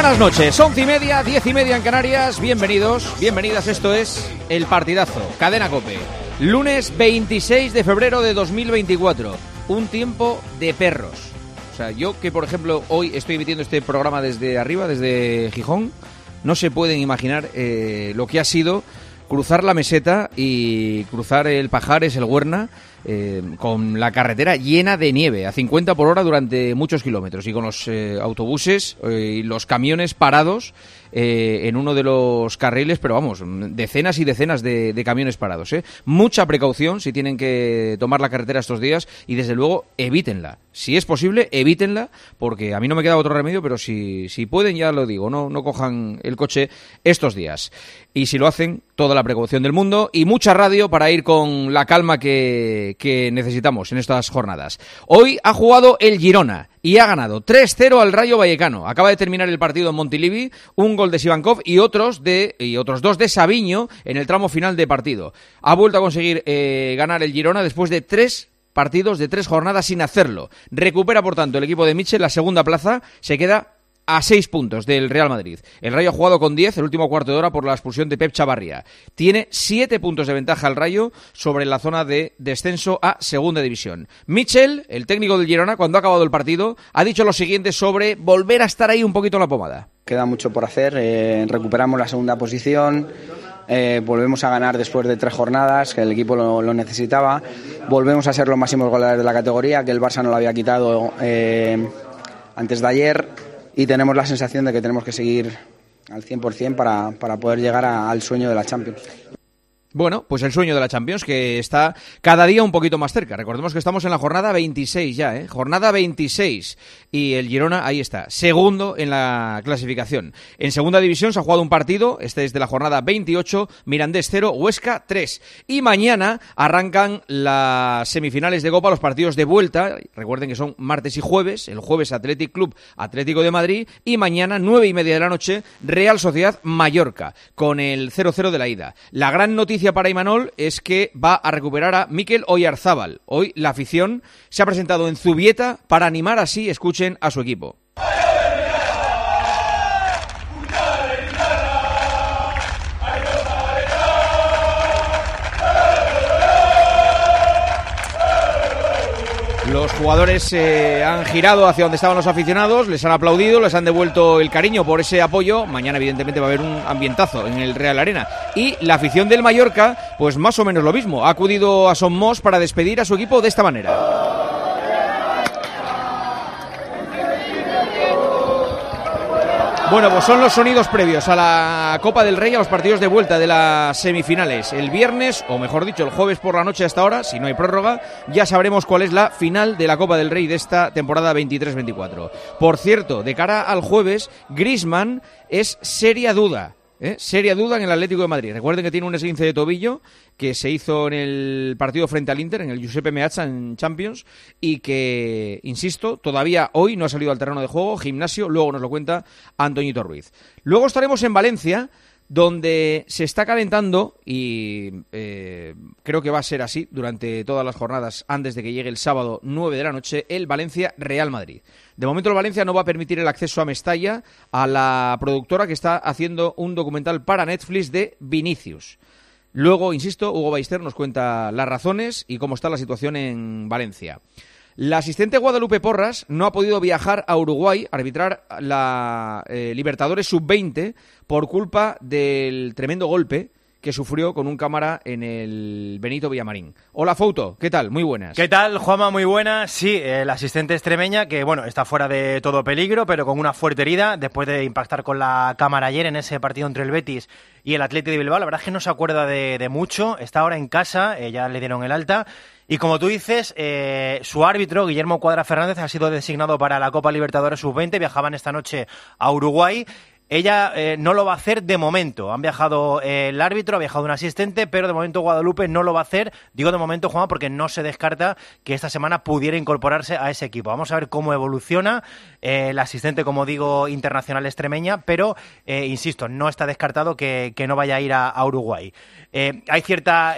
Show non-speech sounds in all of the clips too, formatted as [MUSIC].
Buenas noches, once y media, diez y media en Canarias. Bienvenidos, bienvenidas. Esto es El Partidazo, Cadena Cope. Lunes 26 de febrero de 2024. Un tiempo de perros. O sea, yo que por ejemplo hoy estoy emitiendo este programa desde arriba, desde Gijón, no se pueden imaginar eh, lo que ha sido cruzar la meseta y cruzar el Pajares, el Huerna, eh, con la carretera llena de nieve, a 50 por hora durante muchos kilómetros, y con los eh, autobuses eh, y los camiones parados en uno de los carriles, pero vamos, decenas y decenas de, de camiones parados. Mucha precaución si tienen que tomar la carretera estos días y desde luego evítenla. Si es posible, evítenla, porque a mí no me queda otro remedio, pero si, si pueden, ya lo digo, no, no cojan el coche estos días. Y si lo hacen, toda la precaución del mundo y mucha radio para ir con la calma que, que necesitamos en estas jornadas. Hoy ha jugado el Girona y ha ganado 3-0 al Rayo Vallecano. Acaba de terminar el partido en Montilivi, un gol de Sivankov y otros de y otros dos de Sabiño en el tramo final de partido. Ha vuelto a conseguir eh, ganar el Girona después de tres partidos de tres jornadas sin hacerlo. Recupera, por tanto, el equipo de Michel la segunda plaza, se queda a seis puntos del Real Madrid. El Rayo ha jugado con 10 el último cuarto de hora por la expulsión de Pep Chavarría. Tiene siete puntos de ventaja al Rayo sobre la zona de descenso a segunda división. Michel, el técnico del Girona, cuando ha acabado el partido, ha dicho lo siguiente sobre volver a estar ahí un poquito en la pomada. Queda mucho por hacer, eh, recuperamos la segunda posición, eh, volvemos a ganar después de tres jornadas, que el equipo lo, lo, necesitaba, volvemos a ser los máximos goleadores de la categoría, que el Barça no lo había quitado eh, antes de ayer, y tenemos la sensación de que tenemos que seguir al 100% para, para poder llegar al sueño de la Champions. Bueno, pues el sueño de la Champions que está cada día un poquito más cerca. Recordemos que estamos en la jornada 26 ya, ¿eh? Jornada 26. Y el Girona ahí está, segundo en la clasificación. En segunda división se ha jugado un partido, este es de la jornada 28, Mirandés 0, Huesca 3. Y mañana arrancan las semifinales de Copa, los partidos de vuelta. Recuerden que son martes y jueves. El jueves Athletic Club Atlético de Madrid. Y mañana, nueve y media de la noche, Real Sociedad Mallorca, con el 0-0 de la ida. La gran noticia para Imanol es que va a recuperar a Mikel Oyarzábal. Hoy la afición se ha presentado en Zubieta para animar así, escuchen, a su equipo. Los jugadores se eh, han girado hacia donde estaban los aficionados, les han aplaudido, les han devuelto el cariño por ese apoyo. Mañana, evidentemente, va a haber un ambientazo en el Real Arena. Y la afición del Mallorca, pues más o menos lo mismo. Ha acudido a Somos para despedir a su equipo de esta manera. Bueno, pues son los sonidos previos a la Copa del Rey, a los partidos de vuelta de las semifinales. El viernes, o mejor dicho, el jueves por la noche hasta ahora, si no hay prórroga, ya sabremos cuál es la final de la Copa del Rey de esta temporada 23-24. Por cierto, de cara al jueves, Grisman es seria duda. ¿Eh? Seria duda en el Atlético de Madrid. Recuerden que tiene un esguince de tobillo que se hizo en el partido frente al Inter, en el Giuseppe Meazza en Champions, y que, insisto, todavía hoy no ha salido al terreno de juego, gimnasio, luego nos lo cuenta Antoñito Ruiz. Luego estaremos en Valencia, donde se está calentando, y eh, creo que va a ser así durante todas las jornadas antes de que llegue el sábado 9 de la noche, el Valencia-Real Madrid. De momento el Valencia no va a permitir el acceso a Mestalla, a la productora que está haciendo un documental para Netflix de Vinicius. Luego, insisto, Hugo Baister nos cuenta las razones y cómo está la situación en Valencia. La asistente Guadalupe Porras no ha podido viajar a Uruguay a arbitrar la eh, Libertadores Sub-20 por culpa del tremendo golpe que sufrió con un cámara en el Benito Villamarín. Hola, Fouto, ¿qué tal? Muy buenas. ¿Qué tal, Juanma? Muy buenas. Sí, el asistente extremeña que, bueno, está fuera de todo peligro, pero con una fuerte herida después de impactar con la cámara ayer en ese partido entre el Betis y el Atlético de Bilbao. La verdad es que no se acuerda de, mucho. Está ahora en casa, eh, ya le dieron el alta. Y como tú dices, eh, su árbitro, Guillermo Cuadra Fernández, ha sido designado para la Copa Libertadores Sub-20. Viajaban esta noche a Uruguay ella eh, no lo va a hacer de momento. Han viajado eh, el árbitro, ha viajado un asistente, pero de momento Guadalupe no lo va a hacer. Digo de momento, Juan, porque no se descarta que esta semana pudiera incorporarse a ese equipo. Vamos a ver cómo evoluciona eh, el asistente, como digo, internacional extremeña, pero, insisto, no está descartado que, no vaya a ir a, Uruguay. hay cierta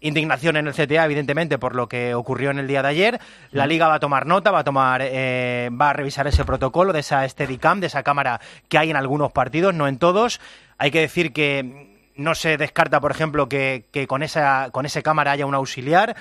indignación en el CTA, evidentemente, por lo que ocurrió en el día de ayer. La liga va a tomar nota, va a tomar, va a revisar ese protocolo de esa Steadicam, de esa cámara que hay en algunos partidos, no en todos. Hay que decir que no se descarta, por ejemplo, que, con, esa, con ese cámara haya un auxiliar.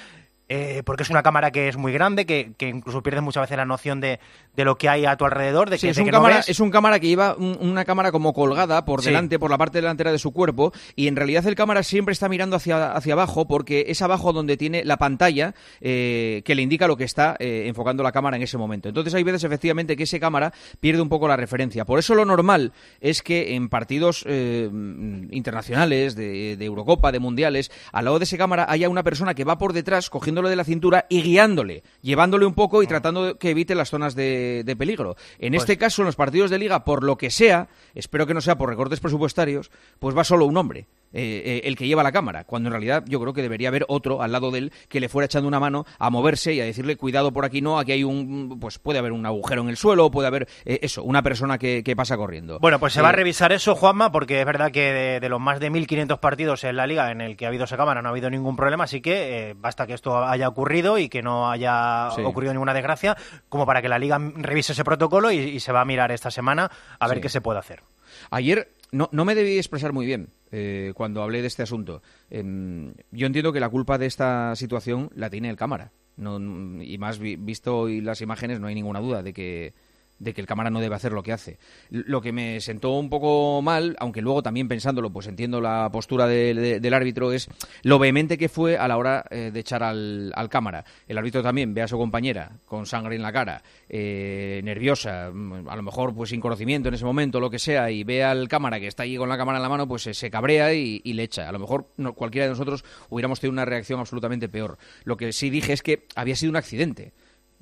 Eh, porque es una cámara que es muy grande, que, incluso pierdes muchas veces la noción de, lo que hay a tu alrededor. De que, es, un cámara, es un cámara que lleva una cámara como colgada por delante, por la parte delantera de su cuerpo, y en realidad el cámara siempre está mirando hacia, hacia abajo, porque es abajo donde tiene la pantalla eh, que le indica lo que está eh, enfocando la cámara en ese momento. Entonces hay veces efectivamente que ese cámara pierde un poco la referencia. Por eso lo normal es que en partidos internacionales, de, de Eurocopa, de Mundiales, al lado de ese cámara haya una persona que va por detrás cogiendo de la cintura y guiándole, llevándole un poco y tratando de que evite las zonas de, peligro. En pues este caso, en los partidos de liga, por lo que sea, espero que no sea por recortes presupuestarios, pues va solo un hombre. Eh, eh, el que lleva la cámara, cuando en realidad yo creo que debería haber otro al lado de él que le fuera echando una mano a moverse y a decirle cuidado por aquí no, aquí hay un, pues puede haber un agujero en el suelo, puede haber eh, eso, una persona que, pasa corriendo. Bueno, pues se va a revisar eso, Juanma, porque es verdad que de, los más de 1.500 partidos en la liga en el que ha habido esa cámara no ha habido ningún problema, así que basta que esto haya ocurrido y que no haya ocurrido ninguna desgracia, como para que la liga revise ese protocolo y, se va a mirar esta semana a ver qué se puede hacer. Ayer no, no me debí expresar muy bien eh, cuando hablé de este asunto. Em, yo entiendo que la culpa de esta situación la tiene el cámara. y más visto hoy las imágenes, no hay ninguna duda de que de que el cámara no debe hacer lo que hace. Lo que me sentó un poco mal, aunque luego también pensándolo, pues entiendo la postura del árbitro, es lo vehemente que fue a la hora eh, de echar al, cámara. El árbitro también ve a su compañera con sangre en la cara, eh, nerviosa, mm, a lo mejor pues sin conocimiento en ese momento, lo que sea, y ve al cámara que está allí con la cámara en la mano, pues se cabrea y, le echa. A lo mejor cualquiera de nosotros hubiéramos tenido una reacción absolutamente peor. Lo que sí dije es que había sido un accidente.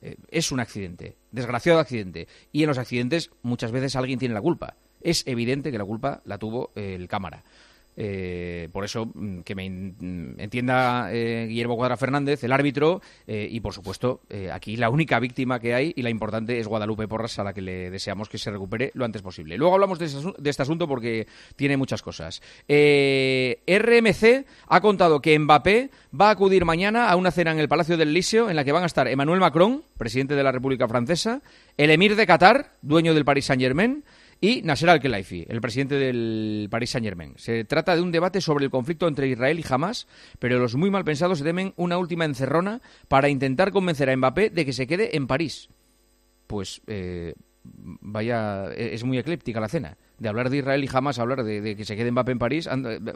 Eh, es un accidente, desgraciado accidente. Y en los accidentes muchas veces alguien tiene la culpa. Es evidente que la culpa la tuvo el cámara. Eh, por eso, mm, que me mm, entienda eh, Guillermo Cuadra Fernández, el árbitro, eh, y por supuesto, aquí la única víctima que hay y la importante es Guadalupe Porras, a la que le deseamos que se recupere lo antes posible. Luego hablamos de, este asunto porque tiene muchas cosas. RMC ha contado que Mbappé va a acudir mañana a una cena en el Palacio del Líseo en la que van a estar Emmanuel Macron, presidente de la República Francesa, el emir de Qatar, dueño del Paris Saint-Germain, y Nasser Al-Khelaifi, el presidente del Paris Saint-Germain. Se trata de un debate sobre el conflicto entre Israel y Hamas, pero los muy mal pensados temen una última encerrona para intentar convencer a Mbappé de que se quede en París. Pues eh, vaya, es muy eclíptica la cena. De hablar de Israel y Hamas, hablar de, que se quede Mbappé en París,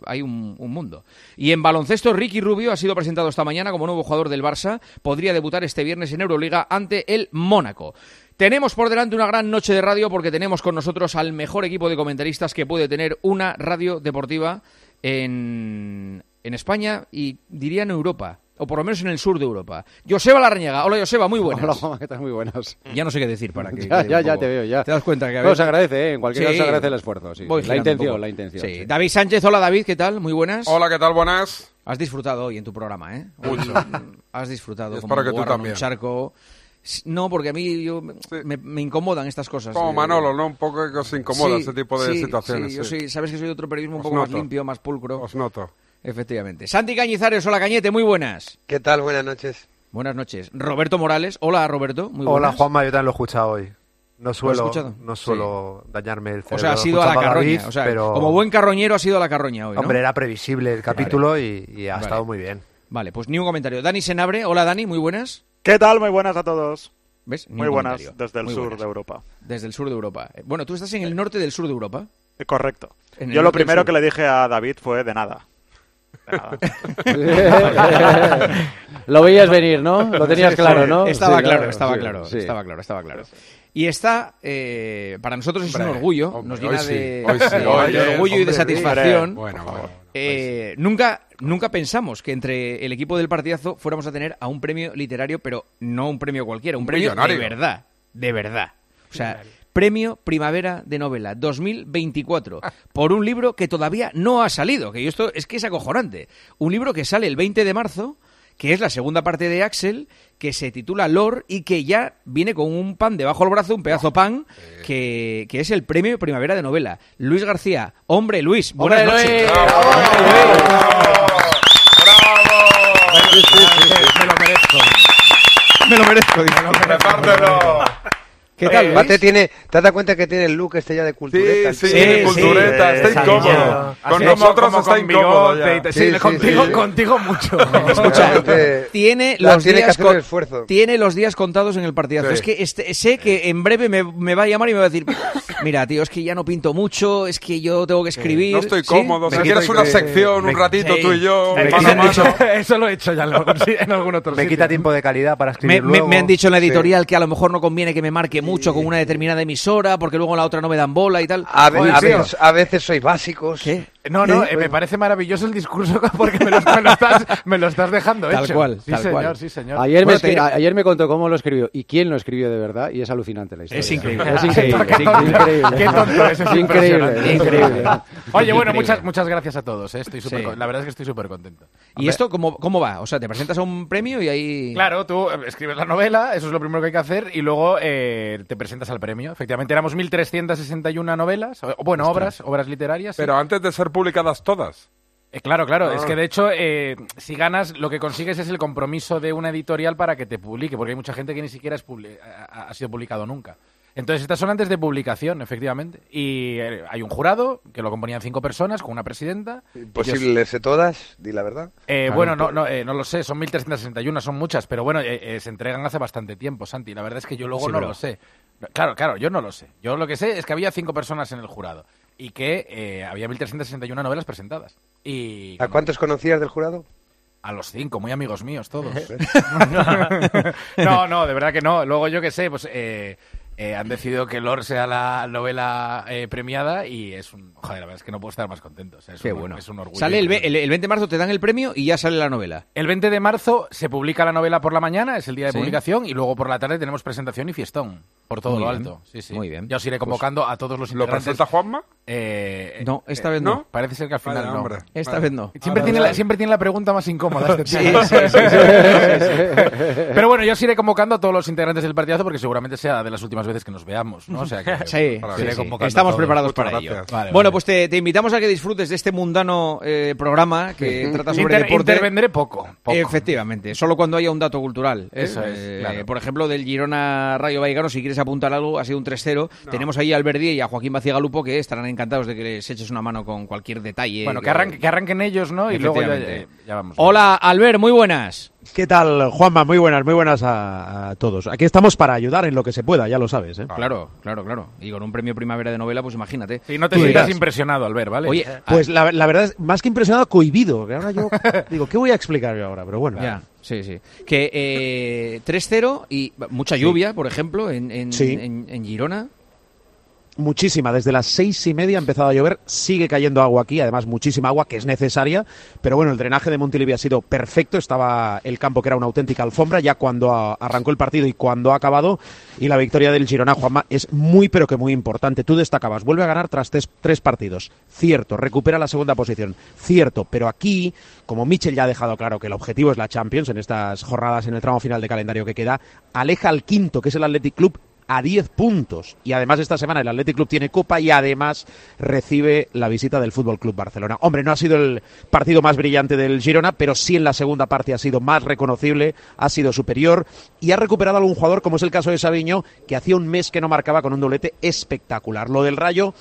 hay un, un, mundo. Y en baloncesto, Ricky Rubio ha sido presentado esta mañana como nuevo jugador del Barça. Podría debutar este viernes en Euroliga ante el Mónaco. Tenemos por delante una gran noche de radio porque tenemos con nosotros al mejor equipo de comentaristas que puede tener una radio deportiva en, en España y diría en Europa o por lo menos en el sur de Europa. Joseba Larrañaga. Hola, Joseba, muy buenas. Hola, Juan, ¿qué tal? Muy buenas. Ya no sé qué decir para [LAUGHS] que... ya, ya, ya te veo, ya. Te das cuenta que... A se agradece, ¿eh? En cualquier caso se agradece el esfuerzo, sí. la intención, la intención. Sí. David Sánchez, hola, David, ¿qué tal? Muy buenas. Hola, ¿qué tal? Buenas. Has disfrutado hoy en tu programa, ¿eh? Mucho. Has disfrutado. Es para que tú también. Un charco... No, porque a mí yo, me, incomodan estas cosas. Como Manolo, ¿no? Un poco que os incomoda ese tipo de situaciones. Sí, yo sí. Sabes que soy de otro periodismo un poco más limpio, más pulcro. Os noto. Efectivamente. Santi Cañizares, hola Cañete, muy buenas. ¿Qué tal? Buenas noches. Buenas noches. Roberto Morales, hola Roberto, muy buenas. Hola Juanma, yo también lo he escuchado hoy. No suelo, no suelo dañarme el cerebro. O sea, ha sido a la carroña. o sea, pero... como buen carroñero ha sido a la carroña hoy, ¿no? Hombre, era previsible el capítulo y, ha estado muy bien. Vale, pues ni un comentario. Dani Senabre, hola Dani, muy buenas. ¿Qué tal? Muy buenas a todos. ¿Ves? Muy buenas desde el sur de Europa. Desde el sur de Europa. Bueno, tú estás en el norte del sur de Europa. Eh, correcto. Yo lo primero que le dije a David fue de nada. [LAUGHS] [LAUGHS] lo veías venir, ¿no? Lo tenías claro, ¿no? Estaba claro, estaba claro, estaba claro, estaba claro. Y está, eh, para nosotros es un orgullo, nos llena de, orgullo y de satisfacción. Eh, nunca, nunca pensamos que entre el equipo del partidazo fuéramos a tener a un premio literario, pero no un premio cualquiera, un, premio de verdad, de verdad. O sea, Premio Primavera de Novela 2024 por un libro que todavía no ha salido, que esto es que es acojonante. Un libro que sale el 20 de marzo, que es la segunda parte de Axel, que se titula Lore y que ya viene con un pan debajo del brazo, un pedazo pan, que, que es el Premio Primavera de Novela. Luis García, hombre Luis, buenas noches. ¡Bravo! Me lo merezco. Me lo merezco. Me lo ¿Qué tal? Mate tiene, ¿te das cuenta que tiene el look este ya de cultureta? Sí, sí, sí cultureta, está incómodo. Con nosotros está incómodo. Sí, contigo, contigo mucho. [LAUGHS] Escucha, tiene los días tiene los días contados en el partidazo. Es que este, sé que en breve me, me, va a llamar y me va a decir, mira, tío, es que ya no pinto mucho, es que yo tengo que escribir. No estoy cómodo. Si quieres una sección, un ratito tú y yo, [LAUGHS] Eso lo he hecho ya en algún [LAUGHS] otro Me quita tiempo de calidad para escribir. Me han dicho en la editorial que a lo mejor no conviene que me marque mucho con una determinada emisora, porque luego la otra no me dan bola y tal. A, veces, a veces sois básicos. ¿Qué? No, no, eh, me parece maravilloso el discurso [LAUGHS] porque me lo, estás, me lo estás dejando tal Cual, sí, señor, sí, señor. Ayer, me ayer me contó cómo lo escribió y quién lo escribió de verdad y es alucinante la historia. Es increíble. Es increíble. [LAUGHS] es increíble. Qué tonto es, es increíble. increíble. [LAUGHS] Oye, bueno, muchas, muchas gracias a todos. Eh, estoy super, La verdad es que estoy súper contento. ¿Y esto cómo, cómo va? O sea, te presentas a un premio y ahí... Claro, tú eh, escribes la novela, eso es lo primero que hay que hacer, y luego eh, te presentas al premio. Efectivamente, éramos 1.361 novelas, bueno, obras, obras literarias. Pero antes de ser publicadas todas. Eh, claro, claro. Es que de hecho, eh, si ganas, lo que consigues es el compromiso de una editorial para que te publique, porque hay mucha gente que ni siquiera es ha, sido publicado nunca. Entonces, estas son antes de publicación, efectivamente. Y eh, hay un jurado que lo componían cinco personas con una presidenta. ¿Posible leerse todas? Di la verdad. bueno, no, no, no lo sé, son 1.361, son muchas, pero bueno, se entregan hace bastante tiempo, Santi. La verdad es que yo luego no lo sé. Claro, claro, yo no lo sé. Yo lo que sé es que había cinco personas en el jurado y que eh, había 1.361 novelas presentadas. Y, ¿A cuántos conocías del jurado? A los cinco, muy amigos míos todos. [LAUGHS] [LAUGHS] no, no, de verdad que no. Luego yo qué sé, pues eh, eh, han decidido que Lord sea la novela eh, premiada y es un... Joder, la verdad es que no puedo estar más contento. es Qué un, bueno. Es un orgullo. Sale el, el, 20 de marzo, te dan el premio y ya sale la novela. El 20 de marzo se publica la novela por la mañana, es el día de publicación, y luego por la tarde tenemos presentación y fiestón. Por todo lo alto. Sí, sí. Muy bien. Ya os iré pues convocando a todos los integrantes. ¿Lo presenta Juanma? Eh, no, esta vez no. Parece ser que al final no. Esta vez no. Siempre, tiene la, siempre tiene la pregunta más incómoda este [LAUGHS] tío. sí, sí, [LAUGHS] Pero bueno, yo os iré convocando a todos los integrantes del partidazo porque seguramente sea de las últimas veces que nos veamos, ¿no? O sea que [LAUGHS] sí, estamos preparados para ello. bueno, pues te, invitamos a que disfrutes de este mundano eh, programa que trata sobre deporte. Intervendré poco, Efectivamente, solo cuando haya un dato cultural. ¿eh? Eso es, eh, Por ejemplo, del Girona Rayo Vallecano, si quieres apuntar algo, ha sido un 3-0. Tenemos ahí a Alberdi y a Joaquín Bacigalupo que estarán encantados de que les eches una mano con cualquier detalle. Bueno, que, que arranquen ellos, ¿no? Y luego ya, vamos. Hola, Albert, muy buenas. ¿Qué tal, Juanma? Muy buenas, muy buenas a, todos. Aquí estamos para ayudar en lo que se pueda, ya lo sabes. ¿eh? Claro, claro, claro. Y con un premio Primavera de Novela, pues imagínate. Sí, no te sientas impresionado, Albert, ¿vale? Oye, pues la, verdad es, más que impresionado, cohibido. Que ahora yo [LAUGHS] digo, ¿qué voy a explicar yo ahora? Pero bueno. Ya, sí, sí. Que eh, 3-0 y mucha lluvia, por ejemplo, en, en, en Girona muchísima. Desde las seis y media ha empezado a llover, sigue cayendo agua aquí, además muchísima agua que es necesaria, pero bueno, el drenaje de Montilivi ha sido perfecto, estaba el campo que era una auténtica alfombra ya cuando arrancó el partido y cuando ha acabado, y la victoria del Girona, Juanma, es muy pero que muy importante. Tú destacabas, vuelve a ganar tras tres, partidos, cierto, recupera la segunda posición, cierto, pero aquí, como Michel ya ha dejado claro que el objetivo es la Champions en estas jornadas en el tramo final de calendario que queda, aleja al quinto, que es el Athletic Club, a 10 puntos. Y además esta semana el Athletic Club tiene copa y además recibe la visita del Fútbol Club Barcelona. Hombre, no ha sido el partido más brillante del Girona, pero sí en la segunda parte ha sido más reconocible, ha sido superior y ha recuperado a algún jugador como es el caso de Sabiño, que hacía un mes que no marcaba con un doblete espectacular. Lo del Rayo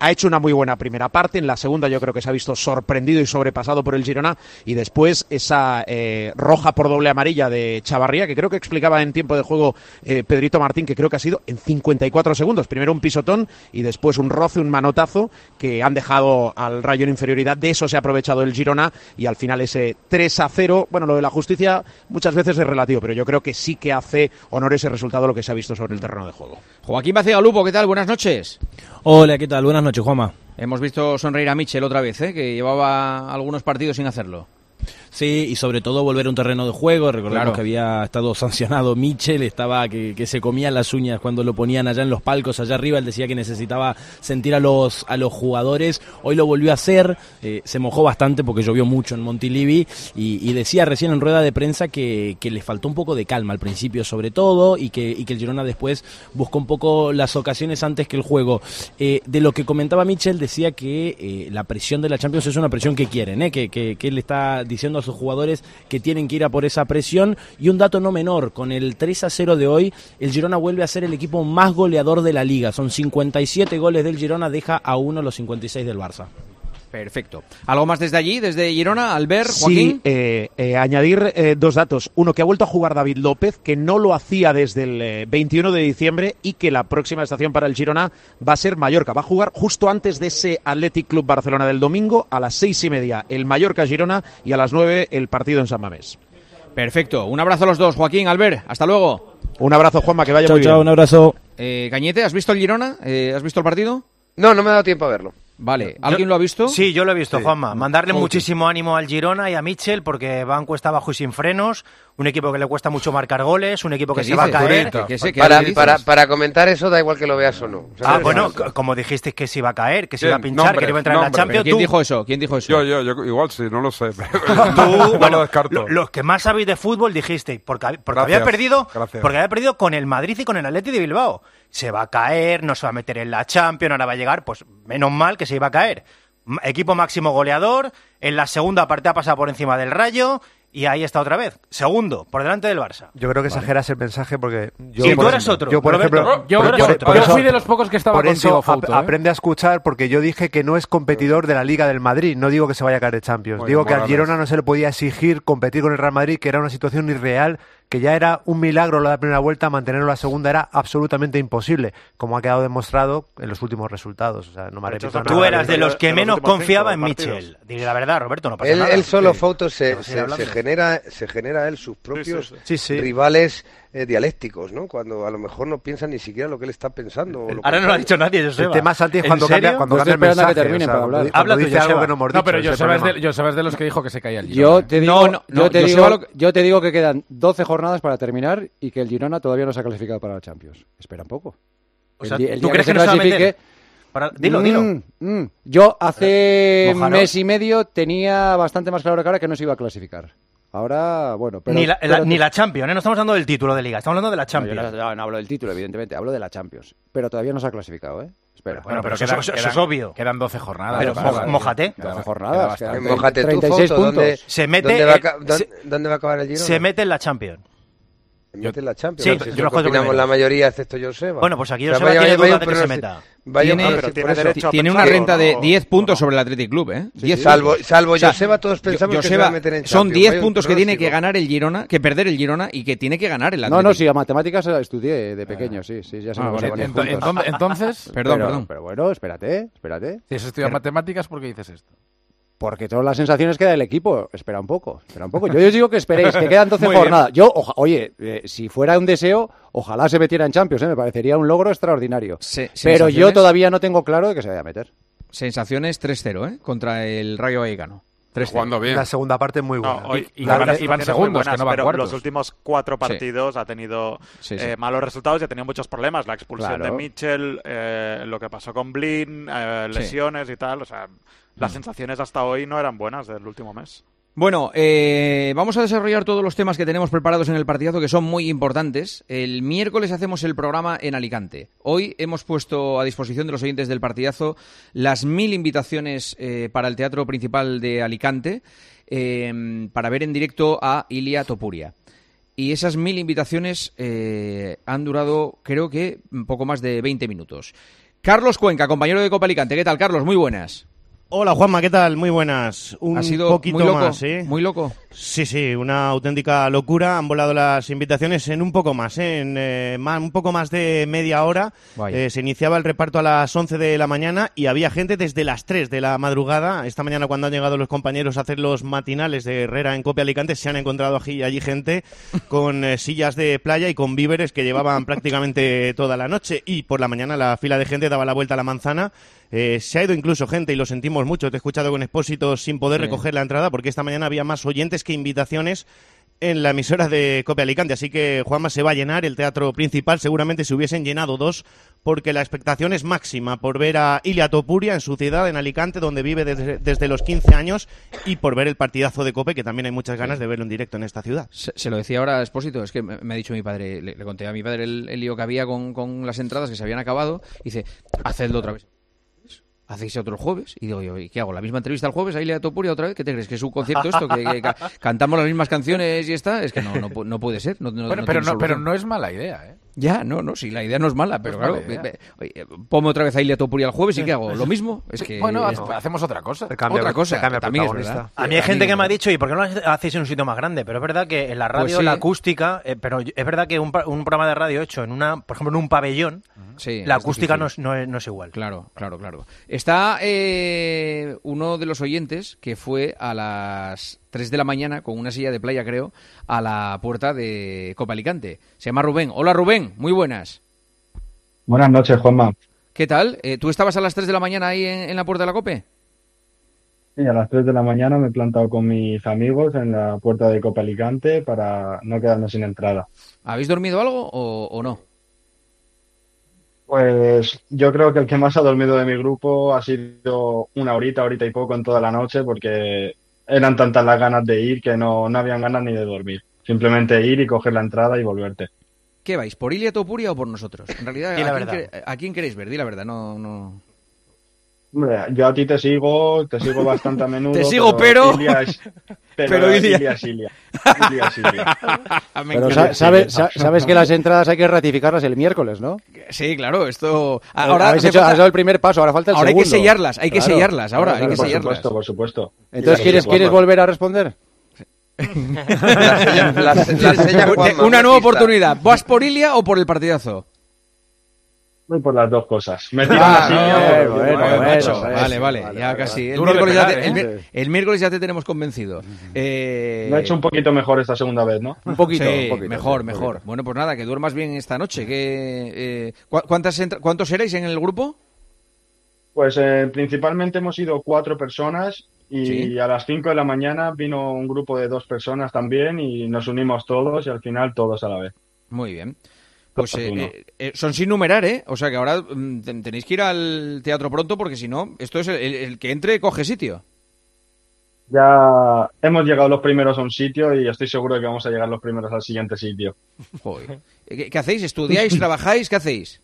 ha hecho una muy buena primera parte. En la segunda yo creo que se ha visto sorprendido y sobrepasado por el Girona. Y después esa eh, roja por doble amarilla de Chavarría, que creo que explicaba en tiempo de juego eh, Pedrito Martín, que creo que ha sido en 54 segundos. Primero un pisotón y después un roce, un manotazo, que han dejado al Rayo en inferioridad. De eso se ha aprovechado el Girona y al final ese 3 a 0. Bueno, lo de la justicia muchas veces es relativo, pero yo creo que sí que hace honor ese resultado lo que se ha visto sobre el terreno de juego. Joaquín Bacigalupo, ¿qué tal? Buenas noches. Hola, ¿qué tal? Buenas noches. Hemos visto sonreír a Michel otra vez, ¿eh? que llevaba algunos partidos sin hacerlo. Sí, y sobre todo volver a un terreno de juego. Recordemos que había estado sancionado Mitchell, estaba que, se comía las uñas cuando lo ponían allá en los palcos, allá arriba. Él decía que necesitaba sentir a los, a los jugadores. Hoy lo volvió a hacer, eh, se mojó bastante porque llovió mucho en Montilivi y, decía recién en rueda de prensa que, que, le faltó un poco de calma al principio, sobre todo, y que, y que el Girona después buscó un poco las ocasiones antes que el juego. Eh, de lo que comentaba Mitchell, decía que eh, la presión de la Champions es una presión que quieren, que, que, que él está diciendo a sus jugadores que tienen que ir a por esa presión. Y un dato no menor, con el 3 a 0 de hoy, el Girona vuelve a ser el equipo más goleador de la liga. Son 57 goles del Girona, deja a uno los 56 del Barça. Perfecto. ¿Algo más desde allí, desde Girona, Albert, Joaquín? Sí, eh, eh, añadir eh, dos datos. Uno, que ha vuelto a jugar David López, que no lo hacía desde el 21 de diciembre y que la próxima estación para el Girona va a ser Mallorca. Va a jugar justo antes de ese Athletic Club Barcelona del domingo, a las seis y media el Mallorca-Girona y a las nueve el partido en San Mamés. Perfecto. Un abrazo a los dos, Joaquín, Albert. Hasta luego. Un abrazo, Juanma, que vaya muy bien. Chao, un abrazo. Cañete, ¿has visto el Girona? ¿Has visto el partido? No, no me ha dado tiempo a verlo. Vale, ¿alguien lo ha visto? Sí, yo lo he visto, Juanma. Mandarle muchísimo ánimo al Girona y a Mitchell porque van cuesta abajo y sin frenos. Un equipo que le cuesta mucho marcar goles, un equipo que se va a caer. para, para, comentar eso da igual que lo veas o no. ah, bueno, como dijiste que se iba a caer, que se iba a pinchar, que iba a entrar en la Champions. ¿Quién dijo eso? ¿Quién dijo eso? Yo, yo, yo igual sí, no lo sé. [LAUGHS] [LAUGHS] Tú, bueno, descarto. Los que más sabéis de fútbol dijiste, porque, porque había perdido, porque había perdido con el Madrid y con el Atleti de Bilbao. Se va a caer, no se va a meter en la Champions, ahora va a llegar, pues menos mal que se iba a caer equipo máximo goleador, en la segunda parte ha pasado por encima del Rayo y ahí está otra vez. Segundo, por delante del Barça. Yo creo que exageras el mensaje porque. Yo, sí, tú eres otro. Yo, por ejemplo. Yo, fui de los pocos que estaba por contigo, eso, ¿eh? aprende a escuchar porque yo dije que no es competidor de la Liga del Madrid. No digo que se vaya a caer de Champions. digo que al Girona no se le podía exigir competir con el Real Madrid, que era una situación irreal que ya era un milagro la primera vuelta, mantenerlo la segunda era absolutamente imposible, como ha quedado demostrado en los últimos resultados. O sea, no me Tú eras de los que menos confiaba en Mitchell. Dile la verdad, Roberto, no pasa nada. Él solo fotos se, se, genera, se genera él sus propios rivales eh, dialécticos, ¿no? Cuando a lo mejor no piensan ni siquiera lo que él está pensando. Ahora no lo ha dicho nadie, Joseba. El tema Santi es cuando cambia, cuando cambia el mensaje. Que termine para hablar. Habla tú, algo que no hemos No, pero yo sabes de, los que dijo que se caía el Girona. Yo te digo, yo, te digo yo te digo que quedan 12 jornadas para terminar y que el Girona todavía no se ha clasificado para la Champions. Espera un poco. O sea, ¿tú crees que, no se clasifique, para... Dilo, dilo. Mm, mm. Yo hace un mes y medio tenía bastante más claro que ahora que no se iba a clasificar. Ahora, bueno, pero... Ni la, ni la Champions, ¿eh? no estamos hablando del título de Liga, estamos hablando de la Champions. No, no, hablo del título, evidentemente, hablo de la Champions. Pero todavía no se ha clasificado, ¿eh? Espera. Bueno, pero, eso, es obvio. Quedan 12 jornadas. Pero mojate. 12 jornadas. Mojate 36 puntos. Se mete, ¿Dónde, va, ¿Dónde va a acabar el Girona? Se mete en la Champions. Se mete en la Champions. Sí, yo lo opinamos la mayoría, excepto Joseba. Bueno, pues aquí Joseba tiene duda de que se meta tiene, una renta de 10 puntos sobre el Athletic Club, ¿eh? salvo, salvo Joseba, todos pensamos que se va a meter en Son 10 puntos que tiene que ganar el Girona, que perder el Girona y que tiene que ganar el Athletic. No, no, sí, a matemáticas estudié de pequeño, sí, sí, ya se ah, Entonces, [LAUGHS] perdón, perdón. Pero bueno, espérate, espérate. Si has estudiado matemáticas, ¿por qué dices esto? Porque todas las sensaciones que da el equipo. Espera un poco, espera un poco. Yo os digo que esperéis, que quedan 12 [LAUGHS] jornadas. Yo, oye, eh, si fuera un deseo, ojalá se metiera en Champions, ¿eh? me parecería un logro extraordinario. Pero yo todavía no tengo claro de que se vaya a meter. Sensaciones 3-0, ¿eh? Contra el Rayo Vallecano. Jugando bien. La segunda parte muy buena. y, van, segundos, que no van pero los últimos cuatro partidos ha tenido eh, malos resultados y ha tenido muchos problemas. La expulsión de Mitchell, eh, lo que pasó con Blin, lesiones y tal. O sea, las sensaciones hasta hoy no eran buenas del último mes. Bueno, eh, vamos a desarrollar todos los temas que tenemos preparados en el partidazo que son muy importantes. El miércoles hacemos el programa en Alicante. Hoy hemos puesto a disposición de los oyentes del partidazo las mil invitaciones eh, para el teatro principal de Alicante eh, para ver en directo a Ilia Topuria. Y esas mil invitaciones han durado, creo que, un poco más de 20 minutos. Carlos Cuenca, compañero de Copa Alicante. ¿Qué tal, Carlos? Muy buenas. Hola Juanma, ¿qué tal? Muy buenas. Un ha sido poquito muy loco, más, ¿eh? Muy loco. Sí, sí, una auténtica locura. Han volado las invitaciones en un poco más, ¿eh? en eh, un poco más de media hora. Eh, se iniciaba el reparto a las 11 de la mañana y había gente desde las 3 de la madrugada. Esta mañana cuando han llegado los compañeros a hacer los matinales de Herrera en Copia Alicante se han encontrado allí, allí gente [LAUGHS] con sillas de playa y con víveres que llevaban prácticamente toda la noche y por la mañana la fila de gente daba la vuelta a la manzana eh, se ha ido incluso gente y lo sentimos mucho. Te he escuchado con Expósito sin poder recoger la entrada porque esta mañana había más oyentes que invitaciones en la emisora de Copia Alicante. Así que Juanma se va a llenar el teatro principal. Seguramente se hubiesen llenado dos porque la expectación es máxima por ver a Ilia Topuria en su ciudad, en Alicante, donde vive desde, los 15 años, y por ver el partidazo de Cope, que también hay muchas ganas de verlo en directo en esta ciudad. Se, lo decía ahora a Expósito, es que me, ha dicho mi padre, le, conté a mi padre el, lío que había con, con, las entradas que se habían acabado, y dice, hacedlo otra vez hacéis otro jueves. Y digo yo, ¿y qué hago? ¿La misma entrevista el jueves? ¿Ahí le Topuria otra vez? ¿Qué te crees? ¿Que es un concierto esto? ¿Que, cantamos las mismas canciones y está? Es que no, no, no puede ser. No, pero, no, pero no es mala idea, ¿eh? Ya, no, no, sí, la idea no es mala, pero claro, ponme otra vez a Ilia Topuria el jueves y ¿qué hago? ¿Lo mismo? Es que bueno, hacemos otra cosa. otra cosa, también es verdad. A mí hay gente que me ha dicho, ¿y por qué no lo hacéis en un sitio más grande? Pero es verdad que en la radio, pues la acústica, eh, pero es verdad que un, un, programa de radio hecho en una, por ejemplo, en un pabellón, la acústica no es, no, es, igual. Claro, claro, claro. Está eh, uno de los oyentes que fue a las 3 de la mañana con una silla de playa, creo, a la puerta de Copa Alicante. Se llama Rubén. Hola Rubén, muy buenas. Buenas noches, Juanma. ¿Qué tal? Eh, ¿Tú estabas a las 3 de la mañana ahí en, la puerta de la Cope? Sí, a las 3 de la mañana me he plantado con mis amigos en la puerta de Copa Alicante para no quedarnos sin entrada. ¿Habéis dormido algo o no? Pues yo creo que el que más ha dormido de mi grupo ha sido una horita, horita y poco en toda la noche, porque eran tantas las ganas de ir que no, no habían ganas ni de dormir. Simplemente ir y coger la entrada y volverte. ¿Qué vais? ¿Por Ilia Topuria o por nosotros? En realidad, ¿a, quién, queréis ver? Di la verdad, no... no... Hombre, yo a ti te sigo, te sigo bastante a [LAUGHS] menudo. te sigo, pero. pero, Ilia es Ilia. pero sabes, sabes que las entradas hay que ratificarlas el miércoles, ¿no? Sí, claro, esto. Ahora has dado el primer paso, ahora falta el segundo. Ahora hay que sellarlas, hay que sellarlas, ahora hay que por sellarlas. Supuesto, por supuesto. Entonces, ¿quieres, ¿quieres volver a responder? [LAUGHS] [LAUGHS] Una nueva oportunidad. ¿Vas por Ilia o por el partidazo? Voy por las dos cosas. Me ah, vale, vale, ya casi. El miércoles ya, te, ¿eh? el, miércoles ya, te, tenemos convencido. Eh... Me ha hecho un poquito mejor esta segunda vez, ¿no? Un poquito, mejor, mejor. Bueno, pues nada, que duermas bien esta noche. Que, eh, ¿cuántas ¿Cuántos seréis en el grupo? Pues eh, principalmente hemos ido cuatro personas y a las cinco de la mañana vino un grupo de dos personas también y nos unimos todos y al final todos a la vez. Muy bien. Pues eh, eh, eh, son sin numerar, ¿eh? O sea que ahora mm, tenéis que ir al teatro pronto porque si no, esto es el, que entre coge sitio. Ya hemos llegado los primeros a un sitio y estoy seguro de que vamos a llegar los primeros al siguiente sitio. ¿Qué, hacéis? ¿Estudiáis? ¿Trabajáis? ¿Qué hacéis?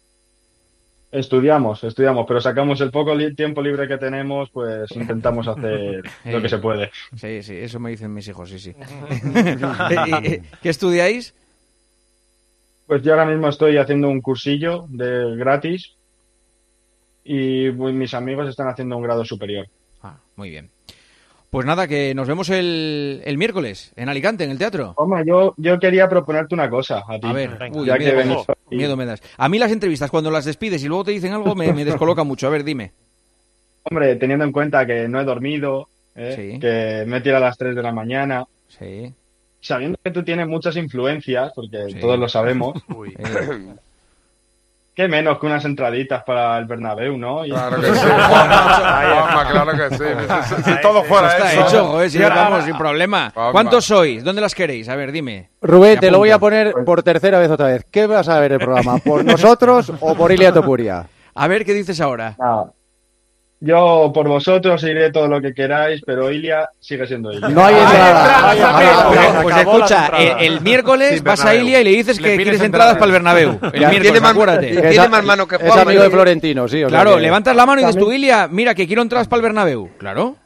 Estudiamos, estudiamos, pero sacamos el poco tiempo libre que tenemos, pues intentamos hacer [LAUGHS] lo que se puede. Sí, sí, eso me dicen mis hijos, sí, sí. [LAUGHS] ¿Qué estudiáis? Pues yo ahora mismo estoy haciendo un cursillo de gratis y mis amigos están haciendo un grado superior. Ah, muy bien. Pues nada, que nos vemos el, el miércoles en Alicante, en el teatro. Hombre, yo, yo quería proponerte una cosa a ti. A ver, miedo, me das. A mí las entrevistas, cuando las despides y luego te dicen algo, me, me descoloca mucho. A ver, dime. Hombre, teniendo en cuenta que no he dormido, ¿eh? que me he tirado a las 3 de la mañana. Sí sabiendo que tú tienes muchas influencias, porque todos lo sabemos, [LAUGHS] [LAUGHS] eh, qué menos que unas entraditas para el Bernabéu, ¿no? [LAUGHS] Claro que sí, claro que sí. Si, todo fuera está hecho, si vamos sin problema. ¿Cuántos sois? ¿Dónde las queréis? A ver, dime. Rubén, te lo voy a poner por tercera vez otra vez. ¿Qué vas a ver el programa? ¿Por nosotros o por Ilia Topuria? A ver, ¿qué dices ahora? Yo por vosotros iré todo lo que queráis, pero Ilia sigue siendo Ilia. No hay entrada. pues escucha, el, miércoles vas a Ilia y le dices que quieres entradas para el Bernabéu. El miércoles, acuérdate. Tiene más mano que Juan. Es amigo de Florentino, sí. claro, levantas la mano y dices tú, Ilia, mira que quiero entradas para el Bernabéu. Claro.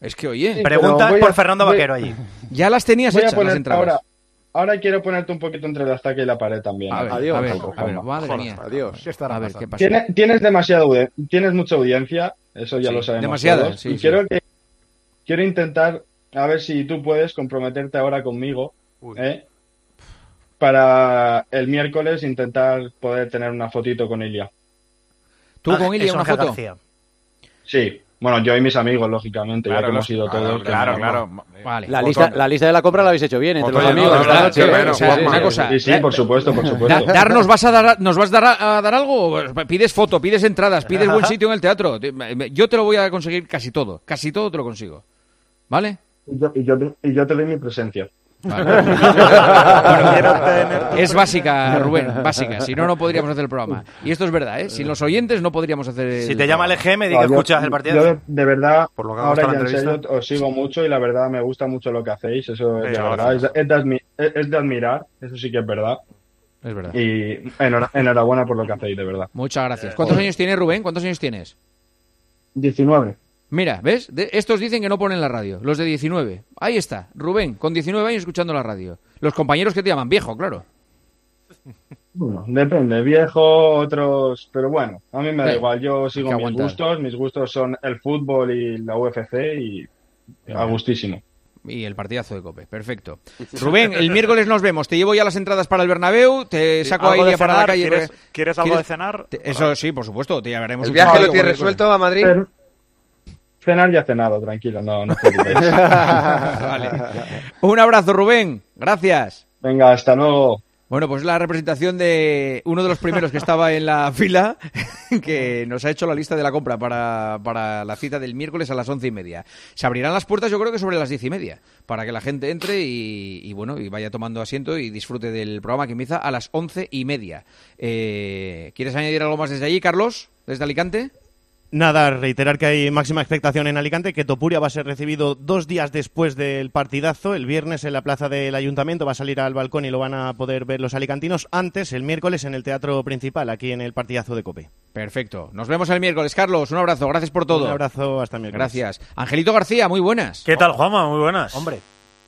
Es que oye. Preguntas por Fernando Vaquero allí. Ya las tenías hechas las entradas. ahora quiero ponerte un poquito entre la estaca y la pared también. Adiós. A ver, madre mía. Adiós. ¿Qué a ver, ¿qué pasa? Tienes, tienes demasiado, tienes mucha audiencia, eso ya lo sabemos. Demasiada, y quiero que quiero intentar a ver si tú puedes comprometerte ahora conmigo, ¿eh? Para el miércoles intentar poder tener una fotito con Ilia. ¿Tú con Ilia una foto? Sí. Bueno, yo y mis amigos, lógicamente, ya que hemos ido todos. Claro, claro. Vale. La, lista, la lista de la compra la habéis hecho bien entre los amigos. una cosa. Sí, sí, por supuesto, por supuesto. Dar, ¿Nos vas a dar, nos vas a dar, a dar algo? Pides foto, pides entradas, pides buen sitio en el teatro. Yo te lo voy a conseguir casi todo. Casi todo te lo consigo. ¿Vale? Y yo, y yo, y yo te doy mi presencia. [LAUGHS] es básica, Rubén, básica. Si no, no podríamos hacer el programa. Y esto es verdad, ¿eh? Sin los oyentes no podríamos hacer. si te llama el EGM, di que escuchas el partido. Yo, de verdad, Por lo que ahora ya en serio, os sigo mucho y la verdad me gusta mucho lo que hacéis. Eso es de verdad. Es, es, de admirar, eso sí que es verdad. Es verdad. Y enhorabuena por lo que hacéis, de verdad. Muchas gracias. ¿Cuántos años tienes, Rubén? ¿Cuántos años tienes? 19. Mira, ¿ves? estos dicen que no ponen la radio, los de 19. Ahí está, Rubén, con 19 años escuchando la radio. Los compañeros que te llaman viejo, claro. Bueno, depende, viejo, otros, pero bueno, a mí me da igual, yo sigo mis gustos, mis gustos son el fútbol y la UFC y a gustísimo. Y el partidazo de Cope, perfecto. Rubén, el [LAUGHS] miércoles nos vemos. Te llevo ya las entradas para el Bernabéu, te saco ahí para la calle. ¿Quieres, algo de cenar? Eso sí, por supuesto, te llevaremos. ¿El viaje lo tienes resuelto a Madrid? Cenar ya cenado, tranquilo, no, no [LAUGHS] vale. Un abrazo, Rubén. Gracias. Venga, hasta luego. Bueno, pues la representación de uno de los primeros que estaba en la [LAUGHS] fila, que nos ha hecho la lista de la compra para, para, la cita del miércoles a las once y media. Se abrirán las puertas, yo creo que sobre las diez y media, para que la gente entre y, bueno y vaya tomando asiento y disfrute del programa que empieza a las once y media. Eh, ¿Quieres añadir algo más desde allí, Carlos? ¿Desde Alicante? Nada, reiterar que hay máxima expectación en Alicante, que Topuria va a ser recibido dos días después del partidazo. El viernes en la plaza del ayuntamiento va a salir al balcón y lo van a poder ver los alicantinos. Antes, el miércoles, en el teatro principal, aquí en el partidazo de Cope. Perfecto. Nos vemos el miércoles, Carlos. Un abrazo. Gracias por todo. Un abrazo. Hasta el miércoles. Gracias. Angelito García, muy buenas. ¿Qué tal, Juanma? Muy buenas. Hombre.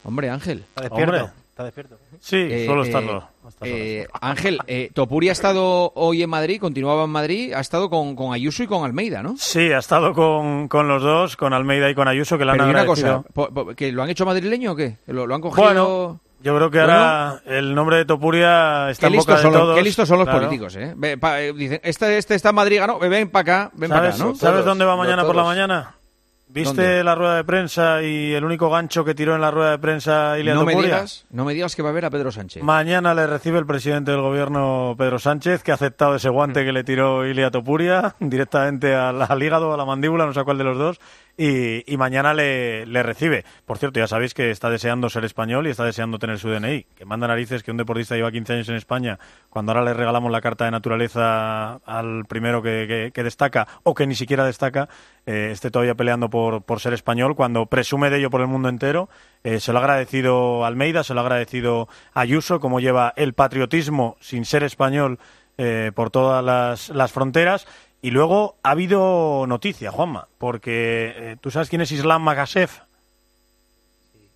Hombre, Ángel. despierto. Está despierto. Sí, eh, solo estando. Eh, Ángel, eh, Topuri ha estado hoy en Madrid, continuaba en Madrid, ha estado con, con Ayuso y con Almeida, ¿no? Sí, ha estado con, con, los dos, con Almeida y con Ayuso, que le han Pero una cosa, ¿que lo han hecho madrileño o qué? ¿Lo, han cogido...? Bueno, yo creo que ahora el nombre de Topuria está en boca de todos. Qué listos son los políticos, ¿eh? dicen, este, este está en Madrid, no, ven para acá, ven para acá, ¿no? ¿Sabes dónde va mañana por la mañana? ¿Viste la rueda de prensa y el único gancho que tiró en la rueda de prensa Ilia no Me digas, no me digas que va a ver a Pedro Sánchez. Mañana le recibe el presidente del gobierno, Pedro Sánchez, que ha aceptado ese guante que le tiró Ilia Topuria [LAUGHS] directamente al, al hígado, a la mandíbula, no sé cuál de los dos, y, mañana le, recibe. Por cierto, ya sabéis que está deseando ser español y está deseando tener su DNI. Que manda narices que un deportista lleva 15 años en España, cuando ahora le regalamos la carta de naturaleza al primero que, destaca o que ni siquiera destaca, eh, esté todavía peleando por, ser español, cuando presume de ello por el mundo entero. Eh, se lo ha agradecido Almeida, se lo ha agradecido Ayuso, como lleva el patriotismo sin ser español eh, por todas las fronteras y luego ha habido noticia, Juanma, porque eh, tú sabes quién es Islam Magashev.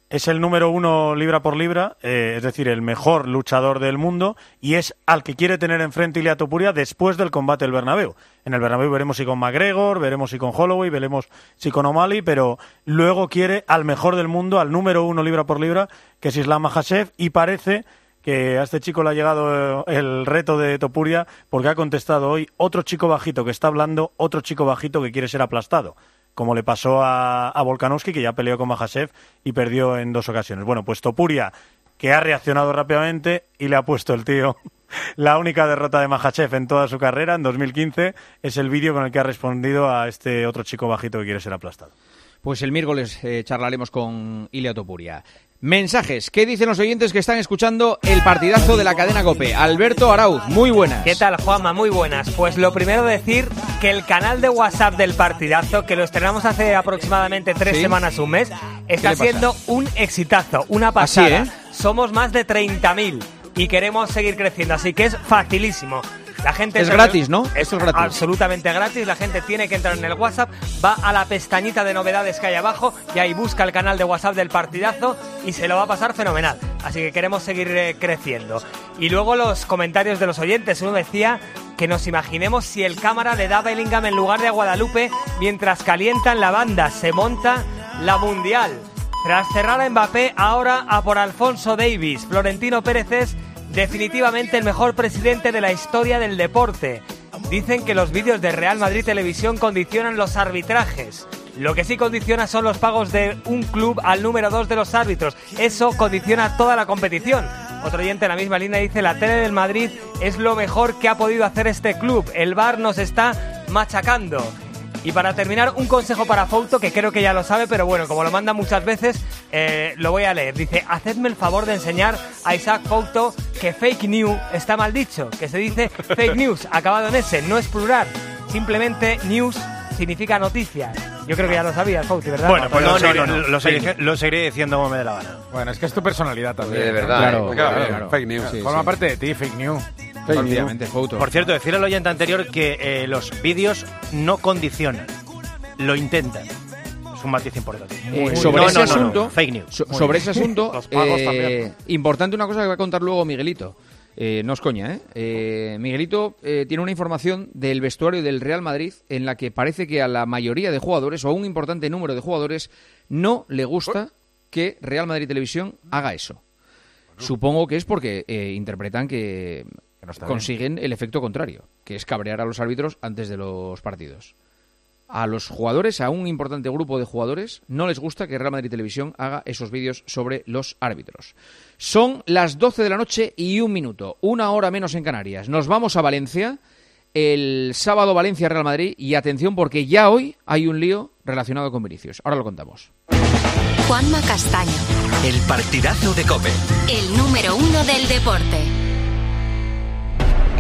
Es el número uno libra por libra, eh, es decir, el mejor luchador del mundo, y es al que quiere tener enfrente Ilia Topuria después del combate del Bernabéu. En el Bernabéu veremos si con McGregor, veremos si con Holloway, veremos si con O'Malley, pero luego quiere al mejor del mundo, al número uno libra por libra, que es Islam Magashev, y parece que a este chico le ha llegado eh, el reto de Topuria porque ha contestado hoy otro chico bajito que está hablando, otro chico bajito que quiere ser aplastado, como le pasó a, a Volkanovski, que ya peleó con Mahasev y perdió en dos ocasiones. Bueno, pues Topuria, que ha reaccionado rápidamente y le ha puesto el tío [LAUGHS] la única derrota de Mahachev en toda su carrera, en 2015, es el vídeo con el que ha respondido a este otro chico bajito que quiere ser aplastado. Pues el miércoles eh, charlaremos con Ilia Topuria. Mensajes. ¿Qué dicen los oyentes que están escuchando el partidazo de la cadena Cope? Alberto Arauz, muy buenas. ¿Qué tal, Juanma? Muy buenas. Pues lo primero decir que el canal de WhatsApp del partidazo, que lo estrenamos hace aproximadamente tres semanas, un mes, está siendo un exitazo, una pasada. ¿eh? Somos más de 30.000 y queremos seguir creciendo, así que es facilísimo. La gente es gratis, ¿no? es gratis. Absolutamente gratis. La gente tiene que entrar en el WhatsApp, va a la pestañita de novedades que hay abajo y ahí busca el canal de WhatsApp del partidazo y se lo va a pasar fenomenal. así que queremos seguir eh, creciendo. Y luego los comentarios de los oyentes. Uno decía que nos imaginemos si el cámara le da Bellingham en lugar de a Guadalupe mientras calientan la banda. Se monta la Mundial. Tras cerrar a Mbappé, ahora a por Alfonso Davis. Florentino Pérez es definitivamente el mejor presidente de la historia del deporte. Dicen que los vídeos de Real Madrid Televisión condicionan los arbitrajes. Lo que sí condiciona son los pagos de un club al número dos de los árbitros. Eso condiciona toda la competición. Otro oyente en la misma línea dice, la tele del Madrid es lo mejor que ha podido hacer este club. El VAR nos está machacando. Y para terminar, un consejo para Fouto, que creo que ya lo sabe, pero bueno, como lo manda muchas veces, eh, lo voy a leer. Dice, hacedme el favor de enseñar a Isaac Fouto que fake news está mal dicho, que se dice [LAUGHS] fake news, acabado en S, no es plural, simplemente news significa noticias. Yo creo que ya lo sabía, Fauti, ¿verdad? Bueno, pues lo, seguiré, diciendo como me dé la gana. Bueno, es que es tu personalidad también. de verdad. Claro, claro, Fake news. Forma parte de ti, fake news. Por cierto, decir al oyente anterior que eh, los vídeos no condicionan, lo intentan. Es un matiz importante. Eh, sobre, ese asunto, fake news. sobre ese asunto, [LAUGHS] eh, importante una cosa que va a contar luego Miguelito. Eh, no es coña, ¿eh? eh Miguelito eh, tiene una información del vestuario del Real Madrid en la que parece que a la mayoría de jugadores, o a un importante número de jugadores, no le gusta que Real Madrid Televisión haga eso. Supongo que es porque interpretan que, consiguen el efecto contrario, que es cabrear a los árbitros antes de los partidos a los jugadores, a un importante grupo de jugadores, no les gusta que Real Madrid Televisión haga esos vídeos sobre los árbitros. Son las 12 de la noche y un minuto, una hora menos en Canarias. Nos vamos a Valencia, el sábado Valencia-Real Madrid, y atención porque ya hoy hay un lío relacionado con Vinicius. Ahora lo contamos. Juanma Castaño. El partidazo de Cope. El número uno del deporte.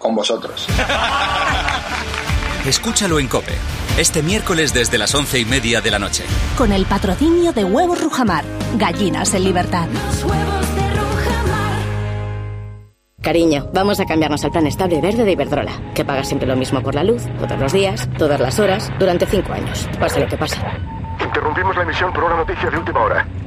con vosotros. [LAUGHS] Escúchalo en Cope, este miércoles desde las once y media de la noche. Con el patrocinio de Huevos Rujamar, gallinas en libertad. Cariño, vamos a cambiarnos al plan estable verde de Iberdrola, que paga siempre lo mismo por la luz, todos los días, todas las horas, durante cinco años, pase lo que pase. Interrumpimos la emisión por una noticia de última hora.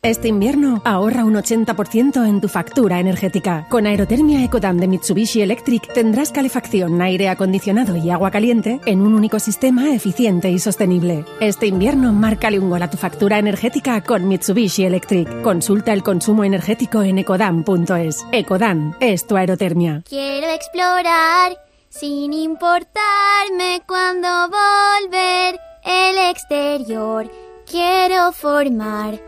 Este invierno ahorra un 80% en tu factura energética. Con Aerotermia Ecodan de Mitsubishi Electric tendrás calefacción, aire acondicionado y agua caliente en un único sistema eficiente y sostenible. Este invierno márcale un gol a tu factura energética con Mitsubishi Electric. Consulta el consumo energético en ecodan.es. Ecodan es tu aerotermia. Quiero explorar sin importarme cuando volver el exterior. Quiero formar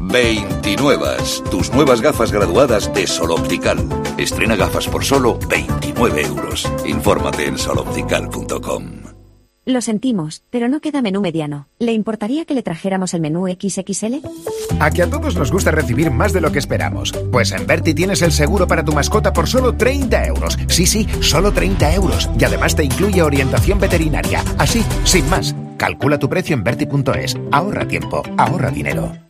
29. Tus nuevas gafas graduadas de Sol Optical. Estrena gafas por solo 29 euros. Infórmate en soloptical.com. Lo sentimos, pero no queda menú mediano. ¿Le importaría que le trajéramos el menú XXL? A que a todos nos gusta recibir más de lo que esperamos. Pues en Berti tienes el seguro para tu mascota por solo 30 euros. Sí, sí, solo 30 euros. Y además te incluye orientación veterinaria. Así, sin más. Calcula tu precio en Berti.es. Ahorra tiempo, ahorra dinero.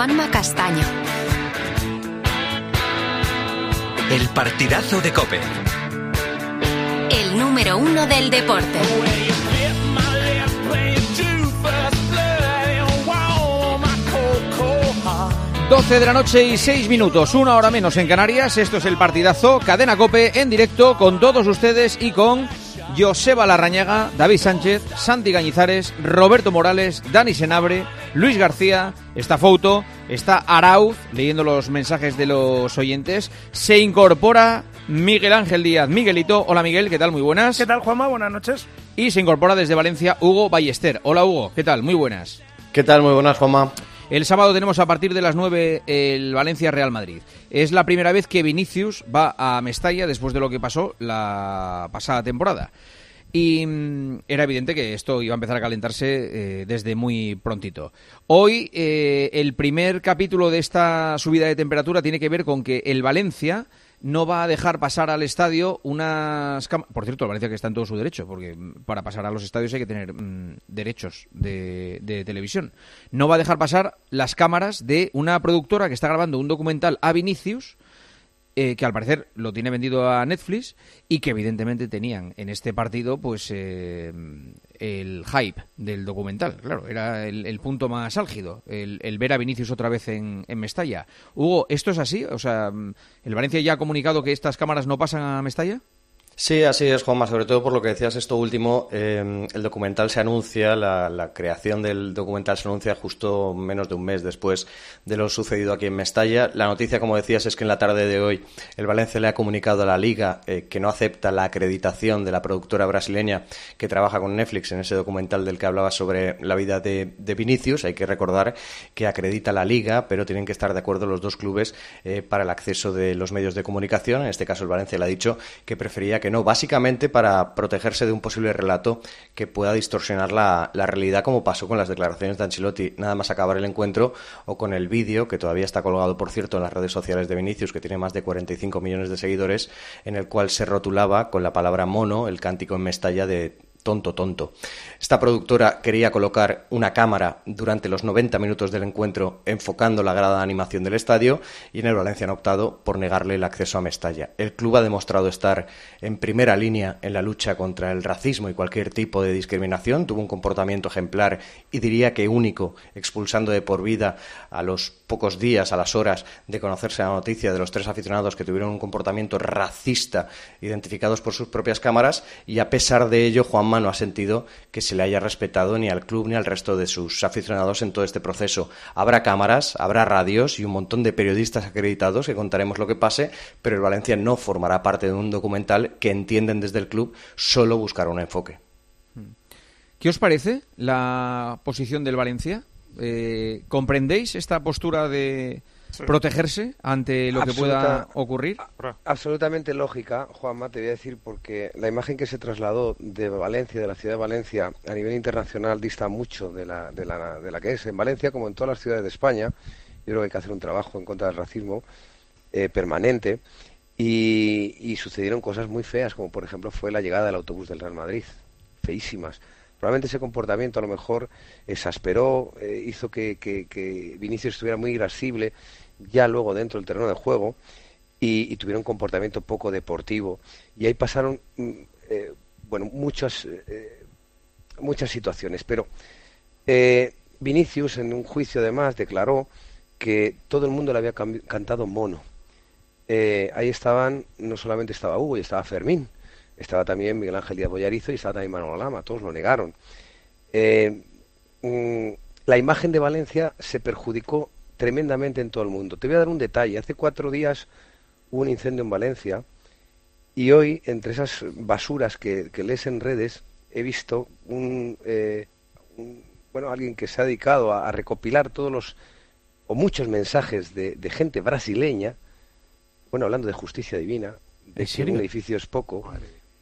Juanma Castaño. El partidazo de Cope. El número uno del deporte. 12 de la noche y 6 minutos, una hora menos en Canarias. Esto es el partidazo Cadena Cope en directo con todos ustedes y con Joseba Larrañaga, David Sánchez, Santi Gañizares, Roberto Morales, Dani Senabre, Luis García, está Fouto, está Arauz, leyendo los mensajes de los oyentes. Se incorpora Miguel Ángel Díaz. Miguelito, hola Miguel, ¿qué tal? Muy buenas. ¿Qué tal, Juanma? Buenas noches. Y se incorpora desde Valencia Hugo Ballester. Hola Hugo, ¿qué tal? Muy buenas. ¿Qué tal? Muy buenas, Juanma. El sábado tenemos a partir de las 9 el Valencia Real Madrid. Es la primera vez que Vinicius va a Mestalla después de lo que pasó la pasada temporada. Y mm, era evidente que esto iba a empezar a calentarse eh, desde muy prontito. Hoy eh, el primer capítulo de esta subida de temperatura tiene que ver con que el Valencia no va a dejar pasar al estadio unas cámaras. Por cierto, Valencia que está en todo su derecho, porque para pasar a los estadios hay que tener mm, derechos de, de, televisión. No va a dejar pasar las cámaras de una productora que está grabando un documental a Vinicius eh, que al parecer lo tiene vendido a Netflix y que evidentemente tenían en este partido pues eh, el hype del documental. Claro, era el, punto más álgido, el, ver a Vinicius otra vez en, en, Mestalla. Hugo, ¿esto es así? O sea, ¿el Valencia ya ha comunicado que estas cámaras no pasan a Mestalla? Sí, así es, Juanma. Sobre todo por lo que decías esto último, eh, el documental se anuncia, la, creación del documental se anuncia justo menos de un mes después de lo sucedido aquí en Mestalla. La noticia, como decías, es que en la tarde de hoy el Valencia le ha comunicado a la Liga eh, que no acepta la acreditación de la productora brasileña que trabaja con Netflix en ese documental del que hablaba sobre la vida de, Vinicius. Hay que recordar que acredita la Liga, pero tienen que estar de acuerdo los dos clubes eh, para el acceso de los medios de comunicación. En este caso, el Valencia le ha dicho que prefería que no, básicamente para protegerse de un posible relato que pueda distorsionar la, realidad, como pasó con las declaraciones de Ancelotti. Nada más acabar el encuentro, o con el vídeo, que todavía está colgado, por cierto, en las redes sociales de Vinicius, que tiene más de 45 millones de seguidores, en el cual se rotulaba con la palabra mono el cántico en Mestalla de tonto, tonto. Esta productora quería colocar una cámara durante los 90 minutos del encuentro enfocando la grada de animación del estadio y en el Valencia han optado por negarle el acceso a Mestalla. El club ha demostrado estar en primera línea en la lucha contra el racismo y cualquier tipo de discriminación. Tuvo un comportamiento ejemplar y diría que único, expulsando de por vida a los pocos días, a las horas de conocerse la noticia de los tres aficionados que tuvieron un comportamiento racista identificados por sus propias cámaras y a pesar de ello No ha sentido que se le haya respetado ni al club ni al resto de sus aficionados en todo este proceso. Habrá cámaras, habrá radios y un montón de periodistas acreditados que contaremos lo que pase, pero el Valencia no formará parte de un documental que entienden desde el club solo buscar un enfoque. ¿Qué os parece la posición del Valencia? Eh, ¿Comprendéis esta postura de, protegerse ante lo que pueda ocurrir? Absolutamente lógica, Juanma, te voy a decir, porque la imagen que se trasladó de Valencia, de la ciudad de Valencia, a nivel internacional dista mucho de la, de la, de la que es en Valencia, como en todas las ciudades de España. Yo creo que hay que hacer un trabajo en contra del racismo eh, permanente. Y, y sucedieron cosas muy feas, como por ejemplo fue la llegada del autobús del Real Madrid. Feísimas probablemente ese comportamiento a lo mejor exasperó, eh, hizo que, que, Vinicius estuviera muy irascible ya luego dentro del terreno de juego y, tuviera un comportamiento poco deportivo. Y ahí pasaron, mm, eh, bueno, muchas, eh, muchas situaciones. Pero Eh, Vinicius, en un juicio además, declaró que todo el mundo le había cantado mono. Ahí estaban, no solamente estaba Hugo, y estaba Fermín, estaba también Miguel Ángel Díaz Boyarizo y estaba también Manuel Lama, todos lo negaron. Mm, la imagen de Valencia se perjudicó tremendamente en todo el mundo. Te voy a dar un detalle. Hace cuatro días hubo un incendio en Valencia y hoy, entre esas basuras que, lees en redes, he visto un, eh, bueno, alguien que se ha dedicado a, recopilar todos los o muchos mensajes de, gente brasileña, bueno, hablando de justicia divina, de que un edificio es poco,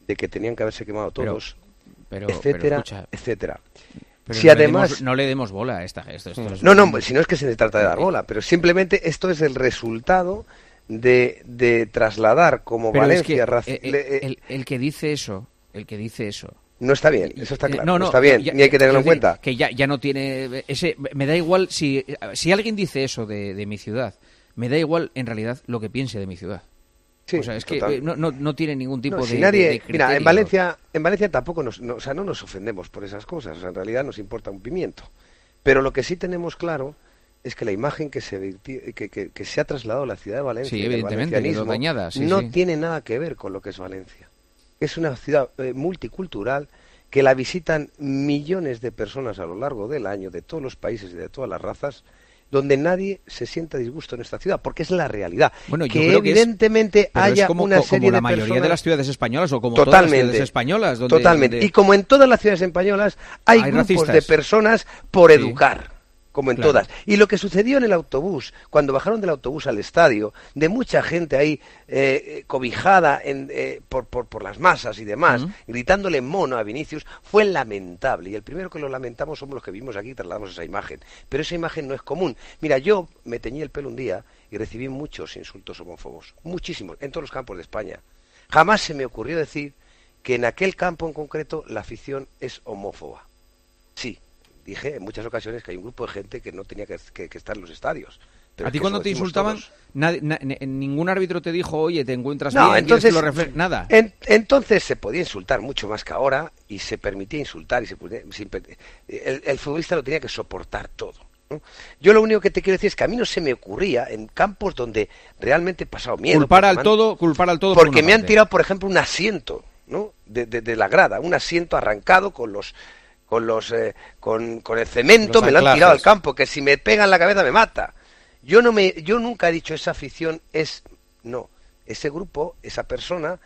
de que tenían que haberse quemado todos, etcétera, etcétera. Si no además le no le demos bola a esta esto, no no si no es que se trata de dar bola pero simplemente esto es el resultado de, de trasladar como Valencia el, que dice eso el que dice eso no está bien, eso está claro. No, no, está bien, ni hay que tenerlo en cuenta. Que ya, ya no tiene. ese Me da igual si, si alguien dice eso de, de mi ciudad, me da igual en realidad lo que piense de mi ciudad. Sí, o sea, es que eh, no, no, no, tiene ningún tipo de, nadie, Mira, en Valencia, en Valencia tampoco nos, no, o sea, no nos ofendemos por esas cosas. O sea, en realidad nos importa un pimiento. Pero lo que sí tenemos claro es que la imagen que se, que, que, se ha trasladado a la ciudad de Valencia, sí, evidentemente, dañada, no tiene nada que ver con lo que es Valencia. Es una ciudad eh, multicultural que la visitan millones de personas a lo largo del año, de todos los países y de todas las razas, donde nadie se sienta disgusto en esta ciudad, porque es la realidad. Bueno, que evidentemente haya como, una serie la mayoría de las ciudades españolas o como todas las ciudades españolas. totalmente. Y como en todas las ciudades españolas hay, grupos de personas por educar como en todas. Y lo que sucedió en el autobús, cuando bajaron del autobús al estadio, de mucha gente ahí eh, cobijada en, eh, por, por, las masas y demás, gritándole mono a Vinicius, fue lamentable. Y el primero que lo lamentamos somos los que vimos aquí y trasladamos esa imagen. Pero esa imagen no es común. Mira, yo me teñí el pelo un día y recibí muchos insultos homófobos, muchísimos, en todos los campos de España. Jamás se me ocurrió decir que en aquel campo en concreto la afición es homófoba. Sí, dije en muchas ocasiones que hay un grupo de gente que no tenía que, estar en los estadios. ¿A ti cuando te insultaban, ningún árbitro te dijo, oye, te encuentras no, bien, entonces, lo Nada. entonces se podía insultar mucho más que ahora y se permitía insultar y se el, futbolista lo tenía que soportar todo. Yo lo único que te quiero decir es que a mí no se me ocurría en campos donde realmente he pasado miedo. Culpar al todo, culpar al todo. Porque me han tirado, por ejemplo, un asiento, ¿no? de, la grada, un asiento arrancado con los con los eh, con, con, el cemento me lo han tirado al campo que si me pegan la cabeza me mata. Yo no me yo nunca he dicho esa afición es no ese grupo esa persona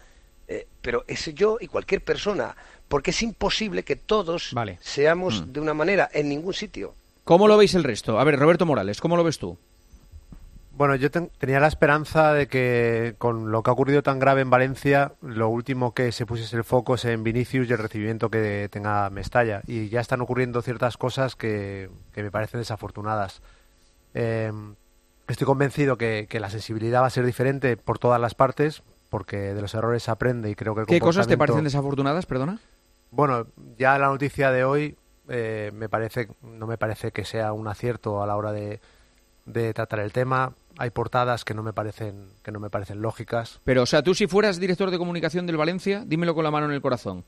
eh, pero ese yo y cualquier persona porque es imposible que todos seamos mm. de una manera en ningún sitio. Cómo lo veis el resto a ver Roberto Morales cómo lo ves tú bueno, yo tenía la esperanza de que con lo que ha ocurrido tan grave en Valencia, lo último que se pusiese el foco es en Vinicius y el recibimiento que tenga Mestalla. Y ya están ocurriendo ciertas cosas que, me parecen desafortunadas. Em, estoy convencido que, la sensibilidad va a ser diferente por todas las partes, porque de los errores se aprende y creo que ¿Qué cosas te parecen desafortunadas, perdona? Bueno, ya la noticia de hoy eh, me parece, no me parece que sea un acierto a la hora de, de tratar el tema hay portadas que no me parecen que no me parecen lógicas. Pero, o sea, tú si fueras director de comunicación del Valencia, dímelo con la mano en el corazón.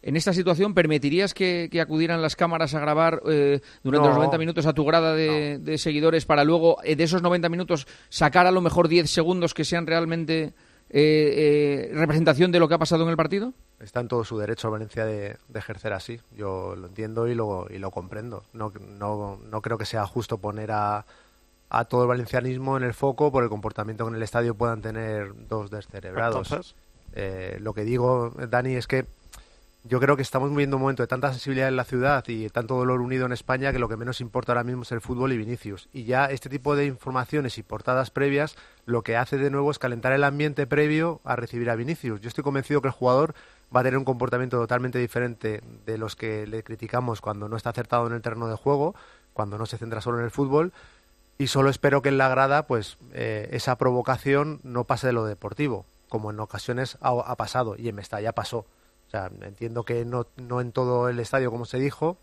¿En esta situación permitirías que, acudieran las cámaras a grabar eh, durante los 90 minutos a tu grada de, seguidores para luego eh, de esos 90 minutos sacar a lo mejor 10 segundos que sean realmente eh, representación de lo que ha pasado en el partido? Está en todo su derecho Valencia de, ejercer así. Yo lo entiendo y lo, y lo comprendo. No, no, no creo que sea justo poner a, a todo el valencianismo en el foco por el comportamiento que en el estadio puedan tener dos descerebrados. Eh, lo que digo, Dani, es que yo creo que estamos viviendo un momento de tanta sensibilidad en la ciudad y tanto dolor unido en España que lo que menos importa ahora mismo es el fútbol y Vinicius. Y ya este tipo de informaciones y portadas previas lo que hace de nuevo es calentar el ambiente previo a recibir a Vinicius. Yo estoy convencido que el jugador va a tener un comportamiento totalmente diferente de los que le criticamos cuando no está acertado en el terreno de juego, cuando no se centra solo en el fútbol y solo espero que en la grada pues eh, esa provocación no pase de lo deportivo, como en ocasiones ha, pasado y en Mestalla pasó. O sea, entiendo que no, no en todo el estadio como se dijo,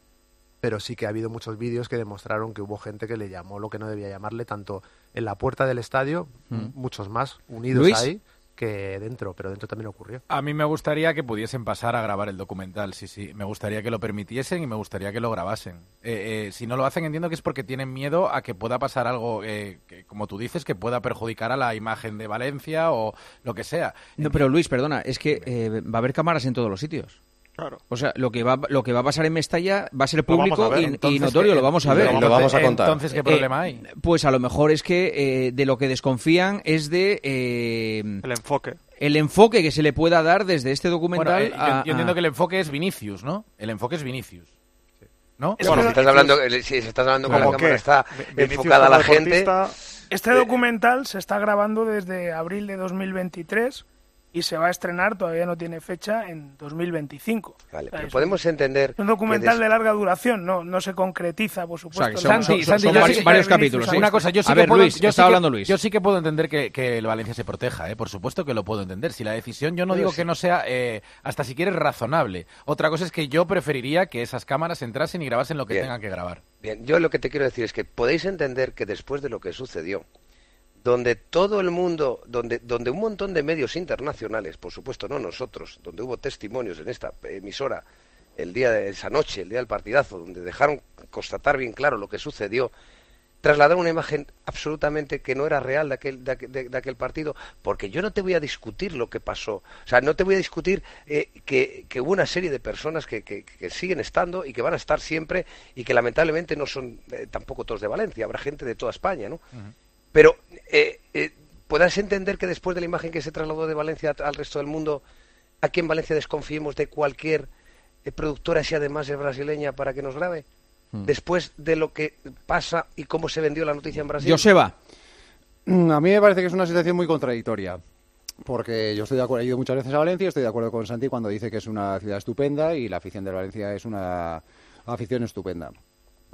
pero sí que ha habido muchos vídeos que demostraron que hubo gente que le llamó lo que no debía llamarle, tanto en la puerta del estadio, mm. muchos más unidos ahí, que dentro, pero dentro también ocurrió. A mí me gustaría que pudiesen pasar a grabar el documental, sí, sí. Me gustaría que lo permitiesen y me gustaría que lo grabasen. Eh, eh, si no lo hacen, entiendo que es porque tienen miedo a que pueda pasar algo, eh, que, como tú dices, que pueda perjudicar a la imagen de Valencia o lo que sea. No, pero Luis, perdona, es que va a haber cámaras en todos los sitios. Claro. O sea, lo que va lo que va a pasar en Mestalla va a ser público y, notorio, lo vamos a ver. Lo vamos a contar. Entonces, ¿qué problema hay? Pues a lo mejor es que de lo que desconfían es de... el enfoque el enfoque que se le pueda dar desde este documental. Eh, yo, entiendo que el enfoque es Vinicius, ¿no? El enfoque es Vinicius. ¿No? Bueno, si estás hablando, si estás hablando con la cámara está enfocada a la gente. Este documental se está grabando desde abril de 2023 y se va a estrenar, todavía no tiene fecha, en 2025. Vale, pero podemos entender... un documental de larga duración, no, no se concretiza, por supuesto. Santi, varios, capítulos. Una cosa, yo sí que puedo, yo sí hablando Luis. Yo sí que puedo entender que, el Valencia se proteja, ¿eh? por supuesto que lo puedo entender. Si la decisión, yo no digo que no sea, eh, hasta si quieres, razonable. Otra cosa es que yo preferiría que esas cámaras entrasen y grabasen lo que tengan que grabar. Bien, yo lo que te quiero decir es que podéis entender que después de lo que sucedió, donde todo el mundo, donde, donde un montón de medios internacionales, por supuesto no nosotros, donde hubo testimonios en esta emisora el día de esa noche, el día del partidazo, donde dejaron constatar bien claro lo que sucedió, trasladaron una imagen absolutamente que no era real de aquel, de, aquel partido, porque yo no te voy a discutir lo que pasó, o sea, no te voy a discutir eh, que, hubo una serie de personas que, que, siguen estando y que van a estar siempre y que lamentablemente no son eh, tampoco todos de Valencia, habrá gente de toda España, ¿no? Pero eh, eh, ¿podrás entender que después de la imagen que se trasladó de Valencia al resto del mundo, aquí en Valencia desconfiemos de cualquier eh, productora, si además es brasileña, para que nos grabe? Hmm. Después de lo que pasa y cómo se vendió la noticia en Brasil. Joseba. Mm, a mí me parece que es una situación muy contradictoria. Porque yo estoy de acuerdo, he ido muchas veces a Valencia, estoy de acuerdo con Santi cuando dice que es una ciudad estupenda y la afición de Valencia es una afición estupenda.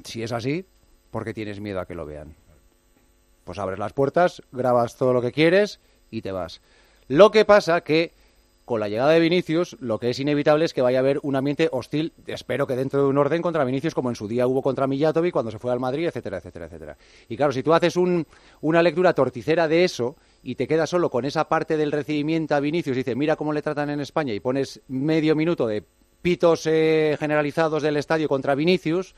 Si es así, ¿por qué tienes miedo a que lo vean? Pues abres las puertas, grabas todo lo que quieres y te vas. Lo que pasa que con la llegada de Vinicius, lo que es inevitable es que vaya a haber un ambiente hostil, espero que dentro de un orden contra Vinicius, como en su día hubo contra Millatovic cuando se fue al Madrid, etcétera, etcétera, etcétera. Y claro, si tú haces una lectura torticera de eso y te quedas solo con esa parte del recibimiento a Vinicius y dices, mira cómo le tratan en España y pones medio minuto de pitos eh, generalizados del estadio contra Vinicius,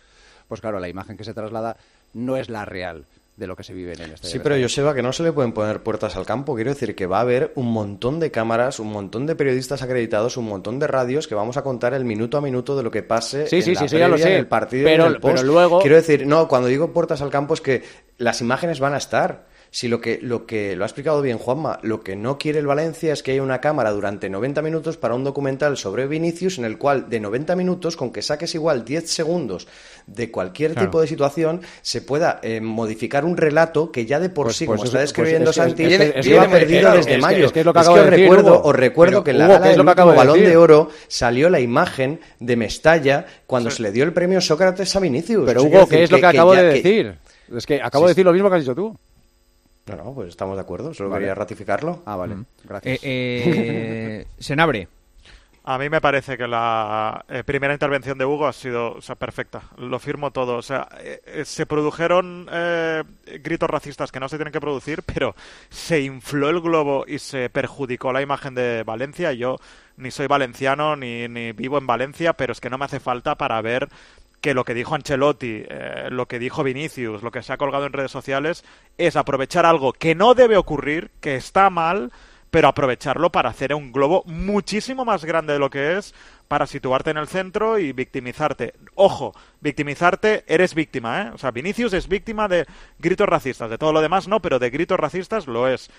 pues claro, la imagen que se traslada no es la real de lo que se vive en el estadio. Sí, pero Joseba, que no se le pueden poner puertas al campo. Quiero decir que va a haber un montón de cámaras, un montón de periodistas acreditados, un montón de radios que vamos a contar el minuto a minuto de lo que pase sí, en sí, la sí, ya lo sé. el partido pero, el post. pero luego... Quiero decir, no, cuando digo puertas al campo es que las imágenes van a estar si lo que, lo que lo ha explicado bien Juanma, lo que no quiere el Valencia es que haya una cámara durante 90 minutos para un documental sobre Vinicius en el cual de 90 minutos, con que saques igual 10 segundos de cualquier tipo de situación, se pueda eh, modificar un relato que ya de por pues, sí, pues como está describiendo pues Santi, lleva perdido desde mayo. Es que, es lo que acabo de decir, recuerdo, os recuerdo que en la gala del Balón de, Oro salió la imagen de Mestalla cuando se le dio el premio Sócrates a Vinicius. Pero Hugo, ¿qué es lo que, acabo de decir? Es que acabo de decir lo mismo que has dicho tú. No, no, pues estamos de acuerdo, solo quería ratificarlo. Ah, vale, gracias. Eh, eh [LAUGHS] A mí me parece que la eh, primera intervención de Hugo ha sido perfecta. Lo firmo todo. O sea, eh, se produjeron gritos racistas que no se tienen que producir, pero se infló el globo y se perjudicó la imagen de Valencia. Yo ni soy valenciano ni, ni vivo en Valencia, pero es que no me hace falta para ver que lo que dijo Ancelotti, eh, lo que dijo Vinicius, lo que se ha colgado en redes sociales, es aprovechar algo que no debe ocurrir, que está mal, pero aprovecharlo para hacer un globo muchísimo más grande de lo que es, para situarte en el centro y victimizarte. Ojo, victimizarte, eres víctima, ¿eh? O sea, Vinicius es víctima de gritos racistas, de todo lo demás no, pero de gritos racistas lo es.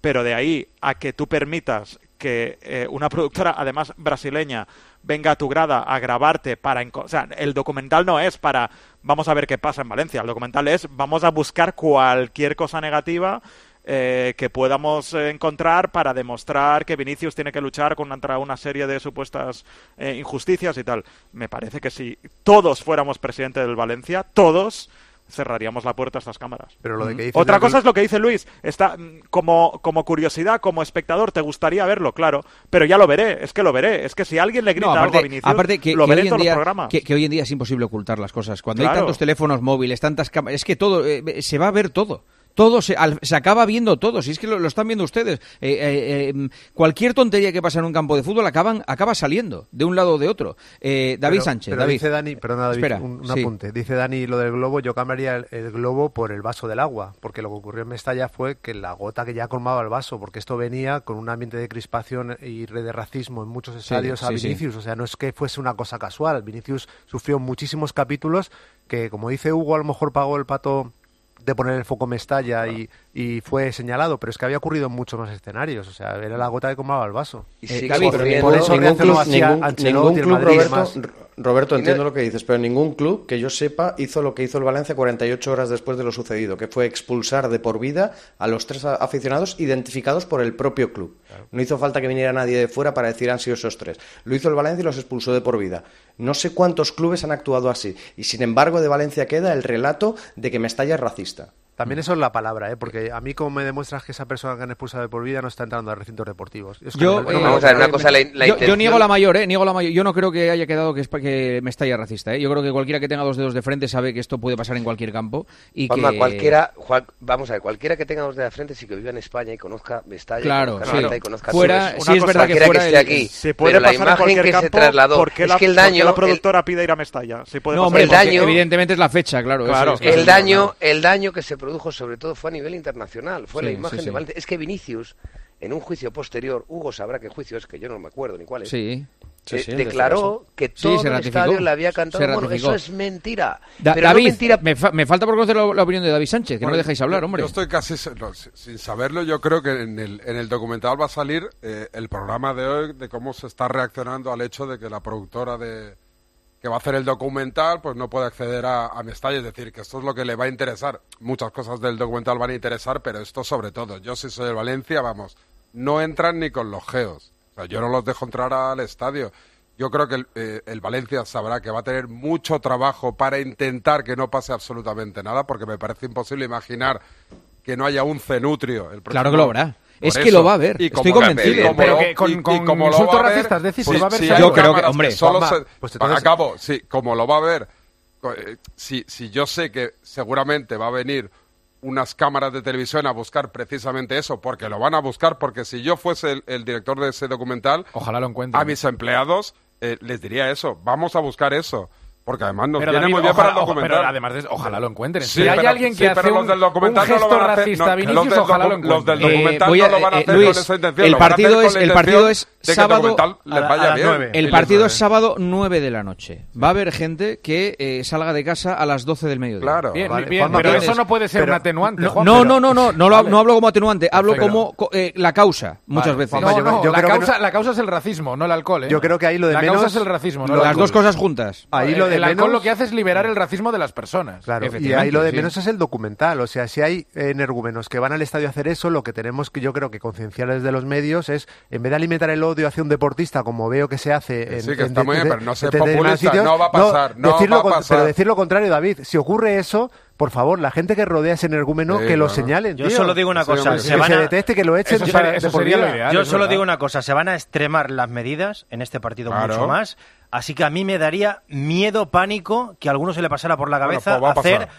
Pero de ahí a que tú permitas que eh, una productora, además brasileña, venga a tu grada a grabarte para... O sea, el documental no es para vamos a ver qué pasa en Valencia, el documental es vamos a buscar cualquier cosa negativa eh, que podamos encontrar para demostrar que Vinicius tiene que luchar contra una serie de supuestas eh, injusticias y tal. Me parece que si todos fuéramos presidente del Valencia, todos cerraríamos la puerta a estas cámaras. Pero lo de que Otra cosa es lo que dice Luis. Está mm, como, como curiosidad, como espectador, te gustaría verlo, claro. Pero ya lo veré, es que lo veré. Es que si alguien le grita algo a Vinicius, aparte que, lo veré en todos día, los programas. Que, hoy en día es imposible ocultar las cosas. Cuando hay tantos teléfonos móviles, tantas cámaras, es que todo, eh, se va a ver todo todo se, al- se acaba viendo todo, si es que lo, lo están viendo ustedes. Eh, eh, eh, cualquier tontería que pasa en un campo de fútbol acaban, acaba saliendo de un lado o de otro. Eh, David Pero- Sánchez, pero David. dice Dani, perdona David, Espera, un, un sí. apunte. Dice Dani lo del globo, yo cambiaría el, el globo por el vaso del agua, porque lo que ocurrió en Mestalla fue que la gota que ya colmaba el vaso, porque esto venía con un ambiente de crispación y de racismo en muchos estadios a sí. Vinicius, o sea, no es que fuese una cosa casual. Vinicius sufrió muchísimos capítulos que, como dice Hugo, a lo mejor pagó el pato de poner el foco Mestalla y, y fue señalado, pero es que había ocurrido en muchos más escenarios, o sea, era la gota que colmaba el vaso. Y Eh, ocurriendo- por eso ningún club, ningún- Ancelotti, ningún el club, Madrid Roberto, entiendo lo que dices, pero ningún club que yo sepa hizo lo que hizo el Valencia 48 horas después de lo sucedido, que fue expulsar de por vida a los tres aficionados identificados por el propio club. No hizo falta que viniera nadie de fuera para decir han sido esos tres. Lo hizo el Valencia y los expulsó de por vida. No sé cuántos clubes han actuado así. Y sin embargo, de Valencia queda el relato de que Mestalla es racista. También eso es la palabra, ¿eh? porque a mí como me demuestras que esa persona que han expulsado de por vida no está entrando a recintos deportivos. Es que Yo, no- eh, no me Vamos a ver, una gusta. cosa, la, la yo, yo intención- niego la mayor, ¿eh? Niego la mayor. Yo no creo que haya quedado que, es que Mestalla racista, ¿eh? Yo creo que cualquiera que tenga dos dedos de frente sabe que esto puede pasar en cualquier campo y Juanma, que... cualquiera, Juan- vamos a ver, cualquiera que tenga dos de la frente sí que viva en España y conozca Mestalla, Claro, conozca sí. Mestalla y conozca Fuera- sí es Una verdad cosa, que fuera esté el- aquí, Se puede pero la pasar en imagen cualquier que campo, se trasladó ¿por qué es la, que el daño, la el- productora pide ir a Mestalla? Puede No, hombre, porque daño- evidentemente es la fecha, claro. el daño, el que se produjo sobre todo fue a nivel internacional, fue la Sí, imagen sí, de. Valencia. Es que Vinicius, en un juicio posterior, Hugo sabrá qué juicio es, que yo no me acuerdo ni cuál es, Sí. Sí, eh, declaró que todo el estadio le había cantado bueno, eso es mentira. Da- pero no David, mentira me, fa- me falta por conocer la, la opinión de David Sánchez, que no Bueno, le dejáis hablar, hombre. Yo estoy casi se- no, si- sin saberlo. Yo creo que en el, en el documental va a salir eh, el programa de hoy de cómo se está reaccionando al hecho de que la productora de que va a hacer el documental pues no puede acceder a, a Mestalla. Es decir, que esto es lo que le va a interesar. Muchas cosas del documental van a interesar, pero esto sobre todo. Yo si soy el Valencia, vamos, no entran ni con los geos. O sea, yo no los dejo entrar al estadio. Yo creo que el, eh, el Valencia sabrá que va a tener mucho trabajo para intentar que no pase absolutamente nada, porque me parece imposible imaginar que no haya un cenutrio. El Claro próximo- que lo habrá. Es que eso. lo va a haber. Y Estoy convencido. y como Pero lo- que con- y- como lo insultos a racistas, decís, pues se va a ver hay Yo creo que, hombre, solo Juanma, se- pues tengas- acabo, sí, como lo va a ver, eh, si, si yo sé que seguramente va a venir unas cámaras de televisión a buscar precisamente eso, porque lo van a buscar, porque si yo fuese el, el director de ese documental, Ojalá lo encuentren. a mis empleados eh, les diría eso, vamos a buscar eso, porque además nos Pero, viene David, muy bien ojalá- para el ojo, documental. pero además de eso, ojalá lo encuentren. Sí, si hay pero- alguien que sí, hace pero un, los del documental un no lo gesto van a hacer, racista no, los del ojalá lo docu- los del encuentren. documental voy a- no lo van a eh, hacer Luis, con esa intención, el partido es- el partido es de que el sábado les vaya a bien. El partido es sábado 9 de la noche. Va a haber gente que eh, salga de casa a las 12 del mediodía. Claro. Bien, Vale, bien, pero eso no puede ser pero- un atenuante, No, Juan, no, no, no, no, no, no hablo como atenuante, hablo como co- eh, la causa, muchas veces. No, no, la, causa, no- la causa es el racismo, no el alcohol. ¿eh? Yo creo que ahí lo de la menos- causa es el racismo, no las dos cosas juntas. Ahí lo de el alcohol menos- lo que hace es liberar el racismo de las personas. Claro, y ahí lo de sí. menos es el documental. O sea, si hay energúmenos que van al estadio a hacer eso, lo que tenemos que yo creo que concienciar desde los medios es, en vez de alimentar el odio hacia un deportista, como veo que se hace Que en, sí, que en está muy bien, de- pero no ser populista, no va a pasar, no decir lo va a con- pasar. Pero decir lo contrario, David, si ocurre eso, por favor, la gente que rodea ese energúmeno, Sí, que lo señalen. Yo tío. solo digo una Sí, cosa, se que van se a- deteste, que lo echen Eso sería- eso lo ideal. Yo solo verdad. digo una cosa, se van a extremar las medidas en este partido Claro. mucho más, así que a mí me daría miedo, pánico, que a alguno se le pasara por la Bueno, cabeza pues hacer pasar.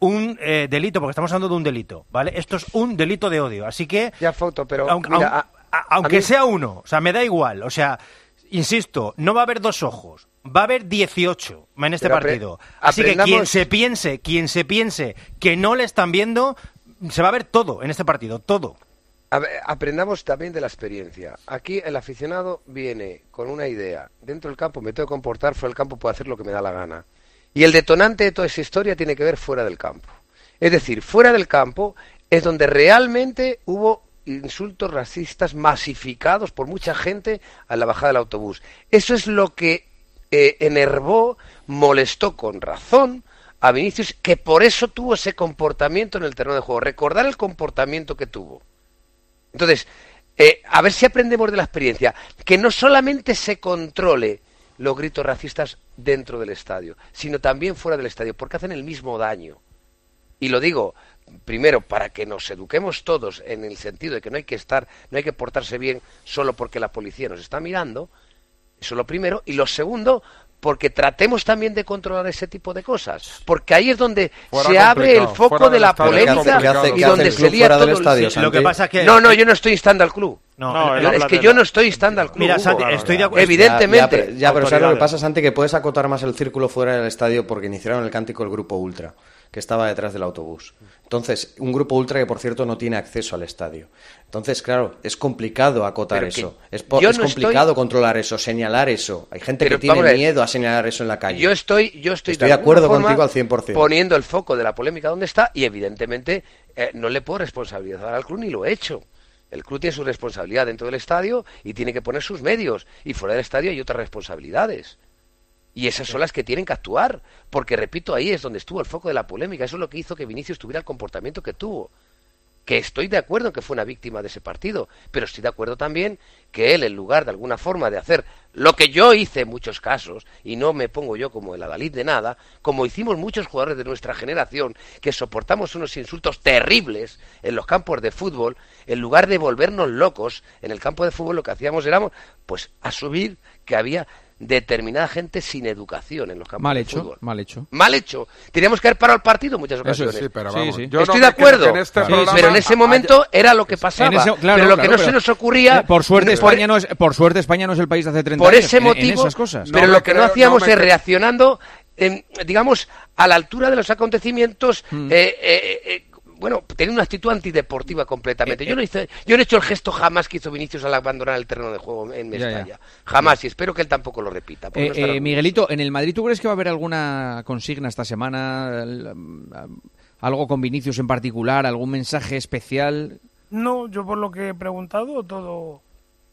un eh, delito, porque estamos hablando de un delito, ¿vale? Esto es un delito de odio, así que... Ya foto, pero aunque, mira, aun- a- a- aunque a mí- sea uno, o sea, me da igual, o sea, insisto, no va a haber dos ojos, va a haber 18 en este Pero partido. Así que quien se piense, quien se piense que no le están viendo, se va a ver todo en este partido, todo. Aprendamos también de la experiencia. Aquí el aficionado viene con una idea. Dentro del campo me tengo que comportar, fuera del campo puedo hacer lo que me da la gana. Y el detonante de toda esa historia tiene que ver fuera del campo. Es decir, fuera del campo es donde realmente hubo insultos racistas masificados por mucha gente a la bajada del autobús. Eso es lo que eh, enervó, molestó con razón a Vinicius, que por eso tuvo ese comportamiento en el terreno de juego. Recordar el comportamiento que tuvo. Entonces, eh, a ver si aprendemos de la experiencia, que no solamente se controle los gritos racistas dentro del estadio, sino también fuera del estadio, porque hacen el mismo daño. Y lo digo, primero, para que nos eduquemos todos en el sentido de que no hay que estar, no hay que portarse bien solo porque la policía nos está mirando, eso lo primero, y lo segundo, porque tratemos también de controlar ese tipo de cosas, porque ahí es donde Fuera se abre el foco de la polémica y ¿Qué hace donde se lía todo el- estadio, Sí, Lo que pasa es que no, no, yo no estoy instando al club. No, él habla es que yo no estoy instando al club. Mira, Hugo. Santi, estoy de acuerdo. Evidentemente. Ya, ya, pero, ya, pero ¿sabes lo que pasa, Santi? Que puedes acotar más el círculo fuera del estadio porque iniciaron el cántico el grupo Ultra, que estaba detrás del autobús. Entonces, un grupo Ultra que, por cierto, no tiene acceso al estadio. Entonces, claro, es complicado acotar eso. Es, no complicado estoy- controlar eso, señalar eso. Hay gente Pero que tiene a miedo a señalar eso en la calle. Yo estoy, yo estoy, Estoy de acuerdo forma contigo al 100%. Poniendo el foco de la polémica donde está y evidentemente eh, no le puedo responsabilizar al club ni lo he hecho. El club tiene su responsabilidad dentro del estadio y tiene que poner sus medios y fuera del estadio hay otras responsabilidades. Y esas son las que tienen que actuar, porque repito, ahí es donde estuvo el foco de la polémica, eso es lo que hizo que Vinicius tuviera el comportamiento que tuvo. Que estoy de acuerdo que fue una víctima de ese partido, pero estoy de acuerdo también que él, en lugar de alguna forma de hacer lo que yo hice en muchos casos, y no me pongo yo como el adalid de nada, como hicimos muchos jugadores de nuestra generación, que soportamos unos insultos terribles en los campos de fútbol, en lugar de volvernos locos en el campo de fútbol, lo que hacíamos era, pues, asumir que había determinada gente sin educación en los campos Mal de hecho, fútbol. mal hecho. Mal hecho. Teníamos que haber parado el partido en muchas ocasiones. sí, pero vamos, Sí, sí. yo no Estoy de acuerdo. en este programa pero en ese momento era lo que pasaba. Ese- claro, pero lo claro, que no pero- se nos ocurría. Eh, por suerte por- España no es por suerte España no es el país de hace 30 por años ese en- en motivo. esas cosas. Pero No lo que no creo- hacíamos no es creo- reaccionando, en, digamos, a la altura de los acontecimientos. Mm. eh, eh, eh, bueno, tenía una actitud antideportiva completamente. Eh, yo no hice, yo no he hecho el gesto jamás que hizo Vinicius al abandonar el terreno de juego en Ya, ya. Mestalla. Jamás, y espero que él tampoco lo repita. Eh, no eh. Miguelito, en el Madrid, ¿tú crees que va a haber alguna consigna esta semana? ¿Algo con Vinicius en particular? ¿Algún mensaje especial? No, yo por lo que he preguntado, todo,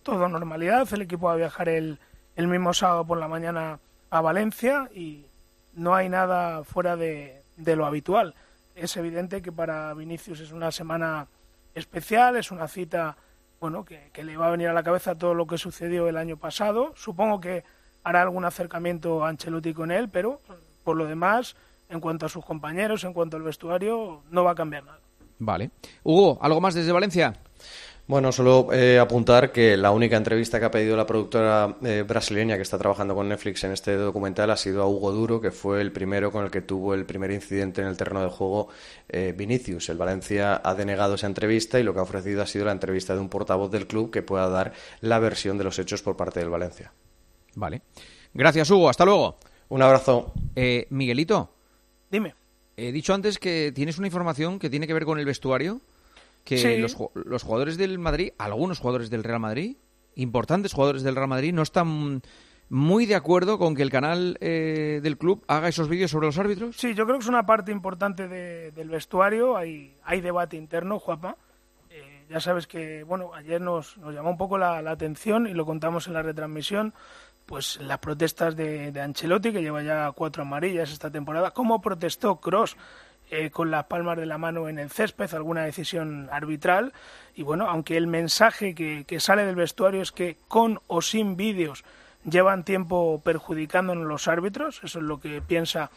todo normalidad. El equipo va a viajar el, el mismo sábado por la mañana a Valencia y no hay nada fuera de, de lo habitual. Es evidente que para Vinicius es una semana especial, es una cita bueno que, que le va a venir a la cabeza todo lo que sucedió el año pasado. Supongo que hará algún acercamiento a Ancelotti con él, pero por lo demás, en cuanto a sus compañeros, en cuanto al vestuario, no va a cambiar nada. Vale. Hugo, ¿algo más desde Valencia? Bueno, solo eh, apuntar que la única entrevista que ha pedido la productora eh, brasileña que está trabajando con Netflix en este documental ha sido a Hugo Duro, que fue el primero con el que tuvo el primer incidente en el terreno de juego eh, Vinicius. El Valencia ha denegado esa entrevista y lo que ha ofrecido ha sido la entrevista de un portavoz del club que pueda dar la versión de los hechos por parte del Valencia. Vale. Gracias, Hugo. Hasta luego. Un abrazo. Eh, Miguelito, Dime. he dicho antes que tienes una información que tiene que ver con el vestuario. Que Sí. los, los jugadores del Madrid, algunos jugadores del Real Madrid, importantes jugadores del Real Madrid, no están muy de acuerdo con que el canal eh, del club haga esos vídeos sobre los árbitros. Sí, yo creo que es una parte importante de- del vestuario. Hay, hay debate interno, Juapa. Eh, ya sabes que, bueno, ayer nos, nos llamó un poco la, la atención y lo contamos en la retransmisión. Pues las protestas de, de Ancelotti, que lleva ya cuatro amarillas esta temporada. ¿Cómo protestó Cross con las palmas de la mano en el césped? ¿Alguna decisión arbitral? Y bueno, aunque el mensaje que, sale del vestuario es que con o sin vídeos llevan tiempo perjudicándonos los árbitros, eso es lo que piensa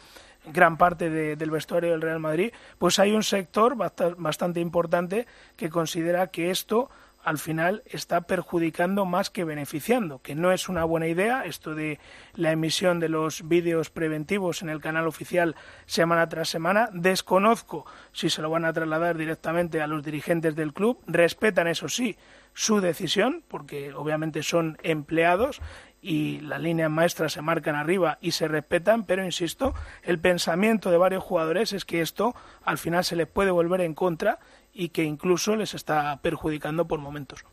gran parte de- del vestuario del Real Madrid, pues hay un sector basta- bastante importante que considera que esto al final está perjudicando más que beneficiando, que no es una buena idea esto de la emisión de los vídeos preventivos en el canal oficial semana tras semana. Desconozco si se lo van a trasladar directamente a los dirigentes del club. Respetan, eso sí, su decisión, porque obviamente son empleados y las líneas maestras se marcan arriba y se respetan, pero insisto, el pensamiento de varios jugadores es que esto al final se les puede volver en contra y que incluso les está perjudicando por momentos.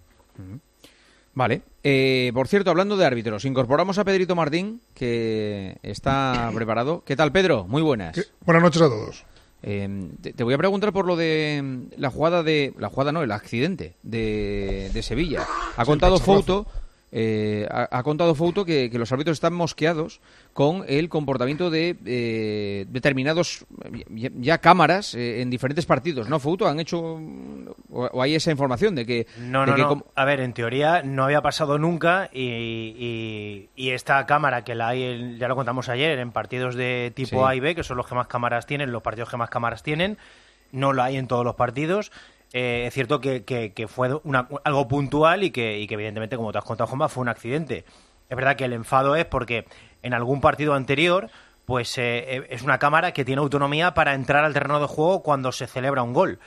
Vale. Eh, por cierto, hablando de árbitros, incorporamos a Pedrito Martín, que está [COUGHS] preparado. ¿Qué tal, Pedro? Muy buenas. Buenas noches a todos. Eh, te, te voy a preguntar por lo de la jugada de... La jugada no, el accidente de, de Sevilla. Ha Sí, contado. Fouto... eh, ha, ha contado Fouto que, que los árbitros están mosqueados con el comportamiento de eh, determinados ya, ya cámaras eh, en diferentes partidos, ¿no, Fouto? ¿Han hecho o, o hay esa información de que... No, de no, que no. com- A ver, en teoría no había pasado nunca y, y- y esta cámara que la hay, ya lo contamos ayer, en partidos de tipo Sí. A y B, que son los que más cámaras tienen, los partidos que más cámaras tienen, no lo hay en todos los partidos. Eh, es cierto que, que- fue una- algo puntual y que, y que evidentemente, como te has contado, Juanma, fue un accidente. Es verdad que el enfado es porque en algún partido anterior, pues eh, eh, es una cámara que tiene autonomía para entrar al terreno de juego cuando se celebra un gol.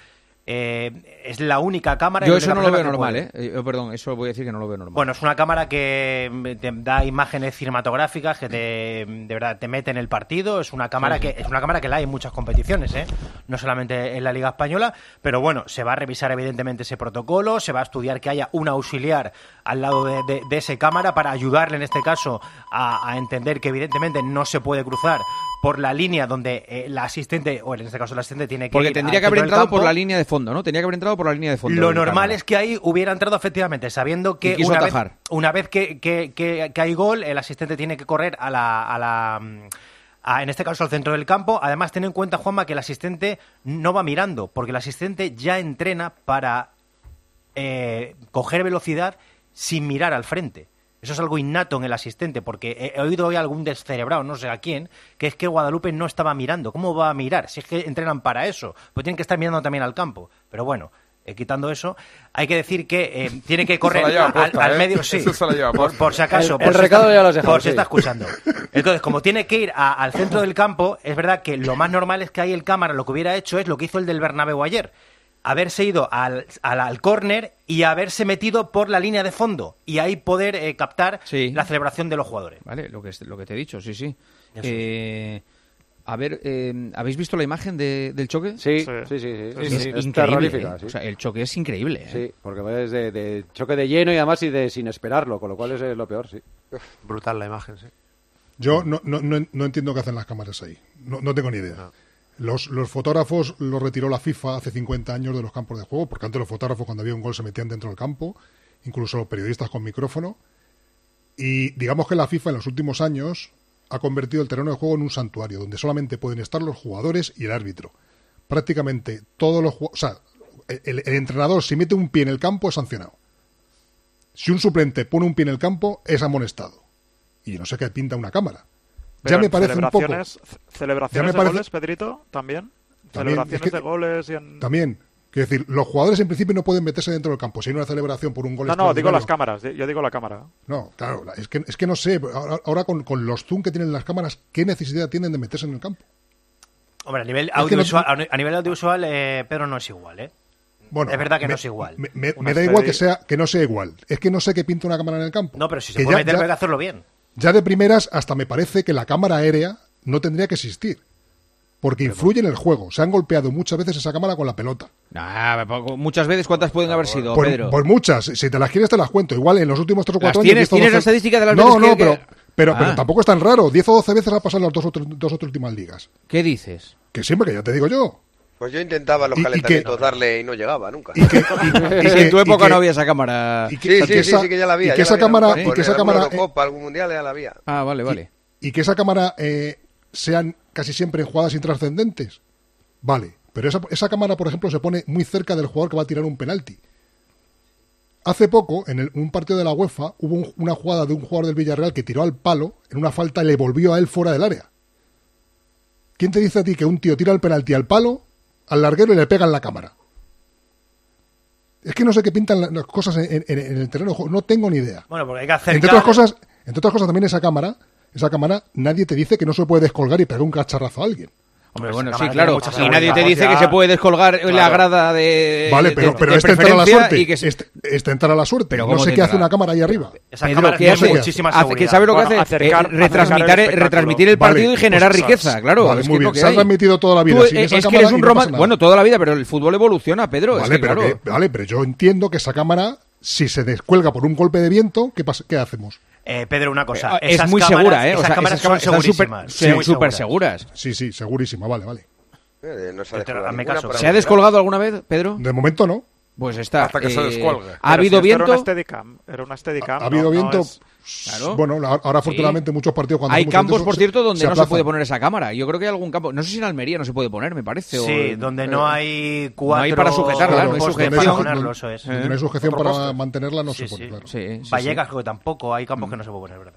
Eh, es la única cámara. Yo eso no lo veo normal, puede. ¿eh? Yo, perdón, eso voy a decir que no lo veo normal. Bueno, es una cámara que mm, te da imágenes cinematográficas, que te, de verdad te mete en el partido. Es una cámara Sí, sí. que es una cámara que la hay en muchas competiciones, ¿eh? no solamente en la Liga española. Pero bueno, se va a revisar evidentemente ese protocolo, se va a estudiar que haya un auxiliar al lado de, de, de ese cámara para ayudarle en este caso a, a entender que evidentemente no se puede cruzar por la línea donde eh, la asistente o en este caso el asistente tiene que Porque ir tendría que haber entrado por la línea de fondo, ¿no? Tenía que haber entrado por la línea de fondo. Lo normal es que ahí hubiera entrado efectivamente, sabiendo que una vez, una vez que, que- que- que hay gol, el asistente tiene que correr a la, a la a- en este caso al centro del campo. Además, ten en cuenta, Juanma, que el asistente no va mirando, porque el asistente ya entrena para eh, coger velocidad sin mirar al frente. Eso es algo innato en el asistente, porque he, he oído hoy a algún descerebrado, no sé a quién, que es que Guadalupe no estaba mirando. ¿Cómo va a mirar? Si es que entrenan para eso, pues tienen que estar mirando también al campo. Pero bueno, eh, quitando eso, hay que decir que eh, tiene que correr Se la lleva al, ¿eh? medio, sí, Eso se la lleva por, por si acaso. El- por el si recado está- ya lo dejado, Por si sí. está escuchando. Entonces, como tiene que ir a- al centro del campo, es verdad que lo más normal es que ahí el cámara lo que hubiera hecho es lo que hizo el del Bernabéu ayer. Haberse ido al, al, al córner y haberse metido por la línea de fondo y ahí poder eh, captar la celebración de los jugadores. Vale, lo que, es- lo que te he dicho, sí, sí. Eh, a ver, eh, ¿habéis visto la imagen de- del choque? Sí, sí, sí, sí. Es, Sí, sí, es increíble. terrorífica, ¿eh? sí. O sea, el choque es increíble. ¿eh? Sí, porque va desde de choque de lleno y además y de sin esperarlo, con lo cual es eh, lo peor, sí. Brutal la imagen, sí. Yo no, no, no, no entiendo qué hacen las cámaras ahí. No, no tengo ni idea. Los, fotógrafos los retiró la FIFA hace 50 años de los campos de juego, porque antes los fotógrafos cuando había un gol se metían dentro del campo, incluso los periodistas con micrófono. Y digamos que la FIFA en los últimos años ha convertido el terreno de juego en un santuario, donde solamente pueden estar los jugadores y el árbitro. Prácticamente todos los jugadores... O sea, el, el entrenador si mete un pie en el campo es sancionado. Si un suplente pone un pie en el campo es amonestado. Y yo no sé qué pinta una cámara. Pero ya me parece un poco... celebraciones- ce- ¿Celebraciones Ya me de parece- goles, Pedrito? ¿También? También, ¿Celebraciones es que- de goles y en... También, quiero decir, los jugadores en principio no pueden meterse dentro del campo. Si hay una celebración por un gol No, no, digo las cámaras. Yo digo la cámara. No, claro, es que, es que no sé, ahora, ahora con, con los zoom que tienen las cámaras, ¿qué necesidad tienen de meterse en el campo? Hombre, a nivel no- audiovisual, a nivel audiovisual eh, Pedro no es igual, ¿eh? Bueno, es verdad que me- no es igual. Me, me- Una me da igual que sea que no sea igual. Es que no sé qué pinta una cámara en el campo. No, pero si se Que puede ya- meter, ya- hay que hacerlo bien. Ya de primeras, hasta me parece que la cámara aérea no tendría que existir. Porque influye en el juego. Se han golpeado muchas veces esa cámara con la pelota. Nah, muchas veces, ¿cuántas pueden haber sido, Pues, Pedro? pues muchas. Si te las quieres, te las cuento. Igual en los últimos 3 o 4 ¿Las años. tienes? 10 o ¿Tienes la 12 estadística de las No, veces no, que- pero, que- pero, Ah. pero tampoco es tan raro. 10 o 12 veces ha pasado en las dos o, tres- dos o tres últimas ligas. ¿Qué dices? Que siempre, que ya te digo yo. Pues yo intentaba en los Y- y que- calentamientos darle y no llegaba nunca. Y que, y- [LAUGHS] y que- en tu y época que- no había esa cámara. y que- Sí, y sí, que sí, esa- sí, que ya la había. y que esa cámara- y que esa cámara, Eurocopa, algún mundial ya la había. Ah, vale, vale. y que esa cámara eh, sean casi siempre jugadas intrascendentes. Vale, pero esa, esa cámara, por ejemplo, se pone muy cerca del jugador que va a tirar un penalti. Hace poco, en el- un partido de la UEFA, hubo un- una jugada de un jugador del Villarreal que tiró al palo en una falta y le volvió a él fuera del área. ¿Quién te dice a ti que un tío tira el penalti al palo, al larguero y le pega en la cámara? Es que no sé qué pintan la- las cosas en, en- en el terreno no tengo ni idea. Bueno, porque hay que acercar... Entre otras cosas, entre otras cosas también esa cámara, esa cámara, nadie te dice que no se puede descolgar y pegar un cacharrazo a alguien. Hombre, bueno, sí, claro. Y nadie te dice Ya- que se puede descolgar en la Claro. grada de. Vale, pero, pero de es tentar a la suerte. y que se- Es, es tentar a la suerte. Pero no ¿cómo sé qué hace una cámara ahí arriba. Esa Pedro, cámara ¿qué tiene hace? muchísima Hace- que ¿Sabe lo que Bueno, hace? acercar- Eh, retransmitir, el retransmitir el Vale, partido y generar pues, riqueza, claro. vale, es muy que bien. que Se ha transmitido toda la vida Tú, sin eh, esa es que cámara eres un no. Bueno, toda la vida, pero el fútbol evoluciona, Pedro. Vale, que, pero, claro. que- vale, pero yo entiendo que esa cámara, si se descuelga por un golpe de viento, ¿qué, pasa- qué hacemos? Eh, Pedro, una cosa. Eh, es esas muy cámaras- segura, ¿eh? O Esas sea, cámaras esas son súper- segurísimas. súper seguras. seguras. Sí, sí, segurísima, vale, vale. Eh, no se ha Pero, caso. ¿Se ha descolgado alguna vez, Pedro? De momento no. Pues está. Hasta que se eh, descuelgue. ¿Ha habido si viento? Era una Steadicam. Era una Steadicam, Ha no- habido no viento. es- Claro. Bueno, ahora afortunadamente muchos partidos cuando Hay campos, por se- cierto, donde se no se puede poner esa cámara. Yo creo que hay algún campo. No sé si en Almería no se puede poner, me parece. Sí, donde eh, no hay cuatro... No hay para sujetarla, Claro, no hay sujeción. ponerlo, eso es. Donde no hay sujeción para poste. mantenerla, no Sí, se pone, sí. claro. Sí, sí, Vallecas sí. creo que tampoco, hay campos que no se puede poner, ¿verdad?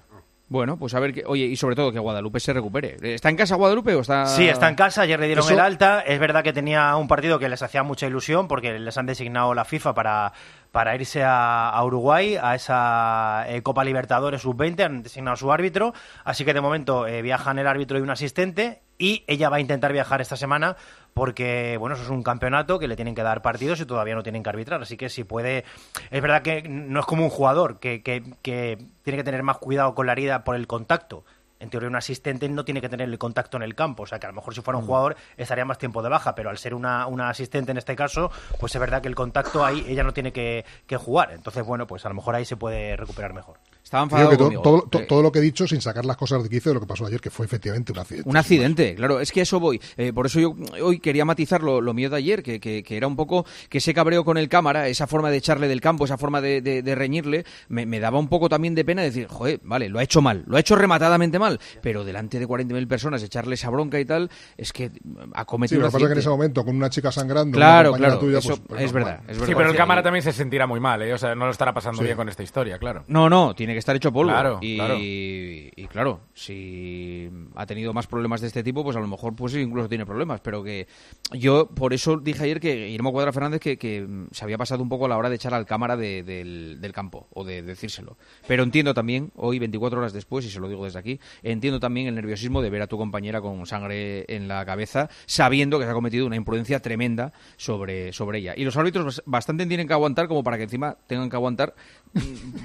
Bueno, pues a ver que. Oye, y sobre todo que Guadalupe se recupere. ¿Está en casa Guadalupe o está.? Sí, está en casa, ayer le dieron Eso- el alta. Es verdad que tenía un partido que les hacía mucha ilusión porque les han designado la FIFA para, para irse a, Uruguay, a esa eh, Copa Libertadores Sub-20, han designado su árbitro, así que de momento eh, viajan el árbitro y un asistente, y ella va a intentar viajar esta semana porque, bueno, eso es un campeonato que le tienen que dar partidos y todavía no tienen que arbitrar, así que si puede... Es verdad que no es como un jugador que, que, que tiene que tener más cuidado con la herida por el contacto, en teoría un asistente no tiene que tener el contacto en el campo, o sea que a lo mejor si fuera un jugador estaría más tiempo de baja, pero al ser una, una asistente en este caso, pues es verdad que el contacto ahí ella no tiene que, que jugar, entonces bueno, pues a lo mejor ahí se puede recuperar mejor. Estaba Creo enfadado que todo, to- Eh, todo lo que he dicho sin sacar las cosas de quicio de lo que pasó ayer, que fue efectivamente un accidente. Un accidente, claro, es que eso voy. Eh, por eso yo hoy quería matizar lo, lo mío de ayer, que, que- que era un poco que ese cabreo con el cámara, esa forma de echarle del campo, esa forma de, de- de reñirle, me, me daba un poco también de pena decir, joder, vale, lo ha hecho mal, lo ha hecho rematadamente mal, pero delante de 40.000 personas echarle esa bronca y tal, es que ha Sí, cometido lo un que pasa es que en ese momento, con una chica sangrando, Claro, una claro, tuya, eso pues- pues es verdad, es Sí, pero el Sí. cámara también se sentirá muy mal, ¿eh? O sea, no lo estará pasando Sí. bien con esta historia, claro. No, no, tiene que estar hecho polvo. Claro, y, claro. y claro, si ha tenido más problemas de este tipo, pues a lo mejor pues incluso tiene problemas. Pero que yo por eso dije ayer que Guillermo Cuadra Fernández que, que, se había pasado un poco a la hora de echar al cámara de- del, del campo o de decírselo. Pero entiendo también, hoy 24 horas después, y se lo digo desde aquí, entiendo también el nerviosismo de ver a tu compañera con sangre en la cabeza, sabiendo que se ha cometido una imprudencia tremenda sobre, sobre ella. Y los árbitros bas- bastante tienen que aguantar como para que encima tengan que aguantar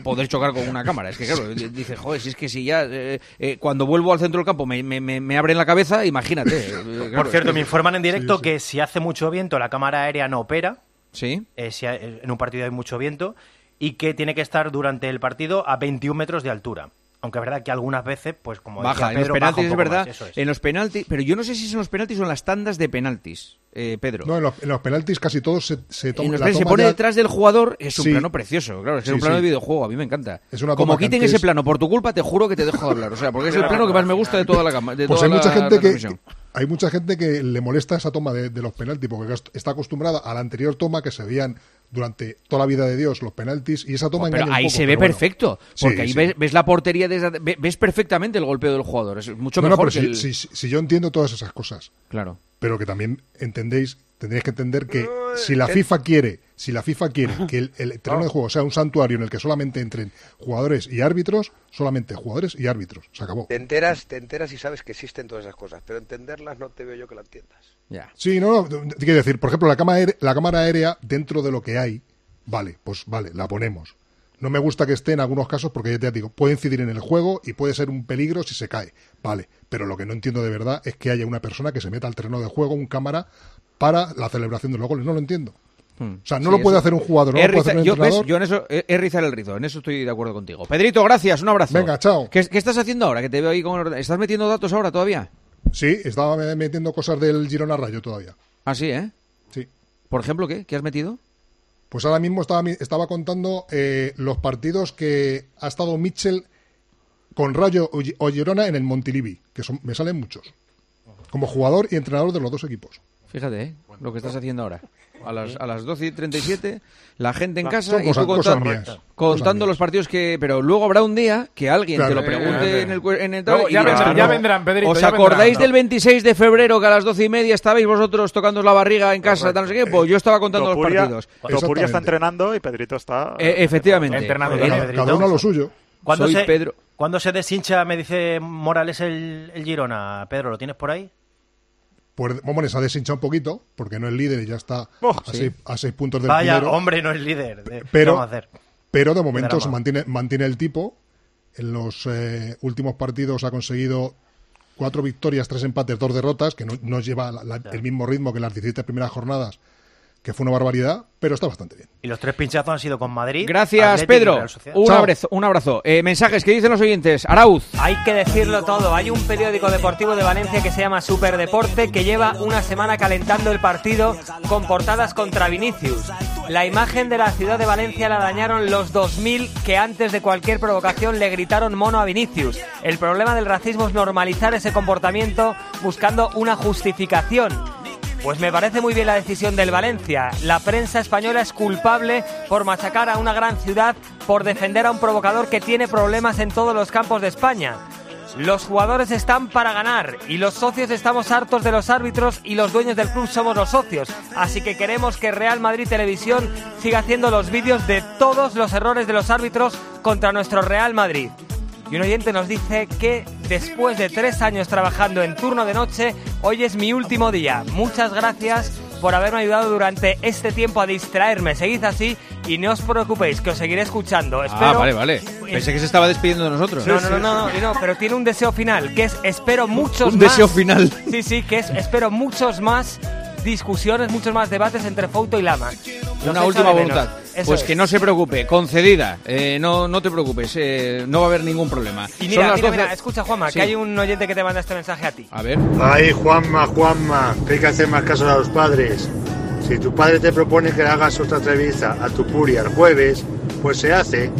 poder chocar con una cámara. Es que claro, di- dice, joder, si es que si ya eh, eh, cuando vuelvo al centro del campo me, me, me, me abren la cabeza, imagínate. eh, claro, Por cierto, es me informan en directo que si hace mucho viento la cámara aérea no opera. Sí. Eh, si hay- en un partido hay mucho viento y que tiene que estar durante el partido a 21 metros de altura. Aunque es verdad que algunas veces, pues como Baja, decía en los Pedro, penaltis es verdad. más, es. En los penaltis, pero yo no sé si son los penaltis o en las tandas de penaltis, eh, Pedro. No, en los, en los penaltis casi todos se, se En toman. los la penaltis se pone ya- detrás del jugador, es un Sí. plano precioso, claro, es que es Sí, un plano sí. de videojuego, a mí me encanta. Es una Como quiten ese plano por tu culpa, te juro que te dejo de hablar, o sea, porque es el plano que más me gusta de toda la cama, de Pues toda hay mucha la gente que, hay mucha gente que le molesta esa toma de, de los penaltis porque está acostumbrada a la anterior toma que se veían durante toda la vida de Dios los penaltis y esa toma Pero engaña un ahí poco, se ve bueno. perfecto, Sí, porque ahí sí. ves, ves la portería, desde, ve- ves perfectamente el golpeo del jugador, es mucho No, no, mejor pero que si, el- si- si yo entiendo todas esas cosas. Claro. Pero que también entendéis, tendréis que entender que si la eh, FIFA quiere, si la FIFA quiere [LAUGHS] que el, el terreno de juego sea un santuario en el que solamente entren jugadores y árbitros, solamente jugadores y árbitros. Se acabó. Te enteras, te enteras y sabes que existen todas esas cosas, pero entenderlas no te veo yo que la entiendas. Sí, no, no, quiero decir, por ejemplo, la cámara, aérea, la cámara aérea, dentro de lo que hay, vale, pues vale, la ponemos. No me gusta que esté en algunos casos porque ya te digo, puede incidir en el juego y puede ser un peligro si se cae. Vale, pero lo que no entiendo de verdad es que haya una persona que se meta al terreno de juego, un cámara, para la celebración de los goles. No lo entiendo. O sea, no Sí, lo puede eso- hacer un jugador, no lo puede hacer un yo. Yo en eso es es rizar el rizo, en eso estoy de acuerdo contigo. Pedrito, gracias, un abrazo. Venga, chao. ¿Qué, qué estás haciendo ahora? Que te veo ahí con... ¿Estás metiendo datos ahora todavía? Sí, estaba me- metiendo cosas del Girona Rayo todavía. Ah, sí, ¿eh? Sí. ¿Por ejemplo qué? ¿Qué has metido? Pues ahora mismo estaba, estaba contando eh, los partidos que ha estado Mitchell con Rayo o Girona en el Montilivi, que son, me salen muchos. Como jugador y entrenador de los dos equipos. Fíjate, ¿eh? Lo que estás haciendo ahora. A las, a las 12 y 37, la gente en casa y tú cosas contando, mías, cosas contando los partidos que... Pero luego habrá un día que alguien te lo pregunte eh, en el, en el y ya vendrán, "Ah, ya no". vendrán, Pedrito, ¿Os ya acordáis vendrán, del 26 de febrero que a las 12 y media estabais vosotros tocándoos la barriga en casa? Tal, no sé qué? Pues yo estaba contando los partidos. Topuria está entrenando y Pedrito está... Eh, efectivamente. Entrenando Eh, Cada, Pedrito. cada uno lo suyo. ¿Cuándo Soy se, Pedro. ¿Cuándo se deshincha, me dice Morales, el, el Girona? Pedro, ¿lo tienes por ahí? Pues Mómones ha deshinchado un poquito, porque no es líder y ya está Oh, a, sí. seis, a seis puntos del Vaya, primero. hombre, no es líder. De- ¿qué Pero- hacer? Pero de momento se mantiene, mantiene el tipo. En los eh, últimos partidos ha conseguido cuatro victorias, tres empates, dos derrotas, que no, no lleva la- la- el mismo ritmo que en las 17 primeras jornadas, que fue una barbaridad, pero está bastante bien. Y los tres pinchazos han sido con Madrid. Gracias, Atlético Pedro. Un Chao. abrazo. Un abrazo. Eh, mensajes que dicen los oyentes. Arauz. Hay que decirlo todo. Hay un periódico deportivo de Valencia que se llama Superdeporte que lleva una semana calentando el partido con portadas contra Vinicius. La imagen de la ciudad de Valencia la dañaron los 2.000 que antes de cualquier provocación le gritaron mono a Vinicius. El problema del racismo es normalizar ese comportamiento buscando una justificación. Pues me parece muy bien la decisión del Valencia. La prensa española es culpable por machacar a una gran ciudad, por defender a un provocador que tiene problemas en todos los campos de España. Los jugadores están para ganar y los socios estamos hartos de los árbitros y los dueños del club somos los socios. Así que queremos que Real Madrid Televisión siga haciendo los vídeos de todos los errores de los árbitros contra nuestro Real Madrid. Y un oyente nos dice que después de tres años trabajando en turno de noche, hoy es mi último día. Muchas gracias por haberme ayudado durante este tiempo a distraerme. Seguid así y no os preocupéis, que os seguiré escuchando. Espero... Ah, vale, vale. Pensé que se estaba despidiendo de nosotros. No, no, no, no, no, pero tiene un deseo final, que es espero [LAUGHS] muchos Un más... deseo final. Sí, sí, que es espero muchos más discusiones, muchos más debates entre Fouto y Lama. Los Una última voluntad. Eso Pues es. que no se preocupe, concedida. Eh, no, no te preocupes, eh, no va a haber ningún problema. Y Son mira, las mira, 12. mira, escucha Juanma, Sí. que hay un oyente que te manda este mensaje a ti. A ver. Ay, Juanma, Juanma, que hay que hacer más caso a los padres. Si tu padre te propone que le hagas otra entrevista a tu puri el jueves, pues se hace.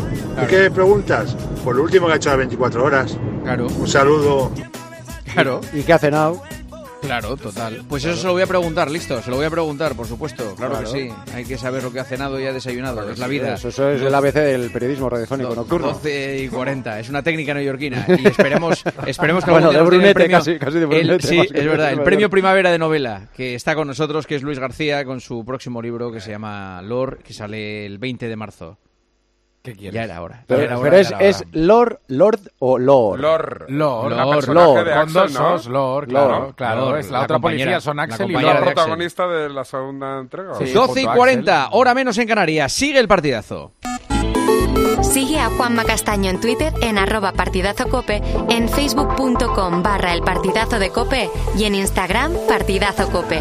¿Y qué le preguntas? Por lo último que ha hecho las 24 horas. Claro. Un saludo. Claro. ¿Y qué ha cenado? Claro, total. Pues eso se lo voy a preguntar, listo, se lo voy a preguntar, por supuesto. Claro, Claro. que sí. Hay que saber lo que ha cenado y ha desayunado, es la vida. Eso, eso es el ABC del periodismo radiofónico nocturno. 12 y 40. Es una técnica neoyorquina. [LAUGHS] Y esperemos, esperemos que Bueno, de den el Brunete, premio- casi- casi de el- Brunete, sí, más es que verdad. El Brunete. premio Primavera de Novela, que está con nosotros, que es Luis García, con su próximo libro que se llama Lor, que sale el 20 de marzo. ¿Qué quieres? Ya era hora. Pero, Ya era pero hora, es, ya era es hora. Lord, Lord o Lord. Lor. Lord, Lord, personaje Lord. de Con Axel, dos ¿no? os, Lord, claro, Lord. claro. Lord, es la, la otra policía son la Axel y ¿El de Lord. Axel. protagonista de la segunda entrega? Sí. 12 y junto a 40, Axel. hora menos en Canarias. Sigue el partidazo. Sigue a Juanma Castaño en Twitter en arroba partidazo cope, en facebook.com barra el partidazo de cope y en Instagram partidazo cope.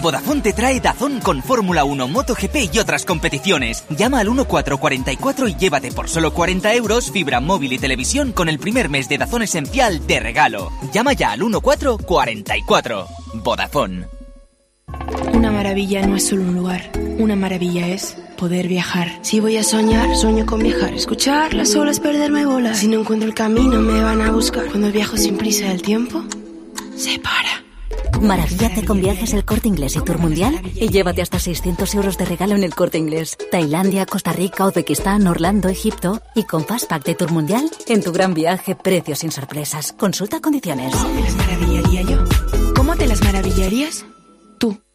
Vodafone te trae Dazón con Fórmula 1, MotoGP y otras competiciones. Llama al 1444 y llévate por solo 40 euros fibra móvil y televisión con el primer mes de Dazón Esencial de regalo. Llama ya al 1444. Vodafone. Una maravilla no es solo un lugar, una maravilla es poder viajar. Si voy a soñar, sueño con viajar. Escuchar las olas, perderme bolas. Si no encuentro el camino, me van a buscar. Cuando viajo sin prisa del tiempo, se para. Maravíllate con viajes el corte inglés y tour mundial y llévate hasta 600 euros de regalo en el corte inglés. Tailandia, Costa Rica, Uzbekistán, Orlando, Egipto y con Fastpack de tour mundial en tu gran viaje, precios sin sorpresas. Consulta condiciones. ¿Cómo te las maravillaría yo? ¿Cómo te las maravillarías?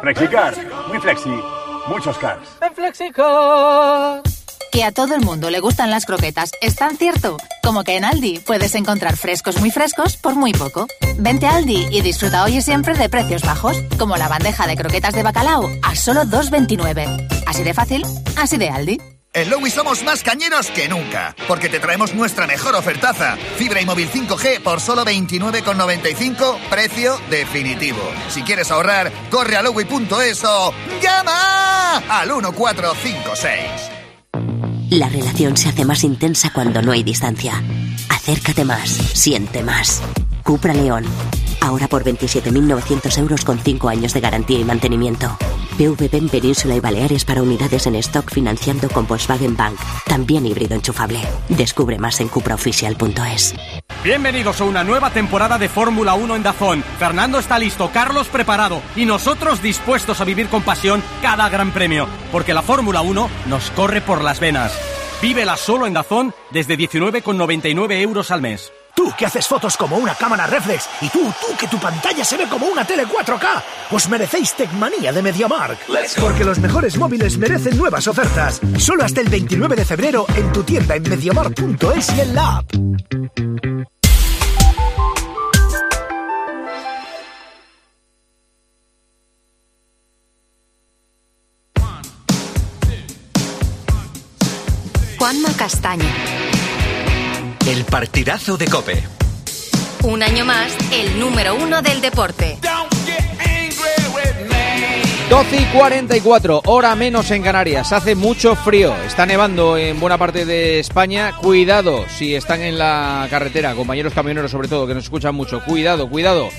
Flexicar, muy flexi, muchos cars. En Flexicar. Que a todo el mundo le gustan las croquetas es tan cierto como que en Aldi puedes encontrar frescos muy frescos por muy poco. Vente a Aldi y disfruta hoy y siempre de precios bajos, como la bandeja de croquetas de bacalao a solo 2,29. Así de fácil, así de Aldi. En Lowy somos más cañeros que nunca, porque te traemos nuestra mejor ofertaza. Fibra y móvil 5G por solo 29,95, precio definitivo. Si quieres ahorrar, corre a lowy.es o llama al 1456. La relación se hace más intensa cuando no hay distancia. Acércate más, siente más. Cupra León. Ahora por 27.900 euros con 5 años de garantía y mantenimiento. PVP en Península y Baleares para unidades en stock financiando con Volkswagen Bank. También híbrido enchufable. Descubre más en cupraoficial.es. Bienvenidos a una nueva temporada de Fórmula 1 en Dazón. Fernando está listo, Carlos preparado y nosotros dispuestos a vivir con pasión cada gran premio, porque la Fórmula 1 nos corre por las venas. Vívela solo en Dazón desde 19,99 euros al mes. Tú que haces fotos como una cámara reflex y tú, tú que tu pantalla se ve como una tele 4K. Os merecéis Tecmanía de MediaMark. Porque los mejores móviles merecen nuevas ofertas. Solo hasta el 29 de febrero en tu tienda en mediamark.es y en la app. Juanma Castaño. El partidazo de Cope. Un año más, el número uno del deporte. 12 y 44, hora menos en Canarias. Hace mucho frío. Está nevando en buena parte de España. Cuidado si están en la carretera, compañeros camioneros sobre todo, que nos escuchan mucho. Cuidado, cuidado.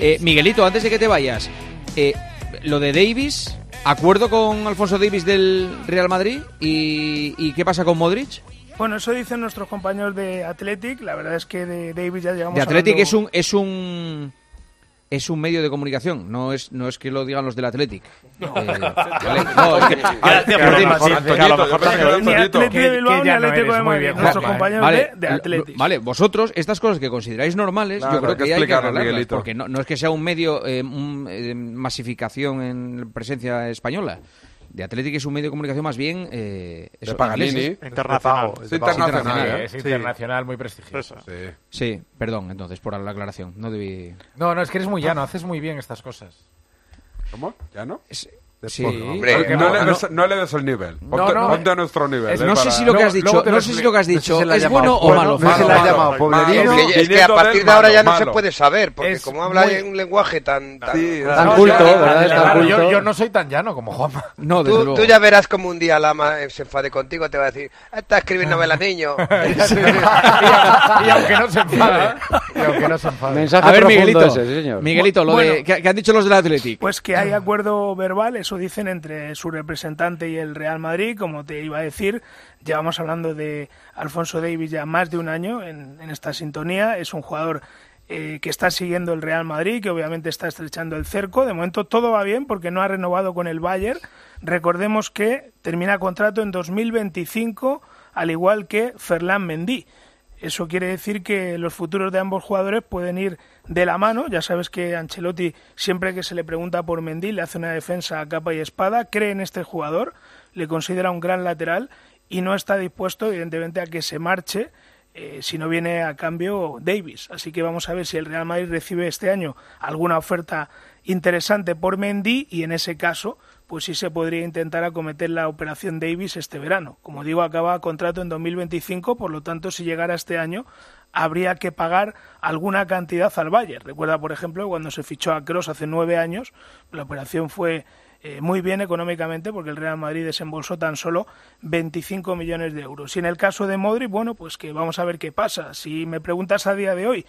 Eh, Miguelito, antes de que te vayas, eh, lo de Davis, ¿acuerdo con Alfonso Davis del Real Madrid? ¿Y, y qué pasa con Modric? Bueno, eso dicen nuestros compañeros de Athletic. La verdad es que de Davis ya llegamos De Athletic hablando- es un es un es un medio de comunicación, no es no es que lo digan los del Athletic. No. Eh, [LAUGHS] vale, no, es que- vale, de, de lo- Athletic. Vale, vosotros, estas cosas que consideráis normales, Claro, yo creo que que, hay que hablarlas, porque no, no es que sea un medio, eh, un, eh, masificación en presencia española. De Athletic es un medio de comunicación más bien... Eh, eso, Paganini. ingleses. Internacional. Es internacional, ¿eh? Es Sí. internacional, muy prestigioso. Sí, perdón, entonces, por la aclaración. No debí... No, no, es que eres muy llano, haces muy bien estas cosas. ¿Cómo? ¿Ya no? Sí, Hombre, porque no, no- le no- des, no le des el nivel. Ponte, no. ponte a nuestro nivel. Es- ¿eh? no sé si lo que has dicho, no sé si lo que has dicho es bueno o malo. No se le ha llamado poblerino. malo. Es que, que a partir de ahora ya no se puede saber, porque Es como habla muy- en un lenguaje tan... tan, culto, ¿verdad? yo, no soy tan llano como Juanma. No, Tú, ya verás como un día Lama eh, se enfade contigo, te va a decir, "Ah, está escribiendo novelas, niño. [LAUGHS] y, aunque no se enfade. Y aunque no se enfade. Mensaje A ver, Miguelito, ese, sí, señor. Miguelito, lo Bueno. de, ¿qué, qué han dicho los del Athletic? Pues que hay acuerdo verbal, eso dicen entre su representante y el Real Madrid, como te iba a decir. Llevamos hablando de Alfonso Davis ya más de un año en, en esta sintonía. Es un jugador eh, que está siguiendo el Real Madrid, que obviamente está estrechando el cerco. De momento todo va bien porque no ha renovado con el Bayern. Recordemos que termina contrato en 2025, al igual que Ferland Mendy. Eso quiere decir que los futuros de ambos jugadores pueden ir de la mano. Ya sabes que Ancelotti, siempre que se le pregunta por Mendy, le hace una defensa a capa y espada. Cree en este jugador, le considera un gran lateral y no está dispuesto, evidentemente, a que se marche eh, si no viene a cambio Davis. Así que vamos a ver si el Real Madrid recibe este año alguna oferta interesante por Mendy y en ese caso pues sí se podría intentar acometer la operación Davis este verano. Como digo, acaba contrato en 2025, por lo tanto, si llegara este año, habría que pagar alguna cantidad al Bayern. Recuerda, por ejemplo, cuando se fichó a Cross hace nueve años, la operación fue eh, muy bien económicamente porque el Real Madrid desembolsó tan solo 25 millones de euros. Y en el caso de Modric, bueno, pues que vamos a ver qué pasa. Si me preguntas a día de hoy,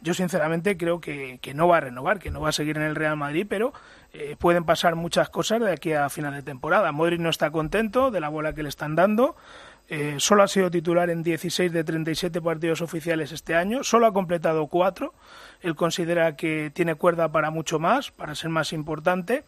yo sinceramente creo que, que no va a renovar, que no va a seguir en el Real Madrid, pero eh, pueden pasar muchas cosas de aquí a final de temporada. Modric no está contento de la bola que le están dando. Eh, solo ha sido titular en 16 de 37 partidos oficiales este año, solo ha completado cuatro. Él considera que tiene cuerda para mucho más, para ser más importante.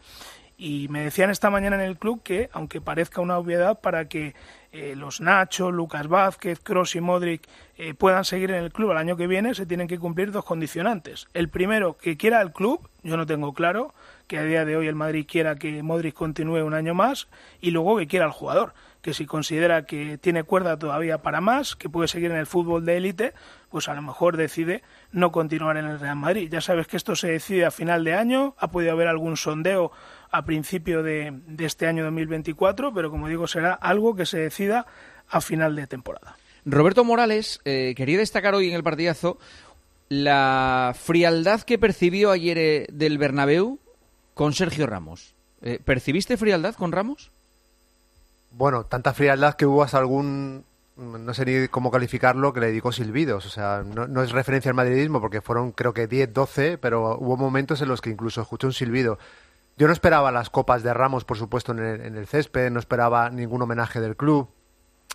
Y me decían esta mañana en el club que, aunque parezca una obviedad, para que eh, los Nacho, Lucas Vázquez, Cross y Modric eh, puedan seguir en el club el año que viene, se tienen que cumplir dos condicionantes. El primero, que quiera el club, yo no tengo claro que a día de hoy el Madrid quiera que Modric continúe un año más, y luego que quiera el jugador, que si considera que tiene cuerda todavía para más, que puede seguir en el fútbol de élite, pues a lo mejor decide no continuar en el Real Madrid. Ya sabes que esto se decide a final de año, ha podido haber algún sondeo a principio de, de este año 2024, pero como digo, será algo que se decida a final de temporada. Roberto Morales eh, quería destacar hoy en el partidazo la frialdad que percibió ayer eh, del Bernabéu con Sergio Ramos. Eh, ¿Percibiste frialdad con Ramos? Bueno, tanta frialdad que hubo hasta algún, no sé ni cómo calificarlo, que le dedicó silbidos. O sea, no, no es referencia al madridismo porque fueron creo que 10, 12, pero hubo momentos en los que incluso escuché un silbido. Yo no esperaba las copas de Ramos, por supuesto, en el, césped, no esperaba ningún homenaje del club,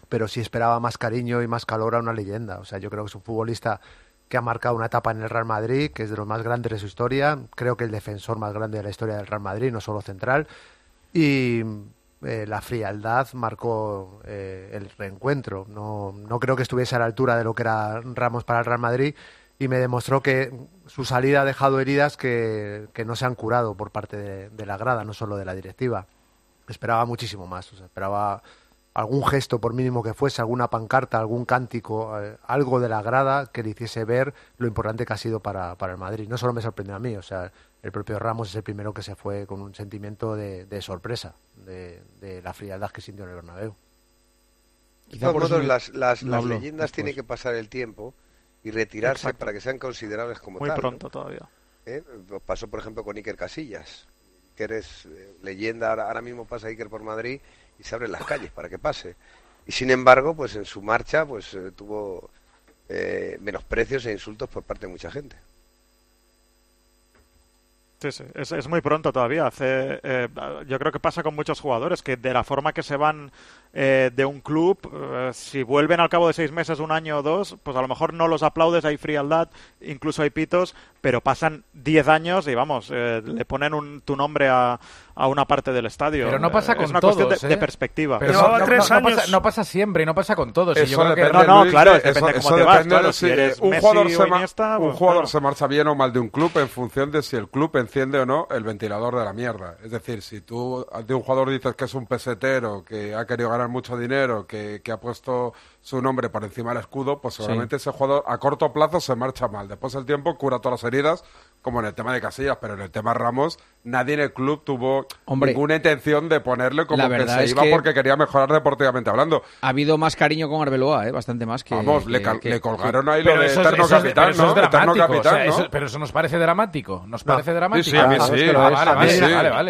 pero sí esperaba más cariño y más calor a una leyenda. O sea, yo creo que es un futbolista que ha marcado una etapa en el Real Madrid, que es de los más grandes de su historia, creo que el defensor más grande de la historia del Real Madrid, no solo central, y eh, la frialdad marcó eh, el reencuentro. No, no creo que estuviese a la altura de lo que era Ramos para el Real Madrid y me demostró que su salida ha dejado heridas que, que no se han curado por parte de, de la grada, no solo de la directiva. Esperaba muchísimo más, o sea, esperaba algún gesto, por mínimo que fuese, alguna pancarta, algún cántico, eh, algo de la grada que le hiciese ver lo importante que ha sido para, para el Madrid. No solo me sorprendió a mí, o sea, el propio Ramos es el primero que se fue con un sentimiento de, de sorpresa de, de la frialdad que sintió en el Bernabéu. De todos por modos, me- las, las, no las leyendas después. tienen que pasar el tiempo y retirarse Exacto. para que sean considerables como Muy tal. ¿no? pronto todavía. ¿Eh? Pasó, por ejemplo, con Iker Casillas, que eres eh, leyenda, ahora, ahora mismo pasa Iker por Madrid y se abren las calles para que pase. Y sin embargo, pues en su marcha, pues eh, tuvo eh, menosprecios e insultos por parte de mucha gente. Sí, sí, es, es muy pronto todavía. Hace, eh, yo creo que pasa con muchos jugadores que de la forma que se van eh, de un club, eh, si vuelven al cabo de seis meses, un año o dos, pues a lo mejor no los aplaudes, hay frialdad, incluso hay pitos, pero pasan diez años y vamos, eh, le ponen un, tu nombre a, a una parte del estadio. Pero no pasa con es una todos, cuestión de, ¿eh? de perspectiva. Pero no, no- no- no pasa, no pasa siempre y no pasa con todos. y Eso yo creo que- depende, No, no, claro, de- depende eso, cómo eso te vas, claro, si eres un Messi jugador, o se, Iniesta, un pues, jugador claro. se marcha bien o mal de un club en función de si el club enciende o no el ventilador de la mierda. Es decir, si tú de un jugador dices que es un pesetero, que ha querido ganar mucho dinero, que, que ha puesto su nombre por encima del escudo, pues seguramente ese jugador a corto plazo se marcha mal. Después el tiempo cura todas las heridas, como en el tema de Casillas, pero en el tema Ramos, nadie en el club tuvo Hombre, ninguna intención de ponerle como la que se es iba que- porque quería mejorar deportivamente hablando. Ha habido más cariño con Arbeloa, ¿eh? bastante más que. Vamos, le que- cal- que- le colgaron ahí lo de eso eterno eso capitán, pero eso ¿no? es Eterno dramático, capitán, o sea, ¿no? eso- pero eso nos parece dramático. ¿Nos No. parece dramático? Sí, sí, a mí sí.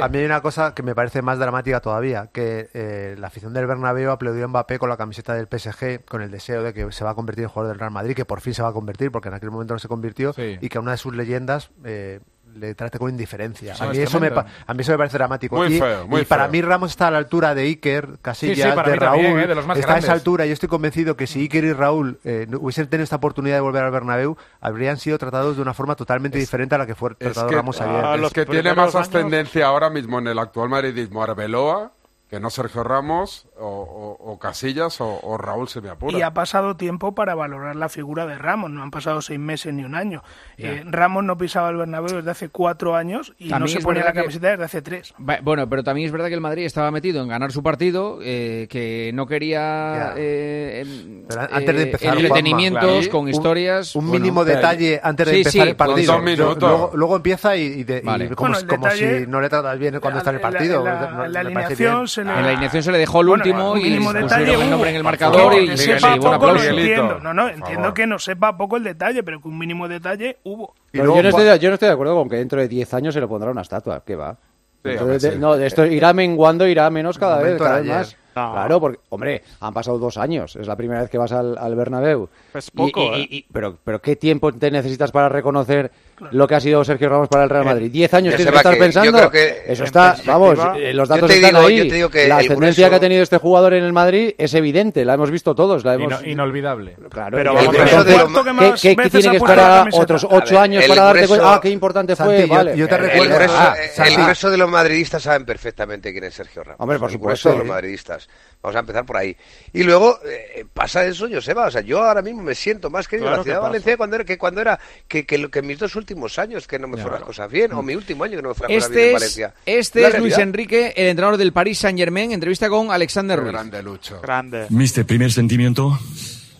A mí hay una cosa que me parece más dramática todavía, que eh, la afición del Bernabéu aplaudió a Mbappé con la camiseta del PSG, con el deseo de que se va a convertir en jugador del Real Madrid, que por fin se va a convertir, porque en aquel momento no se convirtió, Sí. y que una de sus leyendas eh, le trate con indiferencia. A, es mí eso me, a mí eso me parece dramático. Muy y, feo, muy y para feo. mí Ramos está a la altura de Iker, Casillas, Sí, de también, Raúl. ¿eh? de los más está a esa altura y yo estoy convencido que si Iker y Raúl eh, hubiesen tenido esta oportunidad de volver al Bernabéu, habrían sido tratados de una forma totalmente diferente a la que fue Es tratado que, Ramos ayer. es los que tiene más años- ascendencia ahora mismo en el actual madridismo Arbeloa que no Sergio Ramos o, o- o Casillas o, o Raúl se me apura. Y ha pasado tiempo para valorar la figura de Ramos, no han pasado seis meses ni un año. Eh, Ramos no pisaba el Bernabéu desde hace cuatro años y También no se ponía la que- camiseta desde hace tres. Bueno, pero también es verdad que el Madrid estaba metido en ganar su partido, eh, que no quería eh, antes de eh, empezar, entretenimientos Juanma, claro. con historias. Un bueno, mínimo pero- detalle antes de Sí, empezar sí, el partido. dos minutos. Luego, luego empieza y, y de- y como, Bueno, el como detalle- si no le tratas bien cuando está en el la- partido. en la- No- la alineación se le- En la alineación se le dejó el Bueno, último un y mínimo pusieron detalle el nombre en el marcador y que se sepa poco lo entiendo. No, no, entiendo que no sepa poco el detalle, pero que un mínimo detalle hubo. Pero yo, no estoy, yo no estoy de acuerdo con que dentro de 10 años se le pondrá una estatua. ¿Qué va? Sí, de- no, esto irá menguando, irá menos cada vez, cada vez más. No. Claro, porque, hombre, han pasado dos años. Es la primera vez que vas al, al Bernabéu. Es Y- poco, y- ¿eh? y- pero, pero ¿qué tiempo te necesitas para reconocer lo que ha sido Sergio Ramos para el Real Madrid? ¿Diez años se que estar que yo pensando? creo que Eso está, vamos, eh, los datos están digo- ahí. yo te digo que la el ascendencia grueso- que ha tenido este jugador en el Madrid es evidente, la hemos visto todos. La hemos... Ino- inolvidable. Claro, Pero ¿qué- más qué- qué veces tiene que esperar otros ocho ver, años para darte cuenta? Ah, qué importante fue, yo- vale. yo te El recuerdo- grueso, eh, Santi. el grueso de los madridistas saben perfectamente quién es Sergio Ramos. Hombre, por El supuesto. los madridistas. Vamos a empezar por ahí. Y luego eh, pasa eso, Joseba. O sea, yo ahora mismo me siento más querido Claro en la ciudad que de. Valencia cuando era, que cuando era que, que, lo- que mis dos últimos años que no me fueron las cosas bien, o mi último año que no me fueron las cosas bien Este en es, Valencia. este es Luis. Enrique, el entrenador del Paris Saint Germain, entrevista con Alexander Ruiz. grande Lucho. Grande. Mister, primer sentimiento,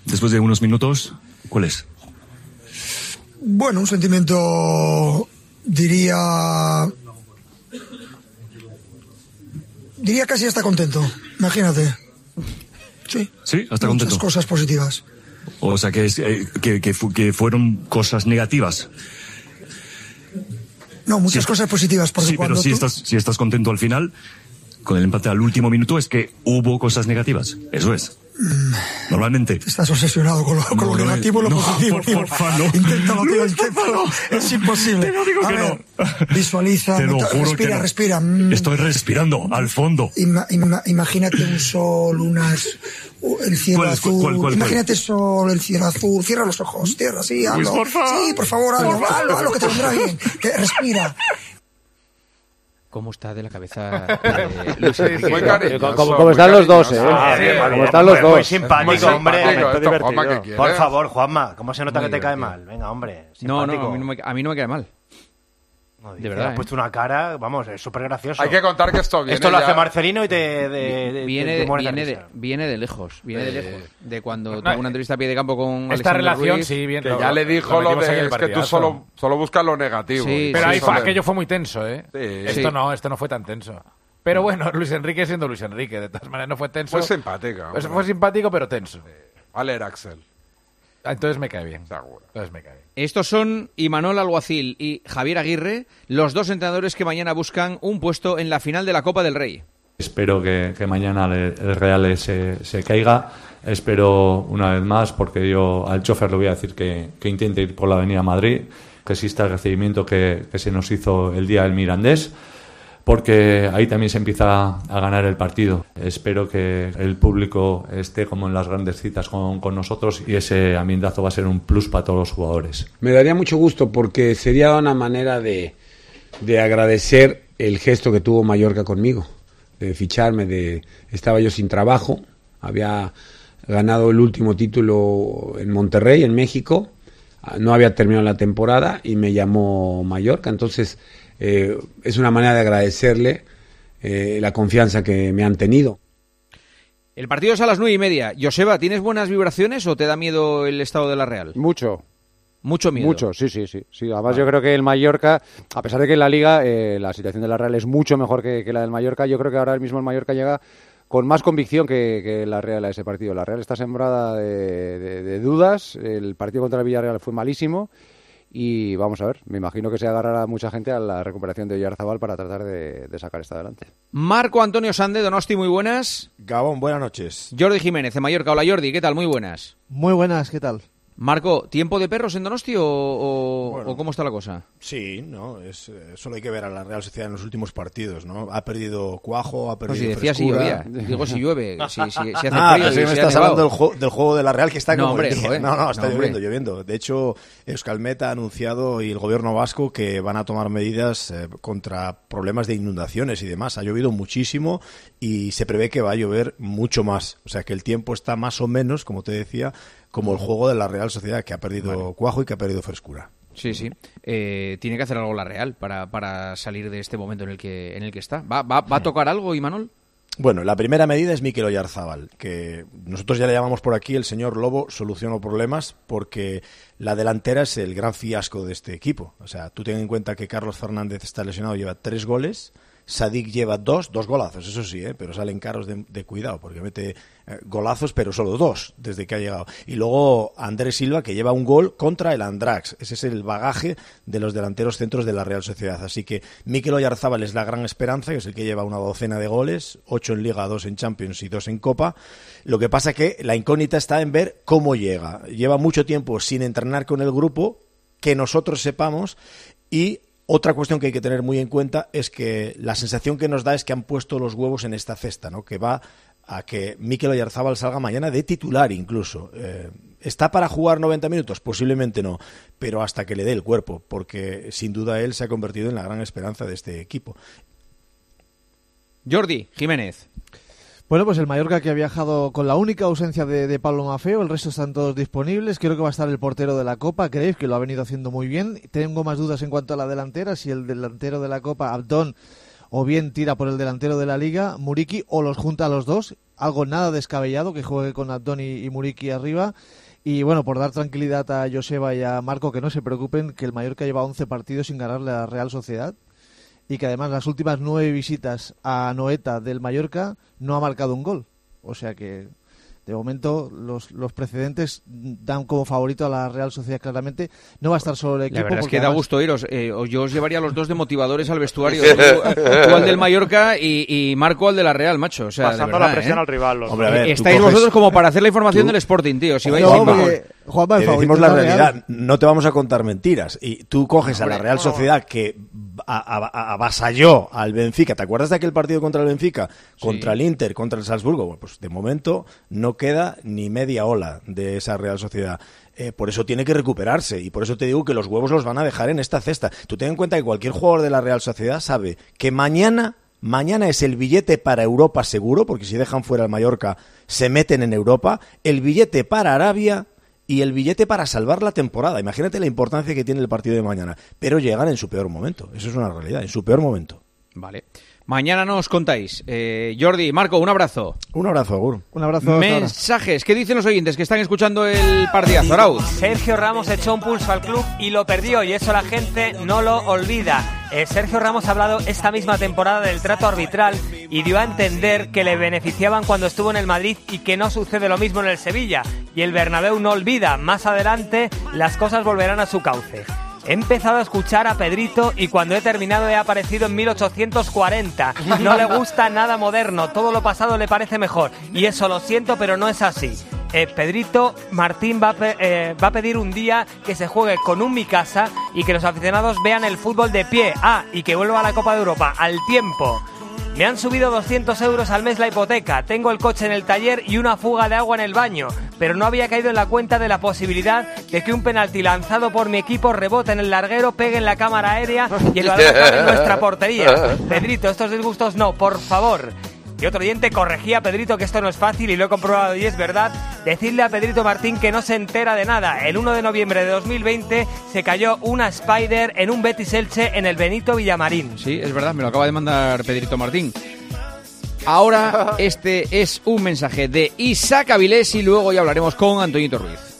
después de unos minutos, ¿cuál es? Bueno, un sentimiento, diría... Diría casi hasta contento, imagínate. Sí, Sí, hasta muchas contento. cosas positivas. O sea, que, es, eh, que, que, fu- que fueron cosas negativas. No, muchas Sí, cosas positivas, porque sí, pero si tú- estás, si estás contento al final, con el empate al último minuto, es que hubo cosas negativas. Eso es. Normalmente. Estás obsesionado con lo, con No, negativo y lo positivo. porfa, no. Inténtalo, tío, [LAUGHS] inténtalo. Es imposible. Te lo digo A que ver. [LAUGHS] Visualiza, Te lo meta- juro respira, que respira. Estoy respirando al fondo. ima- ima- imagínate un sol, unas, el cielo ¿Cuál, azul. cuál, cuál, imagínate el sol, el cielo azul. Cierra los ojos, cierra, sí, hazlo. porfa. Sí, por favor, hazlo, Por favor. hazlo, hazlo, que te vendrá bien. Que respira. ¿Cómo está de la cabeza [LAUGHS] eh, Luis Enrique? Muy están los dos. ¿eh? Ah, bien, están los muy- dos. Muy simpático, hombre. Por favor, Juanma, ¿cómo se nota que te cae mal? Venga, hombre. No, no, simpático. a mí no, me, a mí no me cae mal. No, de verdad, Has ¿eh? puesto una cara, vamos, es súper gracioso. Hay que contar que esto viene Esto lo ya- hace Marcelino y te. De, de- viene, te- viene, de, viene de lejos, viene de Eh, lejos. De cuando no, tuvo una entrevista a pie de campo con Esta Alexander relación, Ruiz. sí, bien. Que lo- ya le dijo lo, en de es que tú solo, solo buscas lo negativo. Sí, Pero ahí fue- aquello fue muy tenso, ¿eh? Sí. Esto no, esto no fue tan tenso. Pero bueno, [LAUGHS] Luis Enrique siendo Luis Enrique, de todas maneras no fue tenso. Fue simpática. Pues fue simpático, pero tenso. Vale, era Axel. Entonces me cae bien. Seguro. Entonces me cae bien. Estos son Imanol Alguacil y Javier Aguirre, los dos entrenadores que mañana buscan un puesto en la final de la Copa del Rey. Espero que, que mañana el, el Real se, se caiga. Espero una vez más, porque yo al chofer le voy a decir que, que intente ir por la Avenida Madrid, que exista el recibimiento que, que se nos hizo el día del Mirandés, porque ahí también se empieza a ganar el partido. Espero que el público esté como en las grandes citas con, nosotros y ese ambientazo va a ser un plus para todos los jugadores. Me daría mucho gusto porque sería una manera de, de agradecer el gesto que tuvo Mallorca conmigo, de ficharme, de estaba yo sin trabajo, había ganado el último título en Monterrey, en México, no había terminado la temporada y me llamó Mallorca, entonces eh, es una manera de agradecerle eh, la confianza que me han tenido. El partido es a las nueve y media. Joseba, ¿tienes buenas vibraciones o te da miedo el estado de la Real? Mucho. Mucho miedo. Mucho, sí, sí, sí. sí además, yo creo que el Mallorca, a pesar de que en la Liga eh, la situación de la Real es mucho mejor que, que la del Mallorca, yo creo que ahora mismo el Mallorca llega con más convicción que, que la Real a ese partido. La Real está sembrada de, de- de dudas. El partido contra el Villarreal fue malísimo. Y vamos a ver, me imagino que se agarrará mucha gente a la recuperación de Oyarzabal para tratar de, de sacar esto adelante. Marco Antonio Sande, Donosti, muy buenas. Gabón, buenas noches. Jordi Jiménez, de Mallorca. Hola Jordi, ¿qué tal? Muy buenas. Muy buenas, ¿qué tal? Marco, ¿tiempo de perros en Donosti o, o- o cómo está la cosa? Sí, no, es, eh, solo hay que ver a la Real Sociedad en los últimos partidos, ¿no? Ha perdido cuajo, ha No, perdido si decía si llovía. Digo si llueve, si, si- si hace [LAUGHS] ah, frío me estás hablando del, juego- del juego de la Real que está No, como hombre, joder. No, no, está No, hombre. lloviendo, lloviendo. De hecho, Euskalmet ha anunciado y el gobierno vasco que van a tomar medidas eh, contra problemas de inundaciones y demás. Ha llovido muchísimo y se prevé que va a llover mucho más. O sea que el tiempo está más o menos, como te decía, como el juego de la Real Sociedad, que ha perdido cuajo y que ha perdido frescura. Sí, sí. Eh, tiene que hacer algo la Real para, para salir de este momento en el que, en el que está. ¿Va, va, va a tocar algo, Imanol? Bueno, la primera medida es Mikel Oyarzábal, que nosotros ya le llamamos por aquí el señor Lobo solucionó problemas porque la delantera es el gran fiasco de este equipo. O sea, tú ten en cuenta que Carlos Fernández está lesionado, lleva tres goles, Sadik lleva dos, dos golazos, eso sí, ¿eh? pero salen caros de, cuidado porque mete eh, golazos, pero solo dos desde que ha llegado. Y luego Andrés Silva que lleva un gol contra el Andrax. Ese es el bagaje de los delanteros centros de la Real Sociedad. Así que Mikel Oyarzábal es la gran esperanza, que es el que lleva una docena de goles, ocho en Liga, dos en Champions y dos en Copa. Lo que pasa que la incógnita está en ver cómo llega. Lleva mucho tiempo sin entrenar con el grupo, que nosotros sepamos, y otra cuestión que hay que tener muy en cuenta es que la sensación que nos da es que han puesto los huevos en esta cesta, ¿no? Que va a que Mikel Oyarzábal salga mañana de titular incluso. Eh, ¿Está para jugar 90 minutos? Posiblemente no, pero hasta que le dé el cuerpo, porque sin duda él se ha convertido en la gran esperanza de este equipo. Jordi Jiménez. Bueno, pues el Mallorca que ha viajado con la única ausencia de, Pablo Mafeo, el resto están todos disponibles. Creo que va a estar el portero de la Copa, creéis que lo ha venido haciendo muy bien. Tengo más dudas en cuanto a la delantera, si el delantero de la Copa, Abdón, o bien tira por el delantero de la Liga, Muriki, o los junta a los dos. Algo nada descabellado que juegue con Abdón y, y Muriki arriba. Y bueno, por dar tranquilidad a Joseba y a Marco, que no se preocupen, que el Mallorca lleva 11 partidos sin ganarle a la Real Sociedad y que además las últimas nueve visitas a Noeta del Mallorca no ha marcado un gol. O sea que de momento los, los precedentes dan como favorito a la Real Sociedad claramente. No va a estar solo el equipo. La verdad es que da gusto iros. Eh, yo os llevaría a los dos de motivadores al vestuario. Tú, tú [LAUGHS] al del Mallorca y, y Marco al de la Real, macho. O sea, Pasando verdad, la presión ¿eh? al rival. los Hombre, a dos. ver, tú Estáis coges- vosotros como para hacer la información tú- del Sporting, tío. Si vais No, sin porque-. Juanma, el te favorito decimos la realidad, Real. no te vamos a contar mentiras. Y tú coges a la Real no. Sociedad que avasalló al Benfica. ¿Te acuerdas de aquel partido contra el Benfica? Contra el Inter, contra el Salzburgo. Bueno, pues de momento no queda ni media ola de esa Real Sociedad. eh, por eso tiene que recuperarse y por eso te digo que los huevos los van a dejar en esta cesta. Tú ten en cuenta que cualquier jugador de la Real Sociedad sabe que mañana, mañana es el billete para Europa seguro, porque si dejan fuera al Mallorca se meten en Europa, el billete para Arabia y el billete para salvar la temporada. Imagínate la importancia que tiene el partido de mañana, pero llegan en su peor momento. Eso es una realidad, en su peor momento. Vale. Mañana nos contáis. Eh, Jordi, Marco, un abrazo. Un abrazo, Agur. Un abrazo. Mensajes. ¿Qué dicen los oyentes que están escuchando el partidazo? Arauz. Sergio Ramos echó un pulso al club y lo perdió y eso la gente no lo olvida. Eh, Sergio Ramos ha hablado esta misma temporada del trato arbitral y dio a entender que le beneficiaban cuando estuvo en el Madrid y que no sucede lo mismo en el Sevilla. Y el Bernabéu no olvida. Más adelante las cosas volverán a su cauce. He empezado a escuchar a Pedrito y cuando he terminado he aparecido en 1840. No le gusta nada moderno, todo lo pasado le parece mejor. Y eso lo siento, pero no es así. Eh, Pedrito Martín va a, pe- eh, va a pedir un día que se juegue con un mi casa y que los aficionados vean el fútbol de pie. Ah, y que vuelva a la Copa de Europa al tiempo. Me han subido 200 euros al mes la hipoteca, tengo el coche en el taller y una fuga de agua en el baño, pero no había caído en la cuenta de la posibilidad de que un penalti lanzado por mi equipo rebote en el larguero, pegue en la cámara aérea y el balón acabe en nuestra portería. [LAUGHS] Pedrito, estos disgustos no, por favor. Y otro oyente corregía a Pedrito que esto no es fácil y lo he comprobado y es verdad. Decirle a Pedrito Martín que no se entera de nada. El 1 de noviembre de 2020 se cayó una Spider en un Betis Elche en el Benito Villamarín. Sí, es verdad, me lo acaba de mandar Pedrito Martín. Ahora [LAUGHS] este es un mensaje de Isaac Avilés y luego ya hablaremos con Antoñito Ruiz.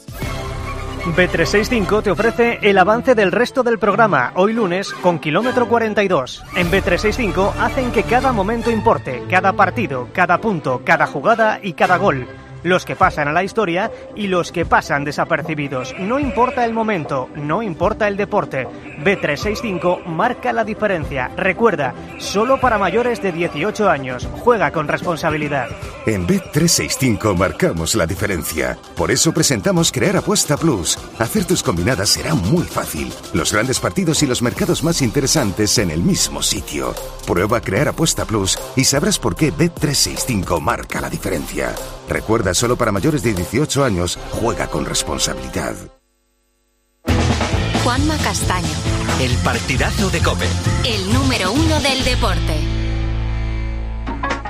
B365 te ofrece el avance del resto del programa, hoy lunes, con kilómetro 42. En B365 hacen que cada momento importe, cada partido, cada punto, cada jugada y cada gol. Los que pasan a la historia y los que pasan desapercibidos. No importa el momento, no importa el deporte. B365 marca la diferencia. Recuerda, solo para mayores de 18 años. Juega con responsabilidad. En Bet365 marcamos la diferencia. Por eso presentamos Crear Apuesta Plus. Hacer tus combinadas será muy fácil. Los grandes partidos y los mercados más interesantes en el mismo sitio. Prueba Crear Apuesta Plus y sabrás por qué Bet365 marca la diferencia. Recuerda, solo para mayores de 18 años, juega con responsabilidad. Juanma Castaño, El partidazo de Cope. el número uno del deporte.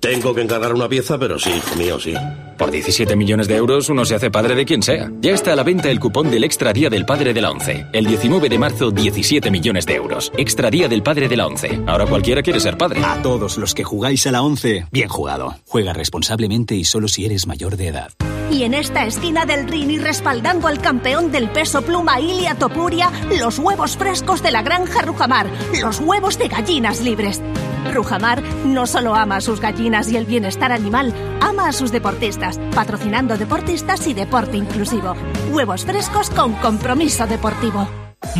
Tengo que encargar una pieza, pero sí, hijo mío, sí. Por 17 millones de euros uno se hace padre de quien sea. Ya está a la venta el cupón del Extra Día del Padre de la ONCE. El 19 de marzo, 17 millones de euros. Extra Día del Padre de la ONCE. Ahora cualquiera quiere ser padre. A todos los que jugáis a la 11, bien jugado. Juega responsablemente y solo si eres mayor de edad. Y en esta esquina del ring y respaldando al campeón del peso pluma Ilia Topuria, los huevos frescos de la granja Rujamar, los huevos de gallinas libres. Rujamar no solo ama a sus gallinas y el bienestar animal, ama a sus deportistas, patrocinando deportistas y deporte inclusivo. Huevos frescos con compromiso deportivo.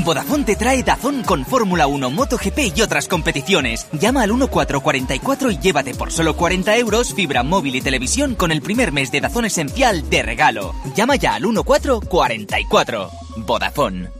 Vodafone te trae Dazón con Fórmula 1, MotoGP y otras competiciones. Llama al 1444 y llévate por solo 40 euros fibra móvil y televisión con el primer mes de Dazón Esencial de regalo. Llama ya al 1444. Vodafone.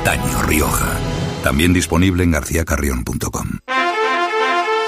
Antaño Rioja. También disponible en garcíacarrión.com.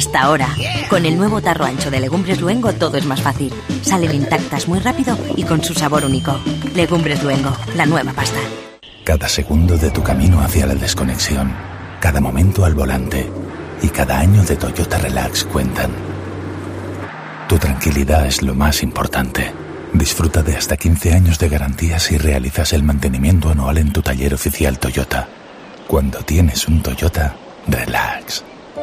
Hasta ahora, con el nuevo tarro ancho de Legumbres Luengo todo es más fácil. Salen intactas muy rápido y con su sabor único. Legumbres Luengo, la nueva pasta. Cada segundo de tu camino hacia la desconexión, cada momento al volante y cada año de Toyota Relax cuentan. Tu tranquilidad es lo más importante. Disfruta de hasta 15 años de garantía si realizas el mantenimiento anual en tu taller oficial Toyota. Cuando tienes un Toyota, relax.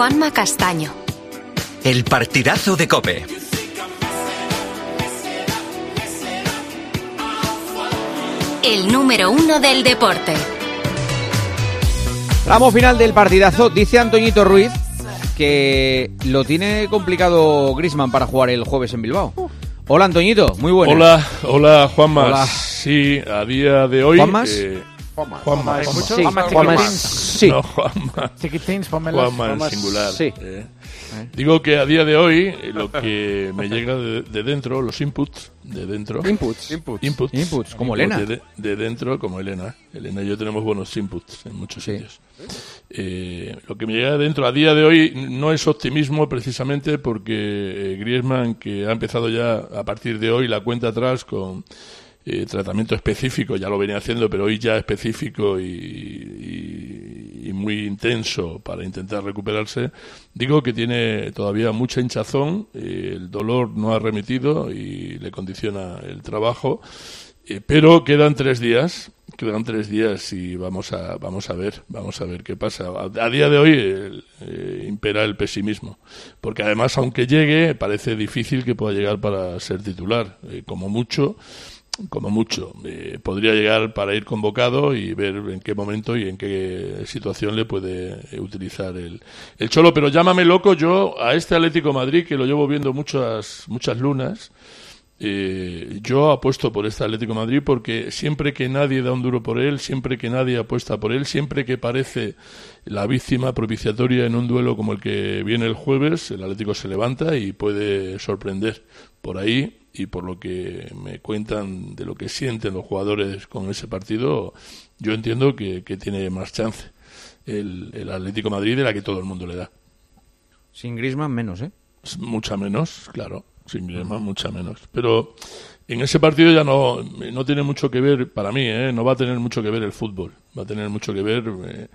Juanma Castaño. El partidazo de Cope. El número uno del deporte. Tramo final del partidazo. Dice Antoñito Ruiz que lo tiene complicado Grisman para jugar el jueves en Bilbao. Hola Antoñito, muy buenas. Hola, hola Juanma. Hola. Sí, a día de hoy. ¿Juanmas? eh, Juanmas. Juanmas. ¿Hay muchos? Sí, chiquitines. Sí. No, pónmelos. Juanma en singular. Sí. eh. Digo que a día de hoy eh, lo que me llega de, de dentro, los inputs de dentro. Inputs. Inputs. Inputs. Inputs, como Inputs Elena. De, de dentro, como Elena. Elena y yo tenemos buenos inputs en muchos sitios. Eh, lo que me llega de dentro a día de hoy no es optimismo precisamente porque eh, Griezmann, que ha empezado ya a partir de hoy la cuenta atrás con eh, tratamiento específico, ya lo venía haciendo, pero hoy ya específico y, y- y muy intenso para intentar recuperarse, digo que tiene todavía mucha hinchazón, el dolor no ha remitido y le condiciona el trabajo, eh, pero quedan tres días, quedan tres días y vamos a vamos a ver, vamos a ver qué pasa. A, día de hoy eh, impera el pesimismo, porque además aunque llegue parece difícil que pueda llegar para ser titular, Eh, como mucho como mucho. Podría llegar para ir convocado y ver en qué momento y en qué situación le puede utilizar el, el Cholo. Pero llámame loco, yo a este Atlético Madrid, que lo llevo viendo muchas, muchas lunas, eh, yo apuesto por este Atlético Madrid porque siempre que nadie da un duro por él, siempre que nadie apuesta por él, siempre que parece la víctima propiciatoria en un duelo como el que viene el jueves, el Atlético se levanta y puede sorprender por ahí y por lo que me cuentan de lo que sienten los jugadores con ese partido, yo entiendo que, que tiene más chance el, el Atlético de Madrid de la que todo el mundo le da. Sin Grisman menos, ¿eh? Mucha menos, claro, sin Griezmann mucha menos. Pero en ese partido ya no, no tiene mucho que ver, para mí, ¿eh? no va a tener mucho que ver el fútbol. Va a tener mucho que ver eh,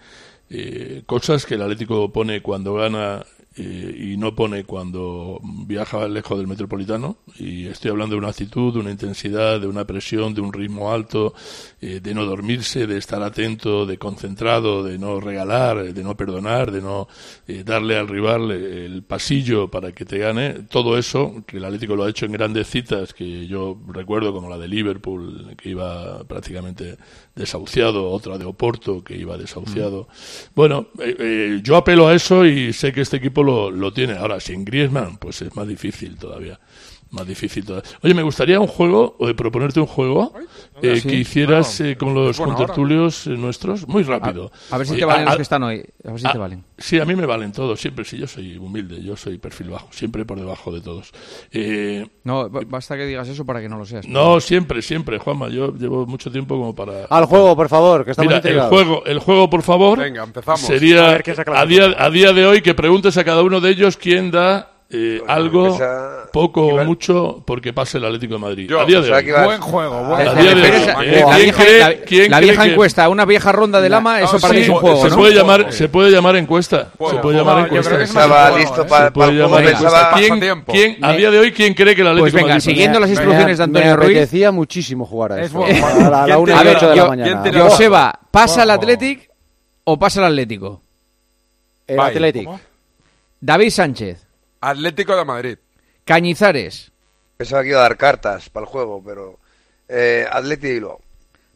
eh, cosas que el Atlético pone cuando gana eh, y no pone cuando viaja lejos del metropolitano. Y estoy hablando de una actitud, de una intensidad, de una presión, de un ritmo alto, eh, de no dormirse, de estar atento, de concentrado, de no regalar, de no perdonar, de no eh, darle al rival el pasillo para que te gane. Todo eso, que el Atlético lo ha hecho en grandes citas, que yo recuerdo como la de Liverpool, que iba prácticamente desahuciado, otra de Oporto, que iba desahuciado. Bueno, eh, eh, yo apelo a eso y sé que este equipo lo, lo tiene. Ahora, sin Griezmann, pues es más difícil todavía. Más difícil todavía. Oye, me gustaría un juego, o de proponerte un juego, eh, Sí. que hicieras Bueno, eh, con los es buena hora. contertulios eh, nuestros, muy rápido. A ver si Eh, te valen a- los que están hoy. A ver si a- te valen. Sí, a mí me valen todos, siempre. Si yo soy humilde, yo soy perfil bajo, siempre por debajo de todos. Eh, No, ba- basta que digas eso para que no lo seas. no, siempre, siempre, Juanma. Yo llevo mucho tiempo como para. Al juego, por favor, que estamos Mira, el juego, el juego, por favor. Venga, empezamos. Sería A ver a día, a día de hoy que preguntes a cada uno de ellos quién da eh, algo, poco o mucho, porque pase el Atlético de Madrid. Yo, a día de hoy. Iba... Buen juego, buen juego. La vieja encuesta, una vieja ronda del ama, eso para mí es un juego. Se, ¿no? puede llamar, se puede llamar encuesta. Bueno, se puede llamar encuesta. Estaba listo ¿eh? para ¿Quién, A día de hoy, ¿quién cree que el pues Atlético pues venga, de Madrid? siguiendo las instrucciones de Antonio Ruiz. Me muchísimo jugar a eso. ¿eh? A la 1 de la mañana. Joseba, ¿pasa el Atlético o pasa el Atlético? El Atlético. David Sánchez. Atlético de Madrid. Cañizares. Pensaba que iba a dar cartas para el juego, pero. Eh, Atleti y Bilbao.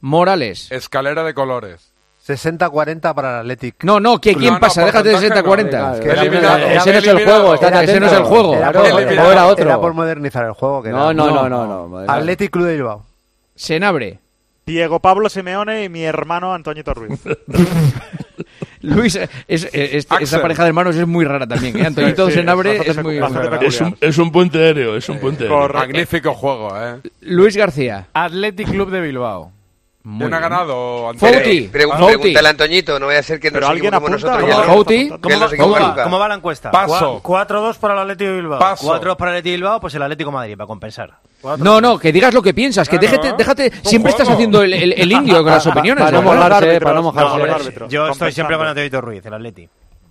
Morales. Escalera de colores. 60-40 para el Athletic. No, no, ¿quién, quién no, no, pasa? Pues Déjate de 60-40. Ese no es el juego, ese no es el juego. Era por, era, por modernizar el juego. Que no, no, no, no, Athletic Club de Bilbao. Senabre. Diego Pablo Simeone y mi hermano Antoñito Ruiz. [LAUGHS] Luis, eh, es, eh, este, es, es, esa pareja de hermanos es muy rara también. ¿eh? Antoñito [LAUGHS] sí, sí, Senabre es, muy, un, es un puente aéreo, es un puente aéreo. Magnífico juego, ¿eh? Luis García. Athletic Club de Bilbao. Muy ¿Quién ha ganado? Fouti. Pregúntale a Antoñito, no voy a ser que nos Pero alguien apunta, nosotros. ¿Cómo, Fouti? ¿Cómo, va, ¿Cómo, va? ¿Cómo, va, la encuesta? Paso. 4-2 para el Atlético de Bilbao. 4-2 para el Atlético de Bilbao, pues el Atlético de Madrid, para compensar. Cuatro. No, no, que digas lo que piensas, que claro, déjate, déjate, siempre juego. estás haciendo el, el, el [LAUGHS] indio con las opiniones. Eh, para, no mojarse, para no mojarse, Yo estoy siempre con Antonio Ruiz, el Atleti.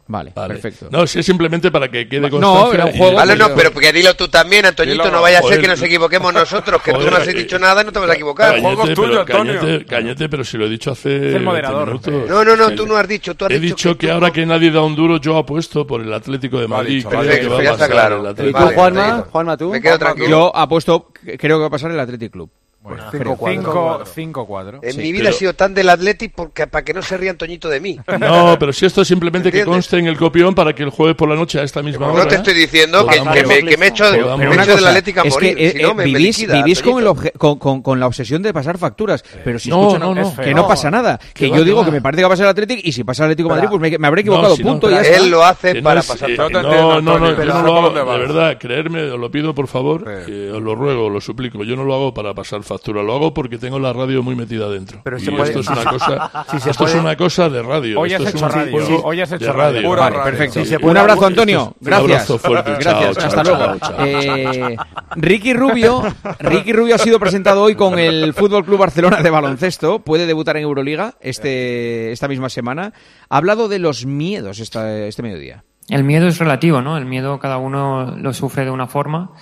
Vale, perfecto. No, si es simplemente para que quede constancia. No, era un juego. No, pero que dilo tú también, Antoñito, no vaya a ser que nos equivoquemos nosotros, que joder, tú no has dicho nada y no te vas a equivocar. Cállate, juego tuyo, Antonio. Cállate, cállate, pero si lo he dicho hace. Moderador. Eh. No, no, no, tú no has dicho. Tú has he dicho, que, ahora que nadie da un duro, yo apuesto por el Atlético de Madrid. Vale, creo. Claro. ¿Y tú, Juanma? Juanma, tú. Me quedo tranquilo. Yo apuesto, creo que va a pasar el Atlético Club. 5-4. En mi vida pero... he sido tan del Athletic porque, para que no se ría Antoñito de mí. [LAUGHS] No, pero si esto es simplemente que conste en el copión para que el jueves por la noche a esta misma pero hora. No te estoy diciendo que, me, que, me, he hecho, me he hecho del Atlético morir. Eh, eh, vivís, con, el obje, con, la obsesión de pasar facturas. Pero si no, escuchan, que no pasa nada. Que yo digo que me parece que va a pasar el Atlético y si pasa el Atlético Madrid, pues me, habré equivocado. punto. Él lo hace para pasar No, no, no. De verdad, creerme, os lo pido por favor. Os lo ruego, lo suplico. Yo no lo hago para pasar factura. Lo hago porque tengo la radio muy metida dentro. Pero esto es una [LAUGHS] cosa, sí, esto es una cosa de radio. Hoy has hecho un... radio. Hoy has hecho radio. perfecto. Un abrazo, Antonio. Gracias. Un abrazo fuerte. Gracias. Hasta luego. Eh, Ricky Rubio, Ricky Rubio ha sido presentado hoy con el Fútbol Club Barcelona de baloncesto. Puede debutar en Euroliga este esta misma semana. Ha hablado de los miedos este mediodía. El miedo es relativo, ¿no? El miedo cada uno lo sufre de una forma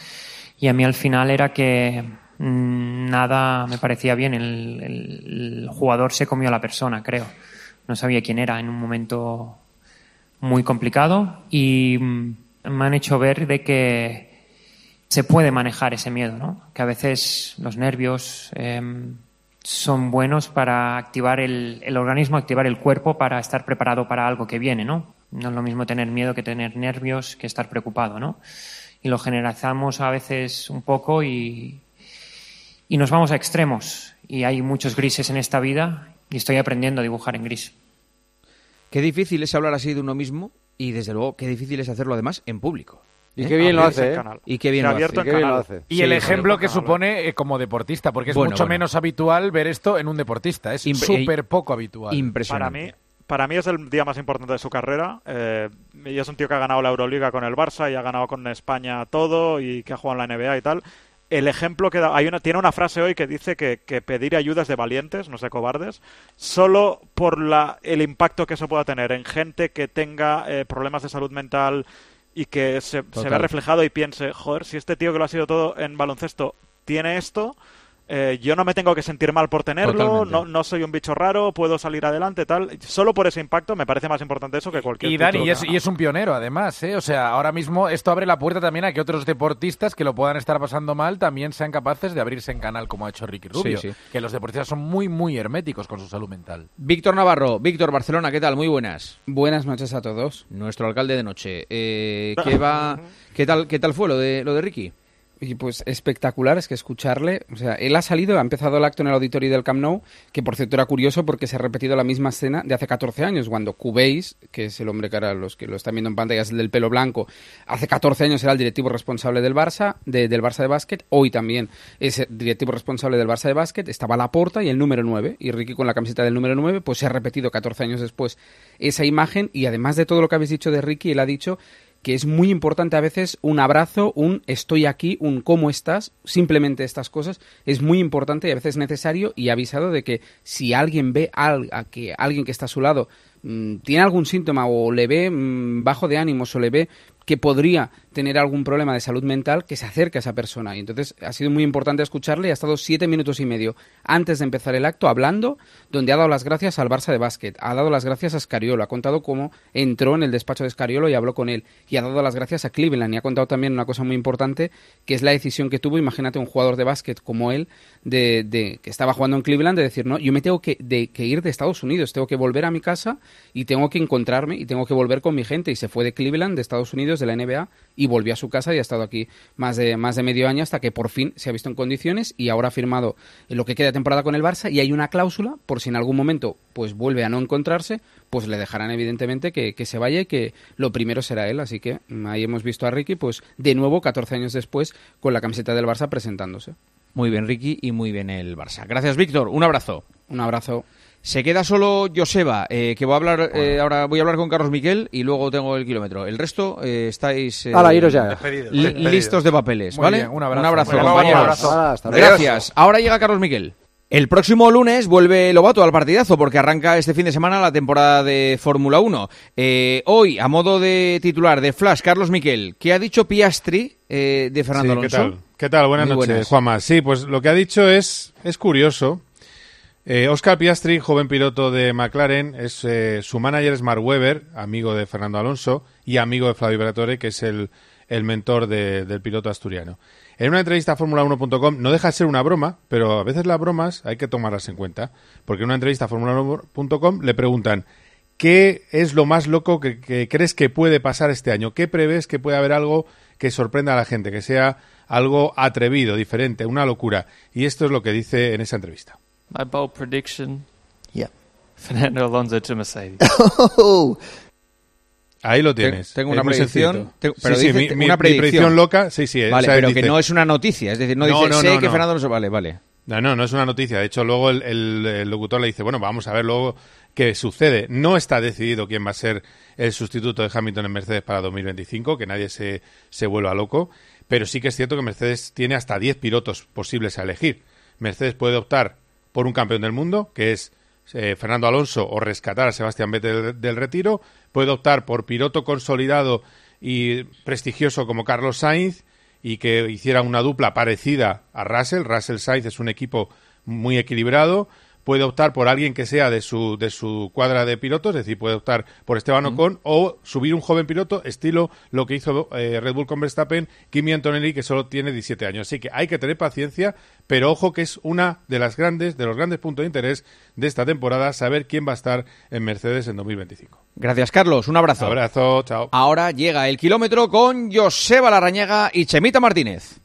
y a mí al final era que Mm, nada me parecía bien. El, jugador se comió a la persona, creo. No sabía quién era en un momento muy complicado y mm, me han hecho ver de que se puede manejar ese miedo, ¿no? Que a veces los nervios em, son buenos para activar el, el organismo, activar el cuerpo para estar preparado para algo que viene, ¿no? No es lo mismo tener miedo que tener nervios, que estar preocupado, ¿no? Y lo generalizamos a veces un poco y, y nos vamos a extremos. Y hay muchos grises en esta vida y estoy aprendiendo a dibujar en gris. Qué difícil es hablar así de uno mismo y desde luego qué difícil es hacerlo además en público. Y qué bien lo hace, ¿eh? Y qué bien, lo hace. ¿eh? Y, qué y el ejemplo que supone eh, como deportista, porque es mucho menos habitual ver esto en un deportista. Es súper eh, poco habitual. Impresionante. Para mí, para mí es el día más importante de su carrera. Eh, y es un tío que ha ganado la Euroliga con el Barça y ha ganado con España todo y que ha jugado en la NBA y tal el ejemplo que da, hay una, tiene una frase hoy que dice que, que pedir ayudas es de valientes, no es de cobardes, solo por la, el impacto que eso pueda tener en gente que tenga eh, problemas de salud mental y que se, se reflejado y piense, joder, si este tío que lo ha sido todo en baloncesto tiene esto, eh, yo no me tengo que sentir mal por tenerlo, no, no, soy un bicho raro, puedo salir adelante, tal. Solo por ese impacto me parece más importante eso que cualquier Y Dani, y es, y es, un pionero además, ¿eh? O sea, ahora mismo esto abre la puerta también a que otros deportistas que lo puedan estar pasando mal también sean capaces de abrirse en canal como ha hecho Ricky Rubio. Que los deportistas son muy, muy herméticos con su salud mental. Víctor Navarro, Víctor Barcelona, ¿qué tal? Muy buenas. Buenas noches a todos. Nuestro alcalde de noche. Eh, ah. ¿qué, va, ¿qué, tal, ¿Qué tal fue lo de, lo de Ricky? Y pues espectacular es que escucharle, o sea, él ha salido, ha empezado el acto en el auditorio del Camp Nou, que por cierto era curioso porque se ha repetido la misma escena de hace 14 años, cuando Cubéis, que es el hombre que ahora los que lo están viendo en pantalla es el del pelo blanco, hace 14 años era el directivo responsable del Barça, de, del Barça de básquet, hoy también es el directivo responsable del Barça de básquet, estaba Laporta y el número 9, y Ricky con la camiseta del número 9, pues se ha repetido 14 años después esa imagen y además de todo lo que habéis dicho de Ricky, él ha dicho que es muy importante a veces un abrazo, un estoy aquí, un cómo estás, simplemente estas cosas, es muy importante y a veces necesario y avisado de que si alguien ve a alguien que está a su lado tiene algún síntoma o le ve mm, bajo de ánimos o le ve que podría tener algún problema de salud mental, que se acerque a esa persona. Y entonces ha sido muy importante escucharle y ha estado siete minutos y medio antes de empezar el acto hablando, donde ha dado las gracias al Barça de básquet, ha dado las gracias a Scariolo, ha contado cómo entró en el despacho de Scariolo y habló con él, y ha dado las gracias a Cleveland y ha contado también una cosa muy importante, que es la decisión que tuvo, imagínate un jugador de básquet como él, de, de que estaba jugando en Cleveland, de decir, no, yo me tengo que, de, que ir de Estados Unidos, tengo que volver a mi casa y tengo que encontrarme y tengo que volver con mi gente. Y se fue de Cleveland, de Estados Unidos, de la NBA, y volvió a su casa y ha estado aquí más de, más de medio año hasta que por fin se ha visto en condiciones y ahora ha firmado lo que queda de temporada con el Barça y hay una cláusula por si en algún momento pues vuelve a no encontrarse, pues le dejarán evidentemente que, que se vaya y que lo primero será él. Así que ahí hemos visto a Ricky pues de nuevo 14 años después con la camiseta del Barça presentándose. Muy bien, Ricky, y muy bien el Barça. Gracias, Víctor. Un abrazo. Un abrazo. Se queda solo Joseba, eh, que voy a hablar eh, ahora voy a hablar con Carlos Miquel y luego tengo el kilómetro. El resto eh, estáis eh, Hala, iros ya. li- Despedidos. listos de papeles, Muy ¿vale? bien, un abrazo. abrazo, Bueno, compañeros. un abrazo. Hasta luego. Gracias. Ahora llega Carlos Miquel. El próximo lunes vuelve Lobato al partidazo porque arranca este fin de semana la temporada de Fórmula 1. Eh, hoy, a modo de titular de Flash, Carlos Miquel, ¿qué ha dicho Piastri eh, de Fernando Sí, ¿qué Alonso? tal? ¿Qué tal? Buenas Muy noches, buenas. Juanma. Sí, pues lo que ha dicho es, es curioso. Eh, Oscar Piastri, joven piloto de McLaren, es, eh, su manager es Mark Webber, amigo de Fernando Alonso y amigo de Flavio Briatore, que es el, mentor de- del piloto asturiano. En una entrevista a Fórmula1.com, no deja de ser una broma, pero a veces las bromas hay que tomarlas en cuenta, porque en una entrevista a Fórmula1.com le preguntan ¿qué es lo más loco que, que crees que puede pasar este año? ¿Qué prevés que puede haber algo que sorprenda a la gente, que sea algo atrevido, diferente, una locura? Y esto es lo que dice en esa entrevista. My bold prediction. Yeah. Fernando Alonso to Mercedes. [LAUGHS] Ahí lo tienes. Tengo una predicción. tengo- pero sí, dice mi- una mi predicción. predicción loca, sí, sí. Vale, o sea, pero dice- que no es una noticia. Es decir, no, No, dice no, sé no, que no. Fernando Alonso. Vale, vale. No, no, no es una noticia. De hecho, luego el, el- el locutor le dice, bueno, vamos a ver luego qué sucede. No está decidido quién va a ser el sustituto de Hamilton en Mercedes para 2025, que nadie se, se vuelva loco. Pero sí que es cierto que Mercedes tiene hasta 10 pilotos posibles a elegir. Mercedes puede optar por un campeón del mundo, que es eh, Fernando Alonso, o rescatar a Sebastián Vettel del, del retiro. Puede optar por piloto consolidado y prestigioso como Carlos Sainz y que hiciera una dupla parecida a Russell. Russell Sainz es un equipo muy equilibrado. Puede optar por alguien que sea de su, de su cuadra de pilotos, es decir, puede optar por Esteban Ocon o subir un joven piloto, estilo lo que hizo eh, Red Bull con Verstappen, Kimi Antonelli, que solo tiene 17 años. Así que hay que tener paciencia, pero ojo que es una de las grandes, de los grandes puntos de interés de esta temporada, saber quién va a estar en Mercedes en 2025. Gracias, Carlos. Un abrazo. Abrazo, chao. Ahora llega el kilómetro con Joseba Larrañaga y Chemita Martínez.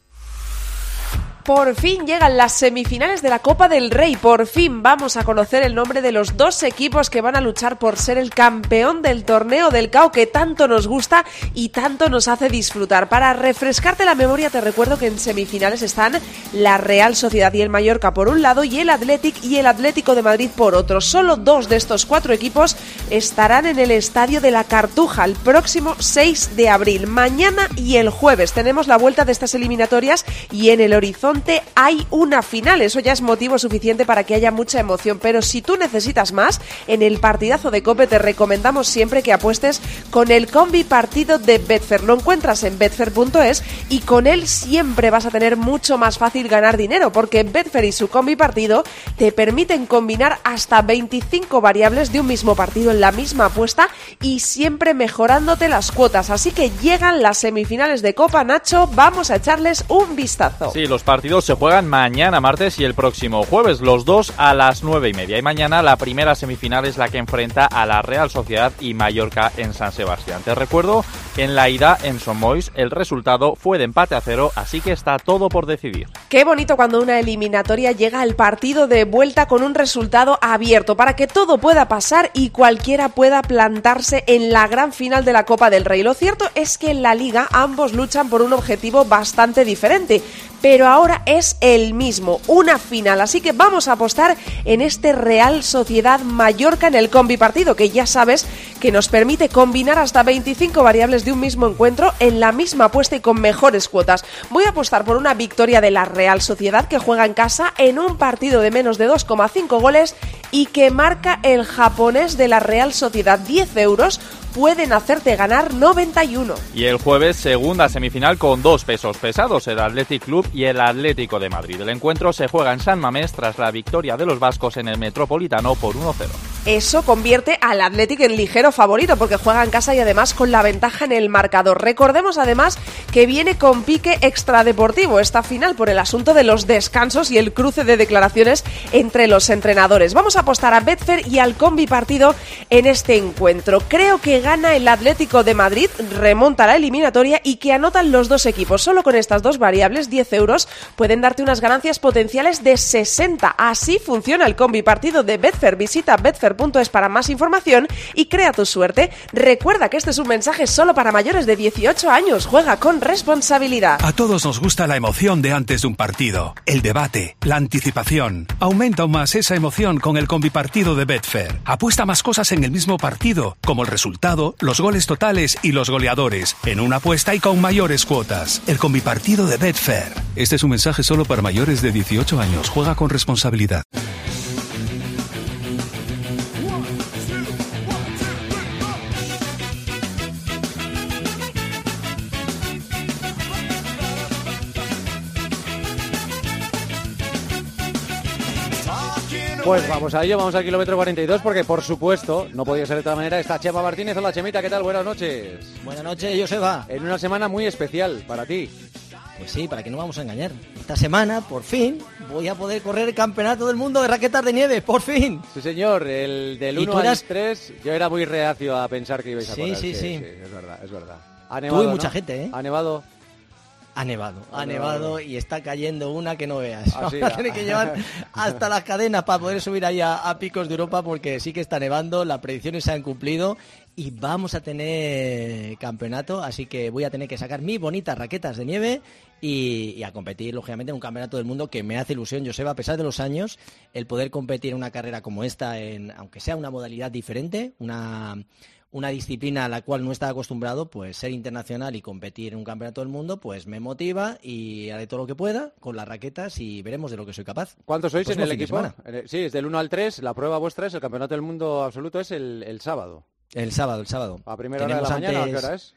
Por fin llegan las semifinales de la Copa del Rey. Por fin vamos a conocer el nombre de los dos equipos que van a luchar por ser el campeón del torneo del CAO que tanto nos gusta y tanto nos hace disfrutar. Para refrescarte la memoria te recuerdo que en semifinales están la Real Sociedad y el Mallorca por un lado y el Athletic y el Atlético de Madrid por otro. Solo dos de estos cuatro equipos estarán en el Estadio de la Cartuja el próximo 6 de abril. Mañana y el jueves tenemos la vuelta de estas eliminatorias y en el horizonte hay una final. Eso ya es motivo suficiente para que haya mucha emoción. Pero si tú necesitas más, en el partidazo de Cope te recomendamos siempre que apuestes con el combi partido de Betfair. Lo encuentras en betfair.es y con él siempre vas a tener mucho más fácil ganar dinero porque Betfair y su combi partido te permiten combinar hasta 25 variables de un mismo partido en la misma apuesta y siempre mejorándote las cuotas. Así que llegan las semifinales de Copa Nacho, vamos a echarles un vistazo. Sí, los partidos se juegan mañana martes y el próximo jueves, los dos a las nueve y media. Y mañana la primera semifinal es la que enfrenta a la Real Sociedad y Mallorca en San Sebastián. Te recuerdo que en la ida en Somois el resultado fue de empate a cero, así que está todo por decidir. Qué bonito cuando una eliminatoria llega al partido de vuelta con un resultado abierto para que todo pueda pasar y cualquiera pueda plantarse en la gran final de la Copa del Rey. Lo cierto es que en la liga ambos luchan por un objetivo bastante diferente. Pero ahora es el mismo, una final. Así que vamos a apostar en este Real Sociedad Mallorca en el combi partido, que ya sabes que nos permite combinar hasta 25 variables de un mismo encuentro en la misma apuesta y con mejores cuotas. Voy a apostar por una victoria de la Real Sociedad que juega en casa en un partido de menos de 2,5 goles y que marca el japonés de la Real Sociedad 10 euros pueden hacerte ganar 91. Y el jueves, segunda semifinal con dos pesos pesados, el Athletic Club y el Atlético de Madrid. El encuentro se juega en San Mamés tras la victoria de los vascos en el Metropolitano por 1-0. Eso convierte al Athletic en ligero favorito porque juega en casa y además con la ventaja en el marcador. Recordemos además que viene con pique extradeportivo esta final por el asunto de los descansos y el cruce de declaraciones entre los entrenadores. Vamos a apostar a Betfair y al combi partido en este encuentro. Creo que gana el Atlético de Madrid, remonta la eliminatoria y que anotan los dos equipos. Solo con estas dos variables, 10 euros, pueden darte unas ganancias potenciales de 60. Así funciona el combi partido de Betfair. Visita betfair.es para más información y crea tu suerte. Recuerda que este es un mensaje solo para mayores de 18 años. Juega con responsabilidad. A todos nos gusta la emoción de antes de un partido, el debate, la anticipación. Aumenta aún más esa emoción con el combi partido de Betfair. Apuesta más cosas en el mismo partido, como el resultado los goles totales y los goleadores, en una apuesta y con mayores cuotas. El combipartido de Betfair. Este es un mensaje solo para mayores de 18 años. Juega con responsabilidad. Pues vamos a ello, vamos al kilómetro 42 porque por supuesto, no podía ser de otra manera, está Chema Martínez. Hola Chemita, ¿qué tal? Buenas noches. Buenas noches, Joseba. En una semana muy especial para ti. Pues sí, para que no vamos a engañar. Esta semana, por fin, voy a poder correr el campeonato del mundo de raquetas de nieve, por fin. Sí, señor, el del ¿Y 1 tú al eras- 3, yo era muy reacio a pensar que ibais a Sí, correr. sí, sí. Es verdad, es verdad. Ha Tú nevado, y mucha ¿no? gente, ¿eh? Ha nevado. Ha nevado, Ha nevado. y está cayendo una que no veas. Ah, Vamos [LAUGHS] a tener que llevar hasta las cadenas para poder subir ahí a, a picos de Europa porque sí que está nevando, las predicciones se han cumplido y vamos a tener campeonato, así que voy a tener que sacar mis bonitas raquetas de nieve y, y a competir, lógicamente, en un campeonato del mundo que me hace ilusión, Joseba, a pesar de los años, el poder competir en una carrera como esta, en, aunque sea una modalidad diferente, una, una disciplina a la cual no estaba acostumbrado, pues ser internacional y competir en un campeonato del mundo, pues me motiva y haré todo lo que pueda con las raquetas y veremos de lo que soy capaz. ¿Cuántos sois en Próximo el equipo? En Sí, es del 1 al 3, la prueba vuestra es el campeonato del mundo absoluto, es el, el sábado. El sábado, el sábado. ¿A primera hora de la mañana? ¿A qué hora es?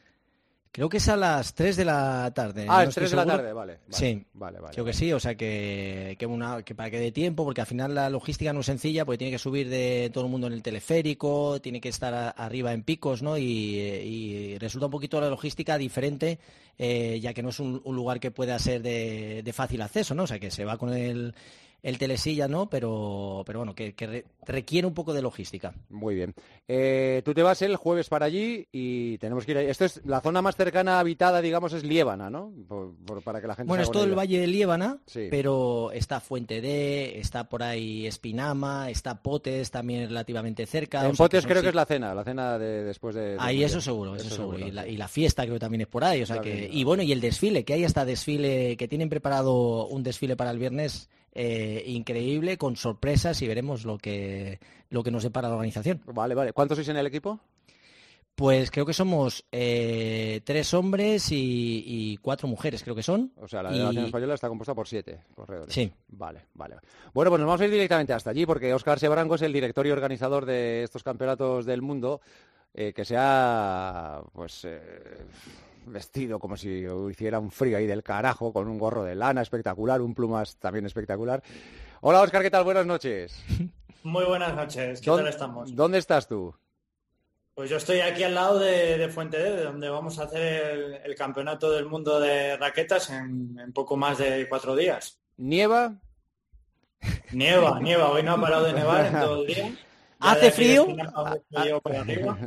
Creo que es a las 3 de la tarde. Ah, no es estoy 3 de la tarde, vale, vale, sí, vale, vale, creo que sí, o sea que, que, una, que para que dé tiempo, porque al final la logística no es sencilla, porque tiene que subir de todo el mundo en el teleférico, tiene que estar a- arriba en picos, ¿no? Y, y resulta un poquito la logística diferente, eh, ya que no es un, un lugar que pueda ser de, de fácil acceso, ¿no? O sea que se va con el, el telesilla, ¿no? Pero, pero bueno, que, que re- requiere un poco de logística. Muy bien. Eh, tú te vas el jueves para allí y tenemos que ir ahí. Esto es la zona más cercana habitada, digamos, es Liébana, ¿no? Por- por- para que la gente Bueno, es todo el. Valle de Liébana, Sí. pero está Fuente D, está por ahí Espinama, está Potes también relativamente cerca. En Potes creo que es la cena, la cena de después de... de Ahí eso seguro, eso, seguro. Y la, y la fiesta creo que también es por ahí. O sea que, y bueno, y el desfile, que hay hasta desfile, que tienen preparado un desfile para el viernes eh, increíble, con sorpresas y veremos lo que, lo que nos depara la organización. Vale, vale. ¿Cuántos sois en el equipo? Pues creo que somos eh, tres hombres y, y cuatro mujeres, creo que son. O sea, la Y- delegación española está compuesta por siete corredores. Sí. Vale, vale. Bueno, pues nos vamos a ir directamente hasta allí porque Óscar Sebranco es el director y organizador de estos campeonatos del mundo eh, que se ha, pues, eh, vestido como si hiciera un frío ahí del carajo con un gorro de lana espectacular, un plumas también espectacular. Hola, Óscar, ¿qué tal? Buenas noches. Muy buenas noches, ¿qué ¿Dónde- tal estamos? ¿Dónde estás tú? Pues yo estoy aquí al lado de, de Fuente D, de donde vamos a hacer el, el campeonato del mundo de raquetas en, en poco más de cuatro días. ¿Nieva? Nieva, nieva, hoy no ha parado de nevar en [LAUGHS] todo el día. Ya ¿Hace frío? yo para arriba.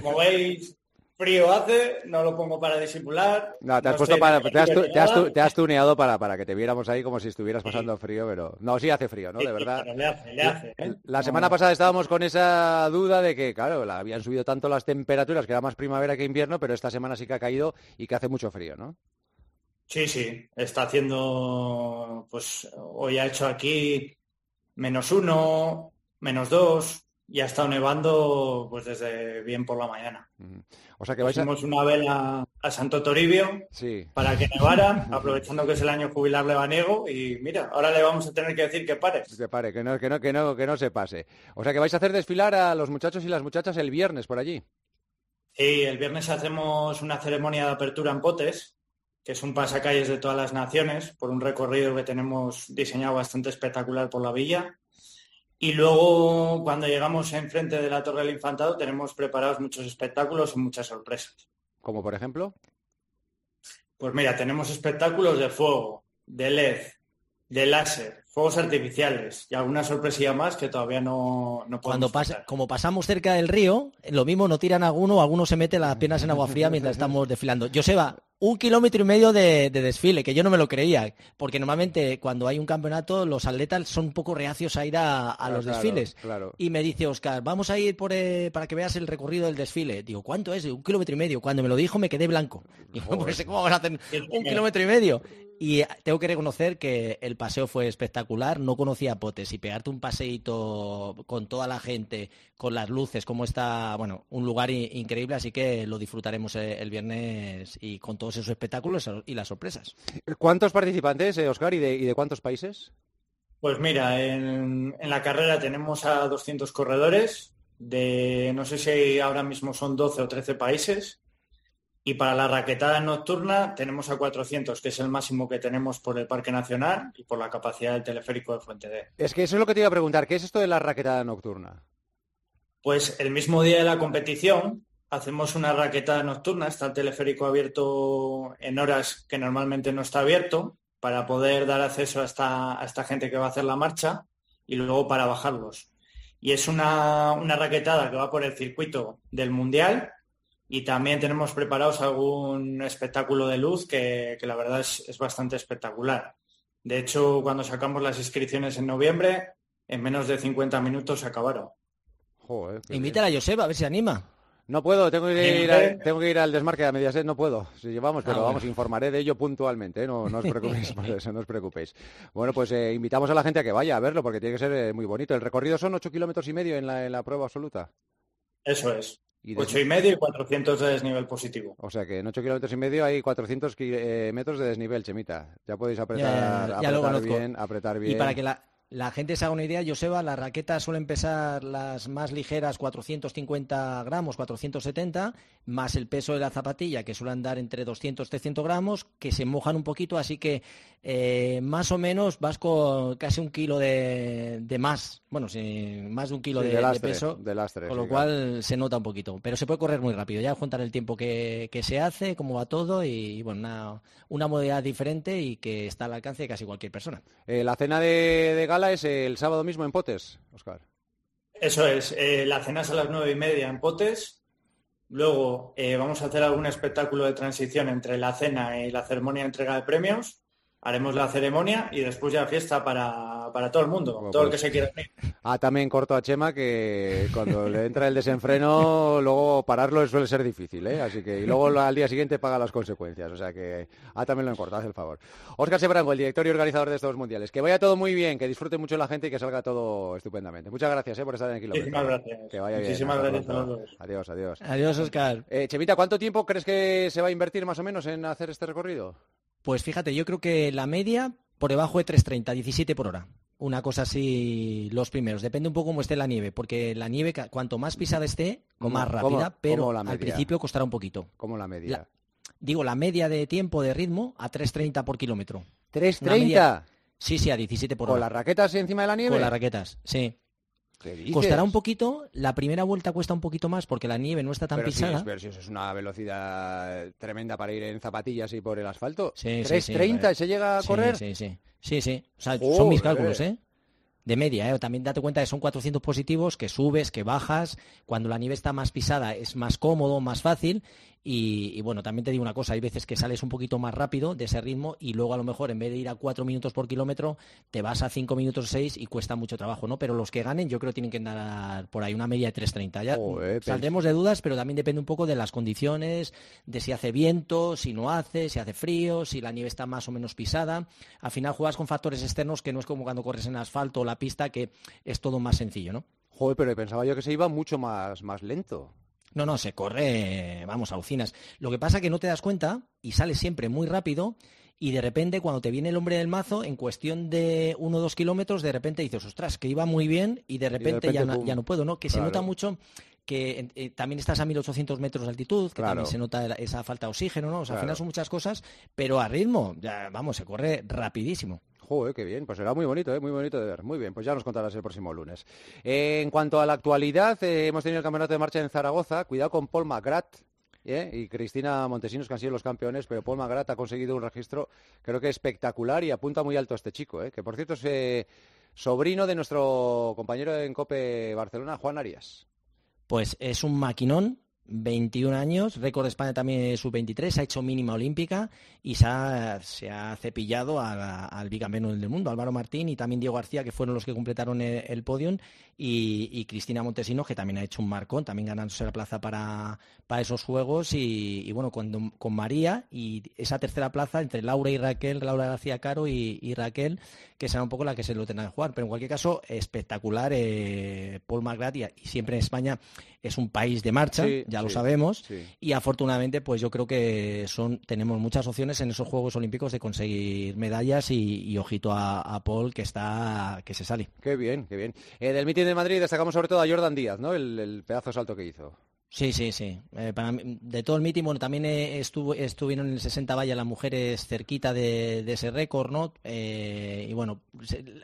Como veis, frío hace, no lo pongo para disimular. No, te has no puesto para, te has, tu- te has tu- te has tuneado para, para que te viéramos ahí como si estuvieras pasando frío, pero no, sí hace frío, ¿no? Sí, De verdad. pero le hace, le hace, ¿eh? La No, semana pasada estábamos con esa duda de que, claro, la- habían subido tanto las temperaturas que era más primavera que invierno, pero esta semana sí que ha caído y que hace mucho frío, ¿no? Sí, sí, está haciendo, pues hoy ha hecho aquí menos uno, menos dos, y ha estado nevando pues desde bien por la mañana. O sea que vais a... Pusimos una vela a Santo Toribio Sí. para que nevara, [LAUGHS] aprovechando que es el año jubilar lebaniego, y mira, ahora le vamos a tener que decir que pare. Que pare, que no, que no, que no, que no se pase. O sea que vais a hacer desfilar a los muchachos y las muchachas el viernes por allí. Sí, el viernes hacemos una ceremonia de apertura en Potes, que es un pasacalles de todas las naciones, por un recorrido que tenemos diseñado bastante espectacular por la villa. Y luego, cuando llegamos enfrente de la Torre del Infantado, tenemos preparados muchos espectáculos y muchas sorpresas. Como por ejemplo. Pues mira, tenemos espectáculos de fuego, de LED, de láser, fuegos artificiales y alguna sorpresilla más que todavía no, no Cuando pasa, como pasamos cerca del río, lo mismo no tiran a alguno, alguno se mete las piernas en agua fría mientras estamos desfilando. Joseba, un kilómetro y medio de, de desfile, que yo no me lo creía, porque normalmente cuando hay un campeonato los atletas son un poco reacios a ir a, a Claro, los desfiles. claro. Y me dice Oscar, vamos a ir por, eh, para que veas el recorrido del desfile. Digo, ¿cuánto es? Un kilómetro y medio. Cuando me lo dijo me quedé blanco. [LAUGHS] Digo, pues, ¿cómo vamos a hacer un kilómetro y medio? Y eh, tengo que reconocer que el paseo fue espectacular. No conocía Potes y pegarte un paseíto con toda la gente, con las luces, como está, bueno, un lugar increíble. Así que lo disfrutaremos eh, el viernes y con todos esos espectáculos y las sorpresas. ¿Cuántos participantes, eh, Oscar, y de, y de cuántos países? Pues mira, en, en la carrera tenemos a 200 corredores de, no sé si ahora mismo son 12 o 13 países. Y para la raquetada nocturna tenemos a 400, que es el máximo que tenemos por el Parque Nacional y por la capacidad del teleférico de Fuente D. Es que eso es lo que te iba a preguntar. ¿Qué es esto de la raquetada nocturna? Pues el mismo día de la competición hacemos una raquetada nocturna, está el teleférico abierto en horas que normalmente no está abierto para poder dar acceso a esta, a esta gente que va a hacer la marcha y luego para bajarlos. Y es una, una raquetada que va por el circuito del Mundial y también tenemos preparados algún espectáculo de luz que, que la verdad es, es bastante espectacular. De hecho, cuando sacamos las inscripciones en noviembre, en menos de 50 minutos se acabaron. Joder, Invítala a Joseba, a ver si anima. No puedo, tengo que ir, Eh, al, tengo que ir al desmarque a Mediaset, no puedo. Si llevamos, pero Ah, vamos, bueno. informaré de ello puntualmente, ¿eh? no, no os [LAUGHS] preocupéis por eso, no os preocupéis. Bueno, pues eh, invitamos a la gente a que vaya a verlo, porque tiene que ser eh, muy bonito. El recorrido son ocho kilómetros y medio en la, en la prueba absoluta. Eso es. Y des- Ocho y medio y 400 de desnivel positivo. O sea que en 8 kilómetros y medio hay 400 ki- eh, metros de desnivel, Chemita. Ya podéis apretar, Ya, ya, ya lo apretar conozco. bien, apretar bien. Y para que la, la gente se haga una idea, Joseba, las raquetas suelen pesar las más ligeras 450 gramos, 470, más el peso de la zapatilla, que suele andar entre 200 300 gramos, que se mojan un poquito, así que eh, más o menos vas con casi un kilo de, de más, bueno, sí, más de un kilo Sí, de, de de lastre, peso, de lastre, con sí, lo cual se nota un poquito, pero se puede correr muy rápido, ya juntar el tiempo que, que se hace, cómo va todo y, bueno, una, una modalidad diferente y que está al alcance de casi cualquier persona. Eh, la cena de, de gala es el sábado mismo en Potes, Oscar. Eso es. eh, la cena es a las nueve y media en Potes. Luego eh, vamos a hacer algún espectáculo de transición entre la cena y la ceremonia de entrega de premios. Haremos la ceremonia y después ya fiesta para, para todo el mundo, todo el que pues- se quiera unir. Ah, también corto a Chema que cuando le entra el desenfreno, [LAUGHS] luego pararlo suele ser difícil, ¿eh? Así que, y luego al día siguiente paga las consecuencias. O sea que, ah, también lo encorta, haz el favor. Óscar Sebrango, el director y organizador de estos mundiales. Que vaya todo muy bien, que disfrute mucho la gente y que salga todo estupendamente. Muchas gracias, ¿eh? Por estar en el kilómetro. Muchísimas gracias. Que vaya bien. Muchísimas gracias a pronto. los dos. Adiós, adiós. Adiós, Oscar. Eh, Chemita, ¿cuánto tiempo crees que se va a invertir más o menos en hacer este recorrido? Pues fíjate, yo creo que la media por debajo de 3.30, 17 por hora. Una cosa así, los primeros. Depende un poco cómo esté la nieve, porque la nieve, cuanto más pisada esté, ¿Cómo- más cómo- rápida, pero cómo la al principio costará un poquito. Como la media. La- digo, la media de tiempo de ritmo a 3.30 por kilómetro. ¿3.30? Una media- Sí, sí, a 17 por ¿Con hora. las raquetas encima de la nieve? Con las raquetas, sí. Costará un poquito, la primera vuelta cuesta un poquito más porque la nieve no está tan pero sí, pisada. es- pero si eso es una velocidad tremenda para ir en zapatillas y por el asfalto. Sí, sí, sí, ¿3.30 vale. se llega a Sí, correr? Sí, sí, sí, sí. O sea, son mis cálculos, ¿eh? De media, ¿eh? También date cuenta que son 400 positivos, que subes, que bajas. Cuando la nieve está más pisada es más cómodo, más fácil. Y, y, bueno, también te digo una cosa, hay veces que sales un poquito más rápido de ese ritmo y luego a lo mejor en vez de ir a 4 minutos por kilómetro, te vas a 5 minutos 6 y cuesta mucho trabajo, ¿no? Pero los que ganen yo creo que tienen que andar por ahí una media de 3.30. Ya Joder, saldremos de dudas, pero también depende un poco de las condiciones, de si hace viento, si no hace, si hace frío, si la nieve está más o menos pisada. Al final juegas con factores externos que no es como cuando corres en asfalto o la pista, que es todo más sencillo, ¿no? Joder, pero pensaba yo que se iba mucho más, más lento. No, no, se corre, vamos, alucinas. Lo que pasa es que no te das cuenta y sales siempre muy rápido y de repente cuando te viene el hombre del mazo, en cuestión de uno o dos kilómetros, de repente dices, ostras, que iba muy bien y de repente, repente, ya, no, pum. ya no puedo, ¿no? Que se nota mucho que eh, también estás a 1800 metros de altitud, que Claro. también se nota esa falta de oxígeno, ¿no? O sea, al final son muchas cosas, pero a ritmo, ya, vamos, se corre rapidísimo. Joder, qué bien. Pues será muy bonito, ¿eh? muy bonito de ver. Muy bien, pues ya nos contarás el próximo lunes. Eh, en cuanto a la actualidad, eh, hemos tenido el campeonato de marcha en Zaragoza. Cuidado con Paul McGrath. ¿eh? Y Cristina Montesinos, que han sido los campeones, pero Paul McGrath ha conseguido un registro, creo que espectacular y apunta muy alto este chico, ¿eh? que por cierto es eh, sobrino de nuestro compañero en COPE Barcelona, Juan Arias. Pues es un maquinón, 21 años, récord de España también sub-23, ha hecho mínima olímpica y se ha, cepillado al bicampeón del mundo, Álvaro Martín y también Diego García, que fueron los que completaron el, el podium, y, Cristina Montesinos, que también ha hecho un marcón, también ganándose la plaza para, para esos juegos, y, bueno, con, con María y esa tercera plaza entre Laura y Raquel, Laura García Caro y, Raquel, que será un poco la que se lo tendrá que jugar, pero en cualquier caso, espectacular eh, Paul McGrath y siempre en España es un país de marcha, Sí, ya lo sabemos, sí. y afortunadamente pues yo creo que son tenemos muchas opciones en esos Juegos Olímpicos de conseguir medallas y, y ojito a, a Paul que está que se sale. Qué bien, qué bien. Eh, del mitin de Madrid destacamos sobre todo a Jordan Díaz, ¿no? El, el pedazo de salto que hizo. Sí, sí, sí. Eh, para de todo el meeting, bueno, también eh, estuvo, estuvieron en el 60 valla las mujeres cerquita de, de ese récord, ¿no? Eh, y bueno,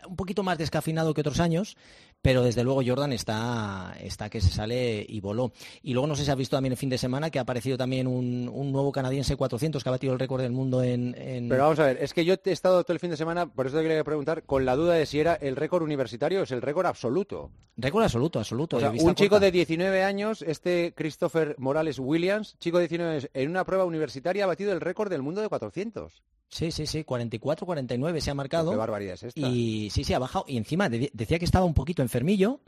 un poquito más descafinado que otros años, pero desde luego Jordan está, está que se sale y voló. Y luego no sé si has visto también el fin de semana que ha aparecido también un, un nuevo canadiense 400 que ha batido el récord del mundo en... en- Pero vamos a ver, es que yo he estado todo el fin de semana, por eso te quería preguntar, con la duda de si era el récord universitario o es el récord absoluto. Récord absoluto, absoluto. O sea, un chico corta. de 19 años, este Christopher Morales Williams, chico de 19 años, en una prueba universitaria ha batido el récord del mundo de 400. Sí, sí, sí, 44-49 se ha marcado. Qué barbaridad es esta. Y sí, sí, ha bajado. Y encima de- decía que estaba un poquito enfermillo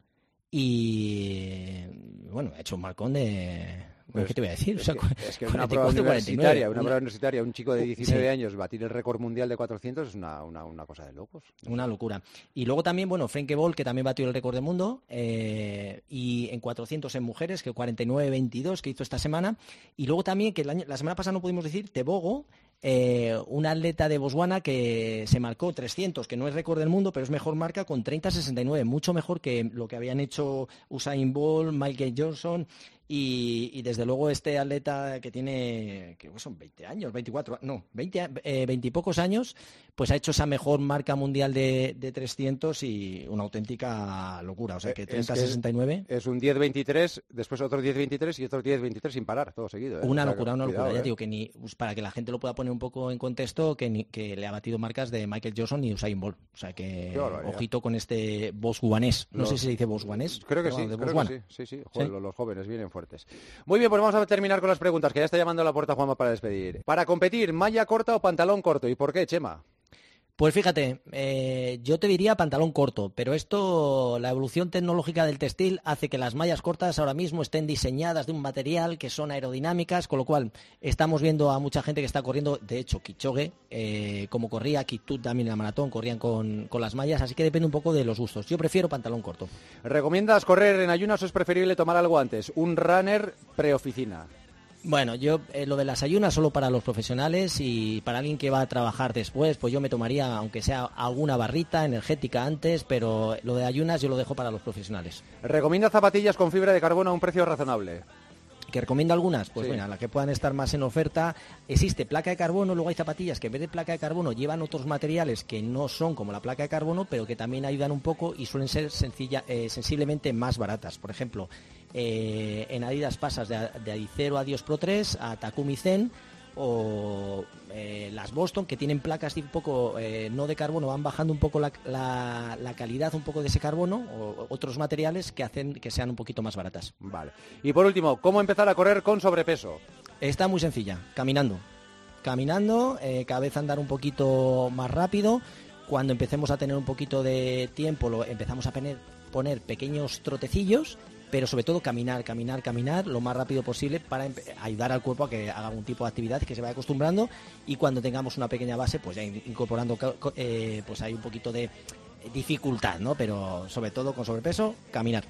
y bueno, ha hecho un marcón de... Pero ¿Qué te voy a decir? Es O sea, que, es que una prueba 44, universitaria, 49, una prueba universitaria, un chico de Sí. 19 años batir el récord mundial de 400 es una, una, una cosa de locos. Una locura. Y luego también, bueno, Frenke Ball, que también batió el récord del mundo, eh, y en 400 en mujeres, que 49-22 que hizo esta semana. Y luego también, que el año- la semana pasada no pudimos decir, Tebogo, eh, un atleta de Botswana que se marcó 300, que no es récord del mundo, pero es mejor marca con 30-69, mucho mejor que lo que habían hecho Usain Bolt, Michael Johnson y, y desde luego este atleta que tiene, que son 20 años, 24, no, 20, a- eh, 20 y pocos años, pues ha hecho esa mejor marca mundial de, de 300 y una auténtica locura. O sea que Eh, Es que 30-69. Es un 10-23, después otro 10-23 y otro 10-23 sin parar, todo seguido. ¿eh? Una O sea, locura, una cuidado, locura. Ya ¿eh? digo que ni pues, para que la gente lo pueda poner un poco en contexto, que, ni- que le ha batido marcas de Michael Johnson y Usain Bolt. O sea que ojito con este bosguanés. No Los- sé si se dice bosguanés. Creo que sí, creo que sí, sí, sí. Joder, Sí. Los, los jóvenes vienen Muy bien, pues vamos a terminar con las preguntas, que ya está llamando a la puerta Juanma para despedir. Para competir, malla corta o pantalón corto, ¿y por qué, Chema? Pues fíjate, eh, yo te diría pantalón corto, pero esto, la evolución tecnológica del textil hace que las mallas cortas ahora mismo estén diseñadas de un material que son aerodinámicas, con lo cual estamos viendo a mucha gente que está corriendo, de hecho, Kichoge, eh, como corría, Kitut también en la maratón, corrían con, con las mallas, así que depende un poco de los gustos. Yo prefiero pantalón corto. ¿Recomiendas correr en ayunas o es preferible tomar algo antes? Un runner preoficina. Bueno, yo eh, lo de las ayunas solo para los profesionales y para alguien que va a trabajar después, pues yo me tomaría, aunque sea alguna barrita energética antes, pero lo de ayunas yo lo dejo para los profesionales. ¿Recomienda zapatillas con fibra de carbono a un precio razonable? ¿Que recomiendo algunas? Pues Sí. bueno, las que puedan estar más en oferta. Existe placa de carbono, luego hay zapatillas que en vez de placa de carbono llevan otros materiales que no son como la placa de carbono, pero que también ayudan un poco y suelen ser sencilla, eh, sensiblemente más baratas. Por ejemplo, eh, en Adidas pasas de, de Adicero a Dios Pro 3 a Takumi Zen o eh, las Boston que tienen placas un poco eh, no de carbono van bajando un poco la, la- la calidad un poco de ese carbono o otros materiales que hacen que sean un poquito más baratas Vale. Y por último, ¿cómo empezar a correr con sobrepeso? Está muy sencilla, caminando. Caminando, eh, cada vez andar un poquito más rápido. Cuando empecemos a tener un poquito de tiempo, lo empezamos a poner, poner pequeños trotecillos, pero sobre todo caminar, caminar, caminar lo más rápido posible para ayudar al cuerpo a que haga un tipo de actividad que se vaya acostumbrando y cuando tengamos una pequeña base, pues ya in- incorporando, eh, pues hay un poquito de dificultad, ¿no? Pero sobre todo con sobrepeso, caminar.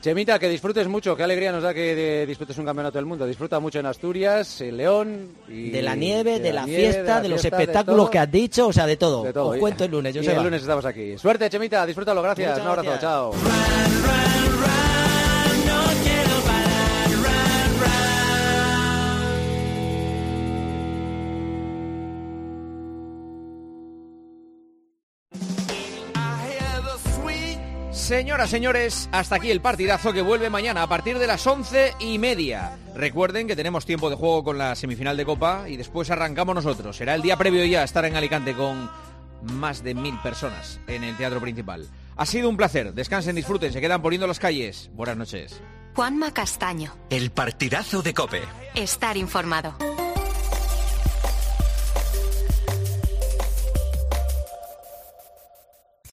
Chemita, que disfrutes mucho, qué alegría nos da que de- disfrutes un campeonato del mundo. Disfruta mucho en Asturias, en León. Y De la nieve, de, la, nieve, fiesta, de, la los fiesta, de espectáculos todo. que has dicho, o sea, de todo. De todo. Os cuento el lunes, y Joseba. el lunes estamos aquí. Suerte, Chemita, disfrútalo, gracias. Muchas un abrazo, gracias. chao. Señoras, señores, hasta aquí el partidazo que vuelve mañana a partir de las once y media. Recuerden que tenemos tiempo de juego con la semifinal de Copa y después arrancamos nosotros. Será el día previo ya a estar en Alicante con más de mil personas en el teatro principal. Ha sido un placer. Descansen, disfruten, se quedan poniendo las calles. Buenas noches. Juanma Castaño. El partidazo de Cope. Estar informado.